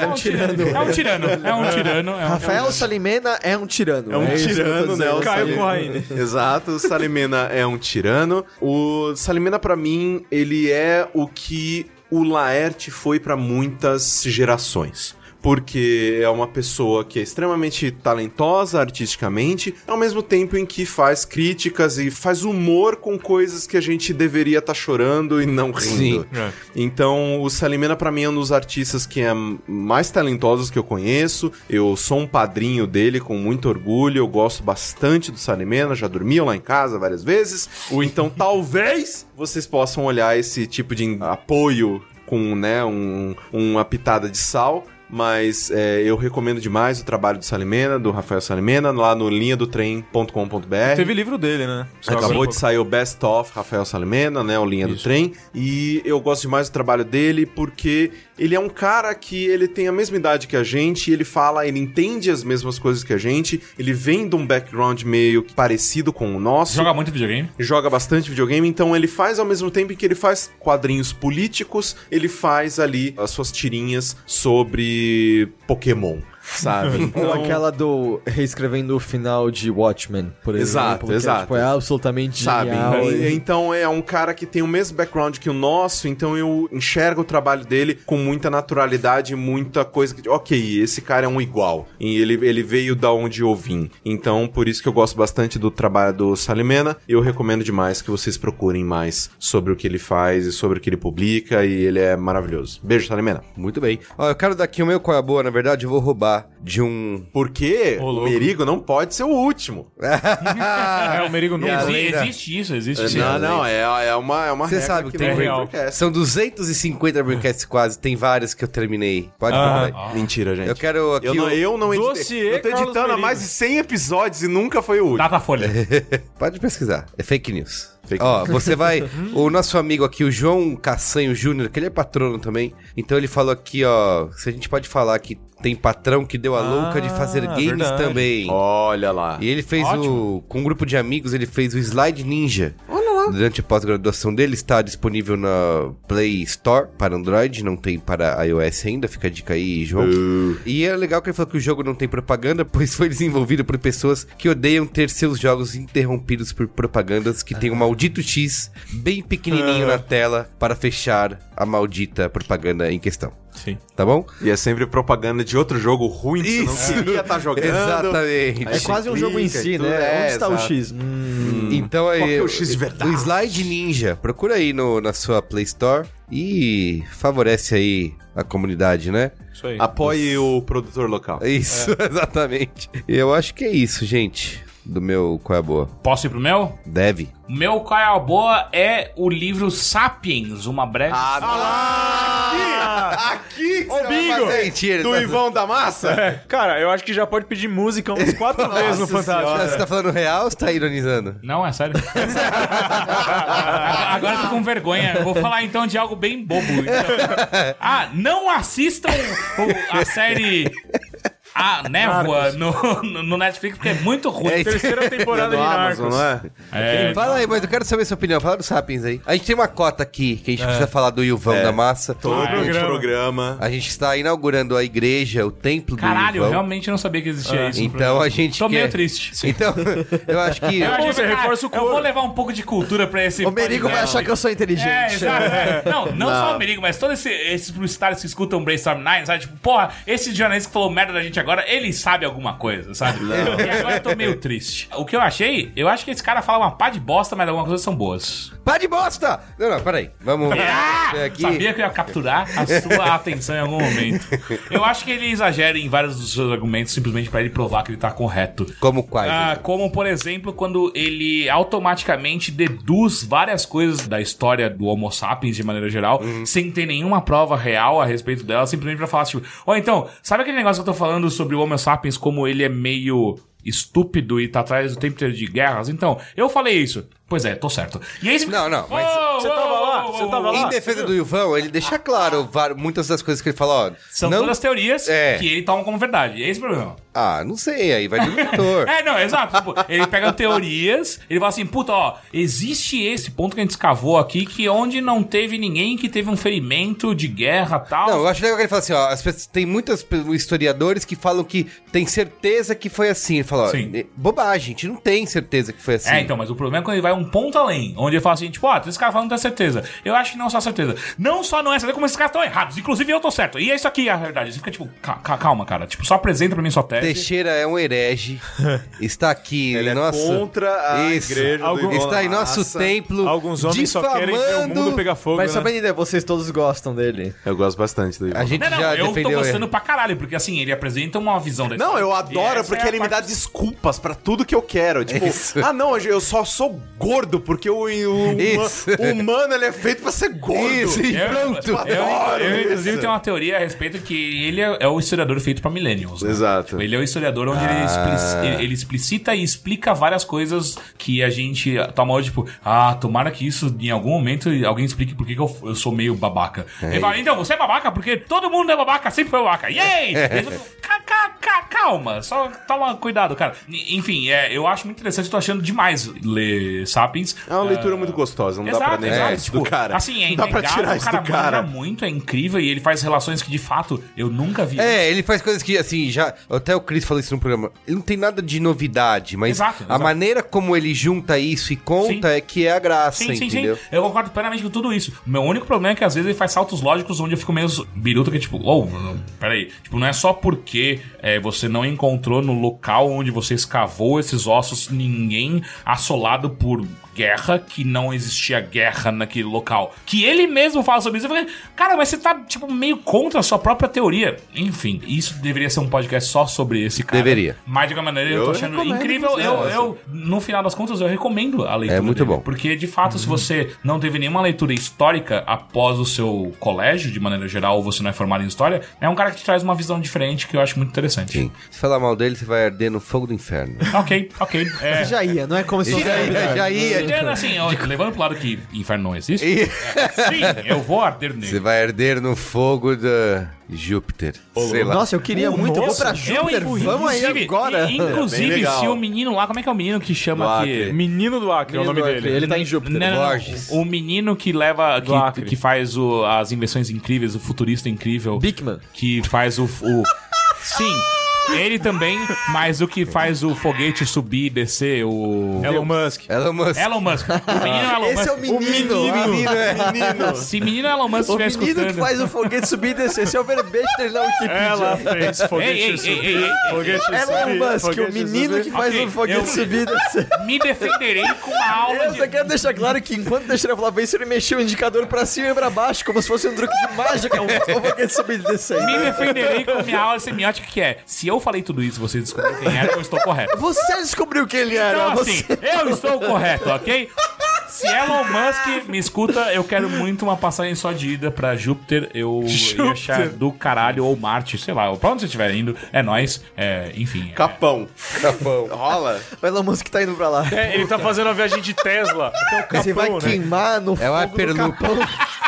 É um tirano. É um tirano. É um tirano. É um Rafael Salimena é um tirano. É um tô tirano, né? O Caio Corraine. Exato, o Salimena é um tirano. O Salimena, pra mim, ele é o que o Laerte foi pra muitas gerações. Porque é uma pessoa que é extremamente talentosa artisticamente, ao mesmo tempo em que faz críticas e faz humor com coisas que a gente deveria estar chorando e não rindo. Sim. É. Então, o Salimena pra mim é um dos artistas que é mais talentosos que eu conheço. Eu sou um padrinho dele com muito orgulho. Eu gosto bastante do Salimena, já dormiam lá em casa várias vezes. Ou então, talvez vocês possam olhar esse tipo de apoio com, né, um, uma pitada de sal. Mas é, eu recomendo demais o trabalho do Salimena, do Rafael Salimena, lá no linhadotrem.com.br. Teve livro dele, né? Só Acabou agora- de sair o Best of Rafael Salimena, né? O Linha do Trem. E eu gosto demais do trabalho dele porque ele é um cara que ele tem a mesma idade que a gente, ele fala, ele entende as mesmas coisas que a gente, ele vem de um background meio parecido com o nosso. Joga muito videogame. Joga bastante videogame, então ele faz ao mesmo tempo que ele faz quadrinhos políticos, ele faz ali as suas tirinhas sobre Pokémon, sabe? Ou Então- aquela do reescrevendo o final de Watchmen, por exemplo. Exato, que, exato. Tipo, é absolutamente Sabe? genial. E- e- Então é um cara que tem o mesmo background que o nosso, então eu enxergo o trabalho dele com muita naturalidade, muita coisa que. Ok, esse cara é um igual. E ele, ele veio da onde eu vim. Então, por isso que eu gosto bastante do trabalho do Salimena. E eu recomendo demais que vocês procurem mais sobre o que ele faz e sobre o que ele publica. E ele é maravilhoso. Beijo, Salimena. Muito bem. Ó, eu quero daqui o meu qual é a boa, na verdade, eu vou roubar de um. Porque Ô, o. Merigo não pode ser o último. É, o Merigo não E a Exi- lenda? existe isso, existe isso. não, não, é, é uma, é uma Você sabe que tem real. Braincast. São 250 Breakcasts quase, tem vários que eu terminei. Pode Ah, aí. Mentira, gente. Eu quero aqui. Eu não, eu não editei. Dossiê Eu tô Carlos editando há mais de 100 episódios e nunca foi o último. Data Folha. Pode pesquisar. É fake news. Fake Ó, você vai. o nosso amigo aqui, o João Cassanho Júnior, que ele é patrono também. Então ele falou aqui, ó. Se a gente pode falar que tem patrão que deu a louca de fazer Ah, games verdade. também. Olha lá. E ele fez Ótimo. o. Com um grupo de amigos, ele fez o Slide Ninja. Olha lá. Durante a pós-graduação dele, está disponível na Play Store para Android, não tem para iOS ainda, fica a dica aí, João. E é legal que ele falou que o jogo não tem propaganda, pois foi desenvolvido por pessoas que odeiam ter seus jogos interrompidos por propagandas que tem um maldito X bem pequenininho na tela para fechar a maldita propaganda em questão. Sim. Tá bom? E é sempre propaganda de outro jogo ruim que você não queria estar jogando. Exatamente. É quase um jogo em si, né? é, Onde está o exato. X? Hum, Então aí, Qual que é o X de verdade? O Slide Ninja. Procura aí no, na sua Play Store e favorece aí a comunidade, né? Isso aí. Apoie o produtor local. Isso, exatamente. Eu acho que é isso, gente. Do meu Qual é a Boa. Posso ir pro meu? Deve. Meu qual é a boa é o livro Sapiens, uma breve. Ah, aqui! Ô, Bingo! Mentira, Do tá- Ivão da Massa? Cara, eu acho que já pode pedir música umas quatro vezes no Fantástico. Você tá falando real ou você tá ironizando? Não, é sério. Agora eu tô com vergonha. Eu vou falar então de algo bem bobo. então. Ah, não assistam a série A Névoa no, no- Netflix, porque é muito ruim. É, Terceira temporada de Amazon, Narcos. não é? É, Fala aí, mas eu quero saber sua opinião. Fala do Sapiens aí. A gente tem uma cota aqui que a gente precisa falar do Ilvão É. da Massa. Todo programa. programa. A gente está inaugurando a igreja, o templo do Caralho, eu Ilvão. realmente não sabia que existia isso. no Então a gente Tô quer... meio triste. Então, eu acho que... Eu, você reforça o eu vou levar um pouco de cultura pra esse O Merigo vai achar que eu sou inteligente. É, exato. é. Não, não, só o Merigo, mas todos esse, esses publicitários que escutam Brainstorm 9, sabe? Tipo, porra, esse jornalista que falou merda da gente agora, ele sabe alguma coisa, sabe? E agora eu tô meio triste. O que eu achei, eu acho que esse cara fala uma pá de bosta, mas algumas coisas são boas. Pá de bosta! Não, não, peraí. Vamos... Ah, aqui. Sabia que eu ia capturar a sua atenção em algum momento. Eu acho que ele exagera em vários dos seus argumentos simplesmente pra ele provar que ele tá correto. Como quais? Ah, como, por exemplo, quando ele automaticamente deduz várias coisas da história do Homo sapiens de maneira geral, sem ter nenhuma prova real a respeito dela, simplesmente pra falar, tipo, ó, então, sabe aquele negócio que eu tô falando sobre o Homo sapiens, como ele é meio estúpido e tá atrás do tempo inteiro de guerras? Então, eu falei isso. Pois é, tô certo. E aí, Não, não, mas- Você tava lá? Você tava Em lá? defesa do Ilvão, ele deixa claro muitas das coisas que ele fala, ó. São não... todas teorias É. que ele toma como verdade. E é esse o problema. Ah, não sei, aí vai do leitor. É, não, exato. Tipo, ele pega teorias, ele fala assim, puta, ó, existe esse ponto que a gente escavou aqui, que onde não teve ninguém que teve um ferimento de guerra e tal. Não, eu acho legal que ele fala assim, ó, as pessoas, tem muitos historiadores que falam que tem certeza que foi assim. Ele fala, ó, Sim. é bobagem, a gente não tem certeza que foi assim. É, então, mas o problema é quando ele vai um ponto além, onde ele fala assim, tipo, ó, esse cara falando não tem certeza. Eu acho que não é só certeza. Não só não é certeza, como esses caras estão errados. Inclusive eu tô certo. E é isso aqui a verdade. Você fica tipo, ca- ca- calma, cara. Tipo, só apresenta pra mim sua tese. Teixeira é um herege, está aqui Ele é nosso... contra a Isso. igreja Algum- Está em nosso Massa. templo, Alguns homens só querem ver o difamando- mundo pegar fogo, Mas só né? pra entender, vocês todos gostam dele. Eu gosto bastante do Ivão. A gente Não, não, já eu tô gostando ele. pra caralho, porque assim, ele apresenta uma visão da Não, eu adoro essa porque é ele me dá parte- desculpas pra tudo que eu quero. Tipo, Isso. ah não, eu só sou gordo porque o, o, o humano ele é feito pra ser gordo. Isso, e Eu, pronto. eu, eu, isso. inclusive, tenho uma teoria a respeito que ele é, é o historiador feito pra millennials. né? Exato. Tipo, Ele é o historiador onde ele, explici- ele- ele explicita e explica várias coisas que a gente toma hoje, tipo, ah, tomara que isso em algum momento alguém explique por que eu, eu sou meio babaca. Ele fala, então, você é babaca porque todo mundo é babaca, sempre foi babaca. Yay! Ele fala, "Ca- ca- ca- Calma, só toma cuidado, cara. Enfim, é, eu acho muito interessante, tô achando demais ler Sapiens. É uma leitura muito gostosa, não dá pra negar exato, isso tipo, do cara. Assim, é não dá pra inegável, tirar o isso cara do cara. muito, é incrível, e ele faz relações que, de fato, eu nunca vi. É, ele faz coisas que, assim, já. Até o Chris falou isso no programa. Ele não tem nada de novidade, mas Exato, a exato. maneira como ele junta isso e conta Sim. é que é a graça, Sim, sim, entendeu? sim. Eu concordo plenamente com tudo isso. O meu único problema é que às vezes ele faz saltos lógicos onde eu fico meio biruta, que é tipo, oh, peraí. Tipo, não é só porque é, você não encontrou no local onde você escavou esses ossos ninguém assolado por Kurwa. Guerra, que não existia guerra naquele local. Que ele mesmo fala sobre isso. Eu falei, cara, mas você tá, tipo, meio contra a sua própria teoria. Enfim, isso deveria ser um podcast só sobre esse cara. Deveria. Mas de qualquer maneira, eu, Eu tô achando incrível. Eu, eu, no final das contas, eu recomendo a leitura. É muito dele, bom. Porque, de fato, se você não teve nenhuma leitura histórica após o seu colégio, de maneira geral, ou você não é formado em história, é um cara que te traz uma visão diferente que eu acho muito interessante. Sim. Se falar mal dele, você vai arder no fogo do inferno. Ok, ok. É, Já ia, não é como se fosse já, ia, já ia. Entendo, assim, ó, levando pro lado que inferno não existe, E- sim, eu vou arder nele. Você vai arder no fogo da Júpiter. Sei lá. Nossa, eu queria muito. Eu vou pra Eu, Júpiter, vamos aí agora. Inclusive, se o menino lá, como é que é o menino que chama aqui? Menino do Acre é o nome dele. Ele tá em Júpiter. Não. Borges. O menino que leva. Que, que faz o- as invenções incríveis, o futurista incrível. Bigman. Que faz o. o- Sim. Ele também, mas o que faz o foguete subir e descer, o. Elon Musk. Elon Musk. Elon Musk. O menino Elon Esse Musk. é o menino. O menino é. Se menino Elon Musk O estiver menino escutando. que faz o foguete subir e descer. Esse é o verbete dele na Wikipedia. Ela fez foguete Ei, ei, subir. ei, ei, ei. Foguete Elon subir, Musk, o menino subir. que faz Ok, o foguete eu- subir e descer. Me defenderei com uma aula Eu de. só quero deixar claro que enquanto deixa ele falar isso, ele mexeu o indicador pra cima e pra baixo, como se fosse um truque de mágica, um foguete subir e descer. Me defenderei com minha aula semiótica, que é: se eu eu falei tudo isso, vocês descobriram quem era, eu estou correto. Você descobriu quem ele era. Então, você... assim, eu estou correto, ok? Se Elon Musk me escuta, eu quero muito uma passagem só de ida pra Júpiter. Eu ia achar do caralho, ou Marte, sei lá. Pra onde você estiver indo, é nóis. É, enfim. é- Capão. Capão. Rola. O Elon Musk tá indo pra lá. É, ele tá fazendo a viagem de Tesla até o Capão, Você vai né? queimar no É fogo do perlupa. capão.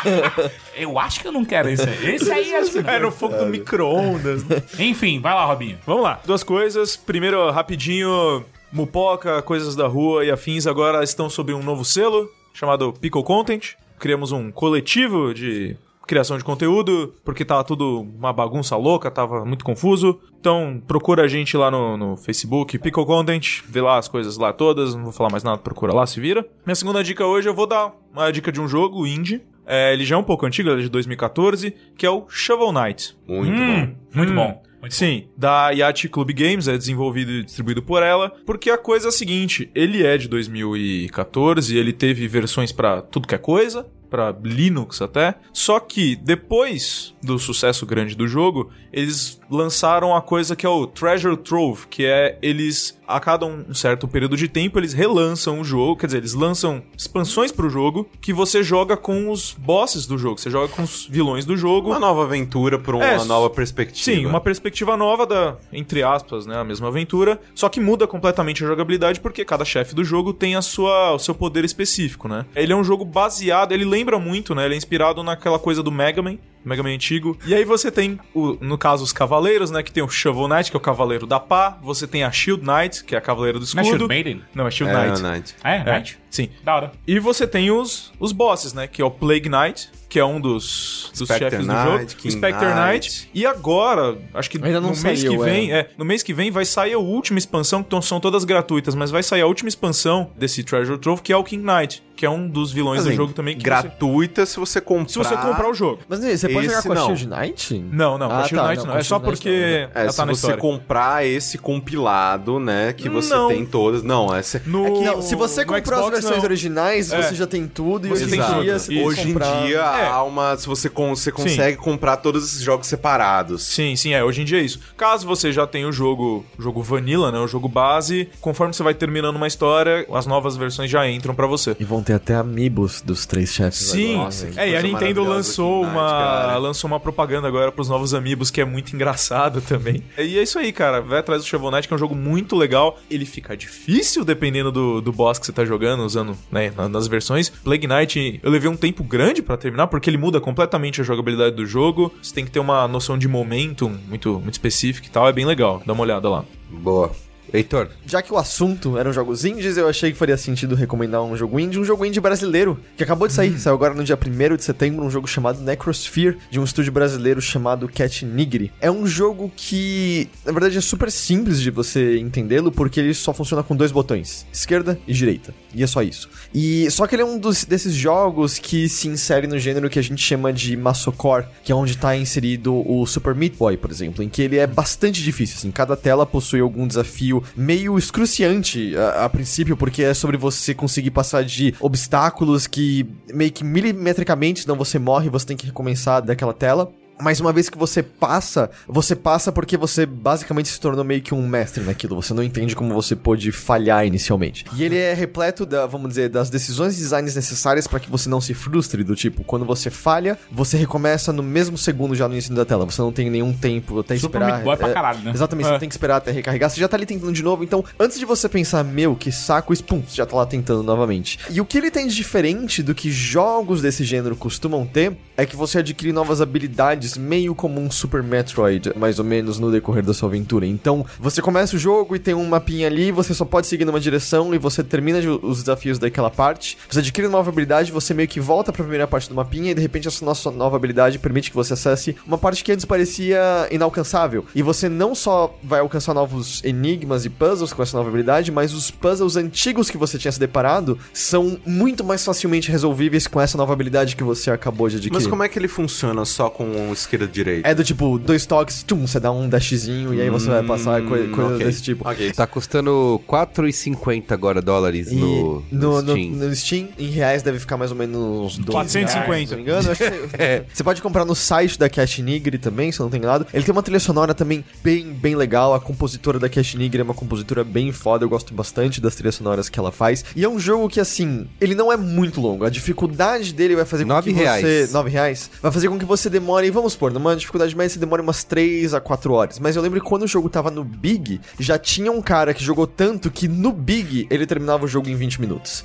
eu acho que eu não quero esse aí. Esse aí acho que não. É no fogo do micro-ondas. né? Enfim, vai lá, Robinho. Vamos lá. Duas coisas. Primeiro, rapidinho, Mupoca, Coisas da Rua e afins agora estão sob um novo selo chamado Pickle Content. Criamos um coletivo de criação de conteúdo, porque tava tudo uma bagunça louca, tava muito confuso. Então procura a gente lá no, no Facebook, Pickle Content, vê lá as coisas lá todas, não vou falar mais nada, procura lá, se vira. Minha segunda dica hoje eu vou dar uma dica de um jogo indie. É, ele já é um pouco antigo, ele é de 2014, que é o Shovel Knight. Muito Hum, bom. muito bom. Muito Sim, da Yacht Club Games, é desenvolvido e distribuído por ela, porque a coisa é a seguinte, ele é de 2014, ele teve versões pra tudo que é coisa, pra Linux até, só que depois do sucesso grande do jogo, eles lançaram a coisa que é o Treasure Trove, que é eles a cada um certo período de tempo eles relançam o jogo, quer dizer, eles lançam expansões pro jogo que você joga com os bosses do jogo, você joga com os vilões do jogo. Uma nova aventura pra uma É, nova perspectiva. Sim, uma perspectiva nova da, entre aspas, né, a mesma aventura, só que muda completamente a jogabilidade porque cada chefe do jogo tem a sua, o seu poder específico, né? Ele é um jogo baseado, ele lembra muito, né? Ele é inspirado naquela coisa do Mega Man, Mega Man antigo. E aí você tem, o, no caso, os cavaleiros, né? Que tem o Shovel Knight, que é o cavaleiro da pá. Você tem a Shield Knight, que é a cavaleira do Não é escudo. Shield Maiden? Não, é Shield É, Knight. Knight. É, É, Night? Sim. Da hora. E você tem os, os bosses, né? Que é o Plague Knight, que é um dos, dos Spectre chefes Knight, do jogo. King Spectre Knight. Knight. E agora, acho que Ainda não no mês saiu, que vem, é. é. no mês que vem vai sair a última expansão, que são todas gratuitas, mas vai sair a última expansão desse Treasure Trove, que é o King Knight, que é um dos vilões Assim, do jogo também. Que gratuita se você comprar. você, se você comprar o jogo. Mas você pode jogar Esse com a não. Shield Knight? Não, não, com a Ah, Shield tá, Knight não, não. com É a só Knight porque É, ela se tá você história. comprar esse compilado, né, que você Não. tem todas. Não, essa No, É que não, se você no comprou as Xbox, versões não. originais, É. você já tem tudo, e Você hoje tem em dia você Hoje em dia É. há uma. Se você, con- você consegue comprar todos esses jogos separados. Sim, sim, é. Hoje em dia é isso. Caso você já tenha o jogo, o jogo Vanilla, né? O jogo base, conforme você vai terminando uma história, as novas versões já entram pra você. E vão ter até amiibos dos três chefes Sim. Nossa, é, e a Nintendo lançou uma, cara. lançou uma propaganda agora pros novos amigos que é muito engraçado também. E é isso aí, cara. Vai atrás do Shovel Knight, que é um jogo muito legal. Ele fica difícil dependendo do, do boss que você tá jogando, usando, né, na- nas versões. Plague Knight, eu levei um tempo grande pra terminar, porque ele muda completamente a jogabilidade do jogo. Você tem que ter uma noção de momentum muito, muito específica e tal. É bem legal. Dá uma olhada lá. Boa. Heitor, Já que o assunto eram jogos indies, eu achei que faria sentido recomendar um jogo indie, um jogo indie brasileiro, que acabou de sair, saiu agora no dia 1 de setembro, um jogo chamado Necrosphere, de um estúdio brasileiro chamado Cat Nigri. É um jogo que, na verdade, é super simples de você entendê-lo, porque ele só funciona com dois botões, esquerda e direita. E é só isso. E só que ele é um dos, desses jogos que se insere no gênero que a gente chama de Masocore, que é onde está inserido o Super Meat Boy, por exemplo, em que ele é bastante difícil, assim, cada tela possui algum desafio meio excruciante a, a princípio, porque é sobre você conseguir passar de obstáculos que meio que milimetricamente, senão você morre e você tem que recomeçar daquela tela. Mas uma vez que você passa, você passa porque você basicamente se tornou meio que um mestre naquilo. Você não entende como você pôde falhar inicialmente. E ele é repleto da, vamos dizer, das decisões e designs necessárias para que você não se frustre, do tipo, quando você falha, você recomeça no mesmo segundo já no início da tela. Você não tem nenhum tempo até Super esperar. Meat Boy pra é, caralho, né? Exatamente, você tem que esperar até recarregar. Você já tá ali tentando de novo. Então, antes de você pensar, meu, que saco, isso, pum, você já tá lá tentando novamente. E o que ele tem de diferente do que jogos desse gênero costumam ter é que você adquire novas habilidades, meio como um Super Metroid, mais ou menos, no decorrer da sua aventura. Então, você começa o jogo e tem um mapinha ali, você só pode seguir numa direção e você termina os desafios daquela parte. Você adquire uma nova habilidade, você meio que volta pra primeira parte do mapinha e de repente essa nossa nova habilidade permite que você acesse uma parte que antes parecia inalcançável. E você não só vai alcançar novos enigmas e puzzles com essa nova habilidade, mas os puzzles antigos que você tinha se deparado são muito mais facilmente resolvíveis com essa nova habilidade que você acabou de adquirir. Mas como é que ele funciona só com esquerda direita? É do tipo, dois toques, tum, você dá um dashzinho e aí você vai passar coi coisas ok. desse tipo. Ok. Tá custando 4,50 agora dólares E no, no, no no, Steam. no Steam, em reais, deve ficar mais ou menos uns 2 450. reais, se não me engano. Acho que Você pode comprar no site da Cash Nigri também, se eu não tenho enganado. Ele tem uma trilha sonora também bem, bem legal. A compositora da Cash Nigri é uma compositora bem foda. Eu gosto bastante das trilhas sonoras que ela faz. E é um jogo que, assim, ele não é muito longo. A dificuldade dele vai fazer com Nove que reais. você... 9 reais? Vai fazer com que você demore, vamos supor, numa dificuldade média você demore umas 3 a 4 horas. Mas eu lembro que quando o jogo tava no Big, já tinha um cara que jogou tanto que no Big ele terminava o jogo em 20 minutos.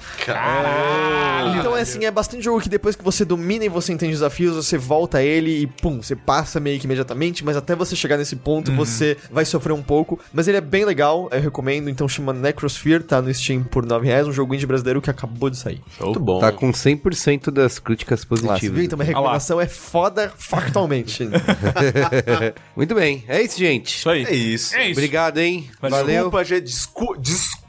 Então, é assim, é bastante jogo que depois que você domina e você entende os desafios, você volta a ele e pum, você passa meio que imediatamente, mas até você chegar nesse ponto, você vai sofrer um pouco. Mas ele é bem legal, eu recomendo, então chama Necrosphere, tá no Steam por 9 reais, um jogo indie brasileiro que acabou de sair. Muito bom. Tá com 100% das críticas positivas. viu? Então minha reclamação é foda factualmente. Muito bem, é isso, gente. Isso aí. É isso. É isso. Obrigado, hein? Valeu. Desculpa, gente. Desculpa!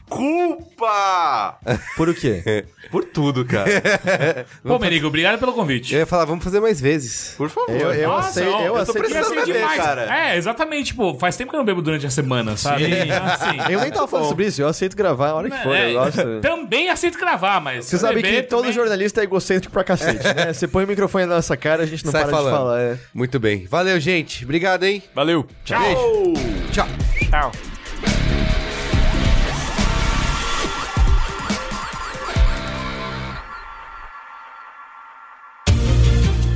Por o quê? Por tudo, cara. Pô, Merigo, obrigado pelo convite. Eu ia falar, vamos fazer mais vezes. Por favor. Eu, eu Nossa, aceito, eu eu tô aceito. precisando beber, demais. cara. É, exatamente. Pô, faz tempo que eu não bebo durante a semana, sabe? Assim, Eu nem tava falando sobre isso, eu aceito gravar a hora que for, é, eu gosto. Também aceito gravar, mas. Você sabe que todo também- jornalista é egocêntrico pra cacete, né? Você põe o microfone na nossa cara, a gente não Sai para falando. de falar. É. Muito bem. Valeu, gente. Obrigado, hein? Valeu. Tchau. Tchau. Tchau.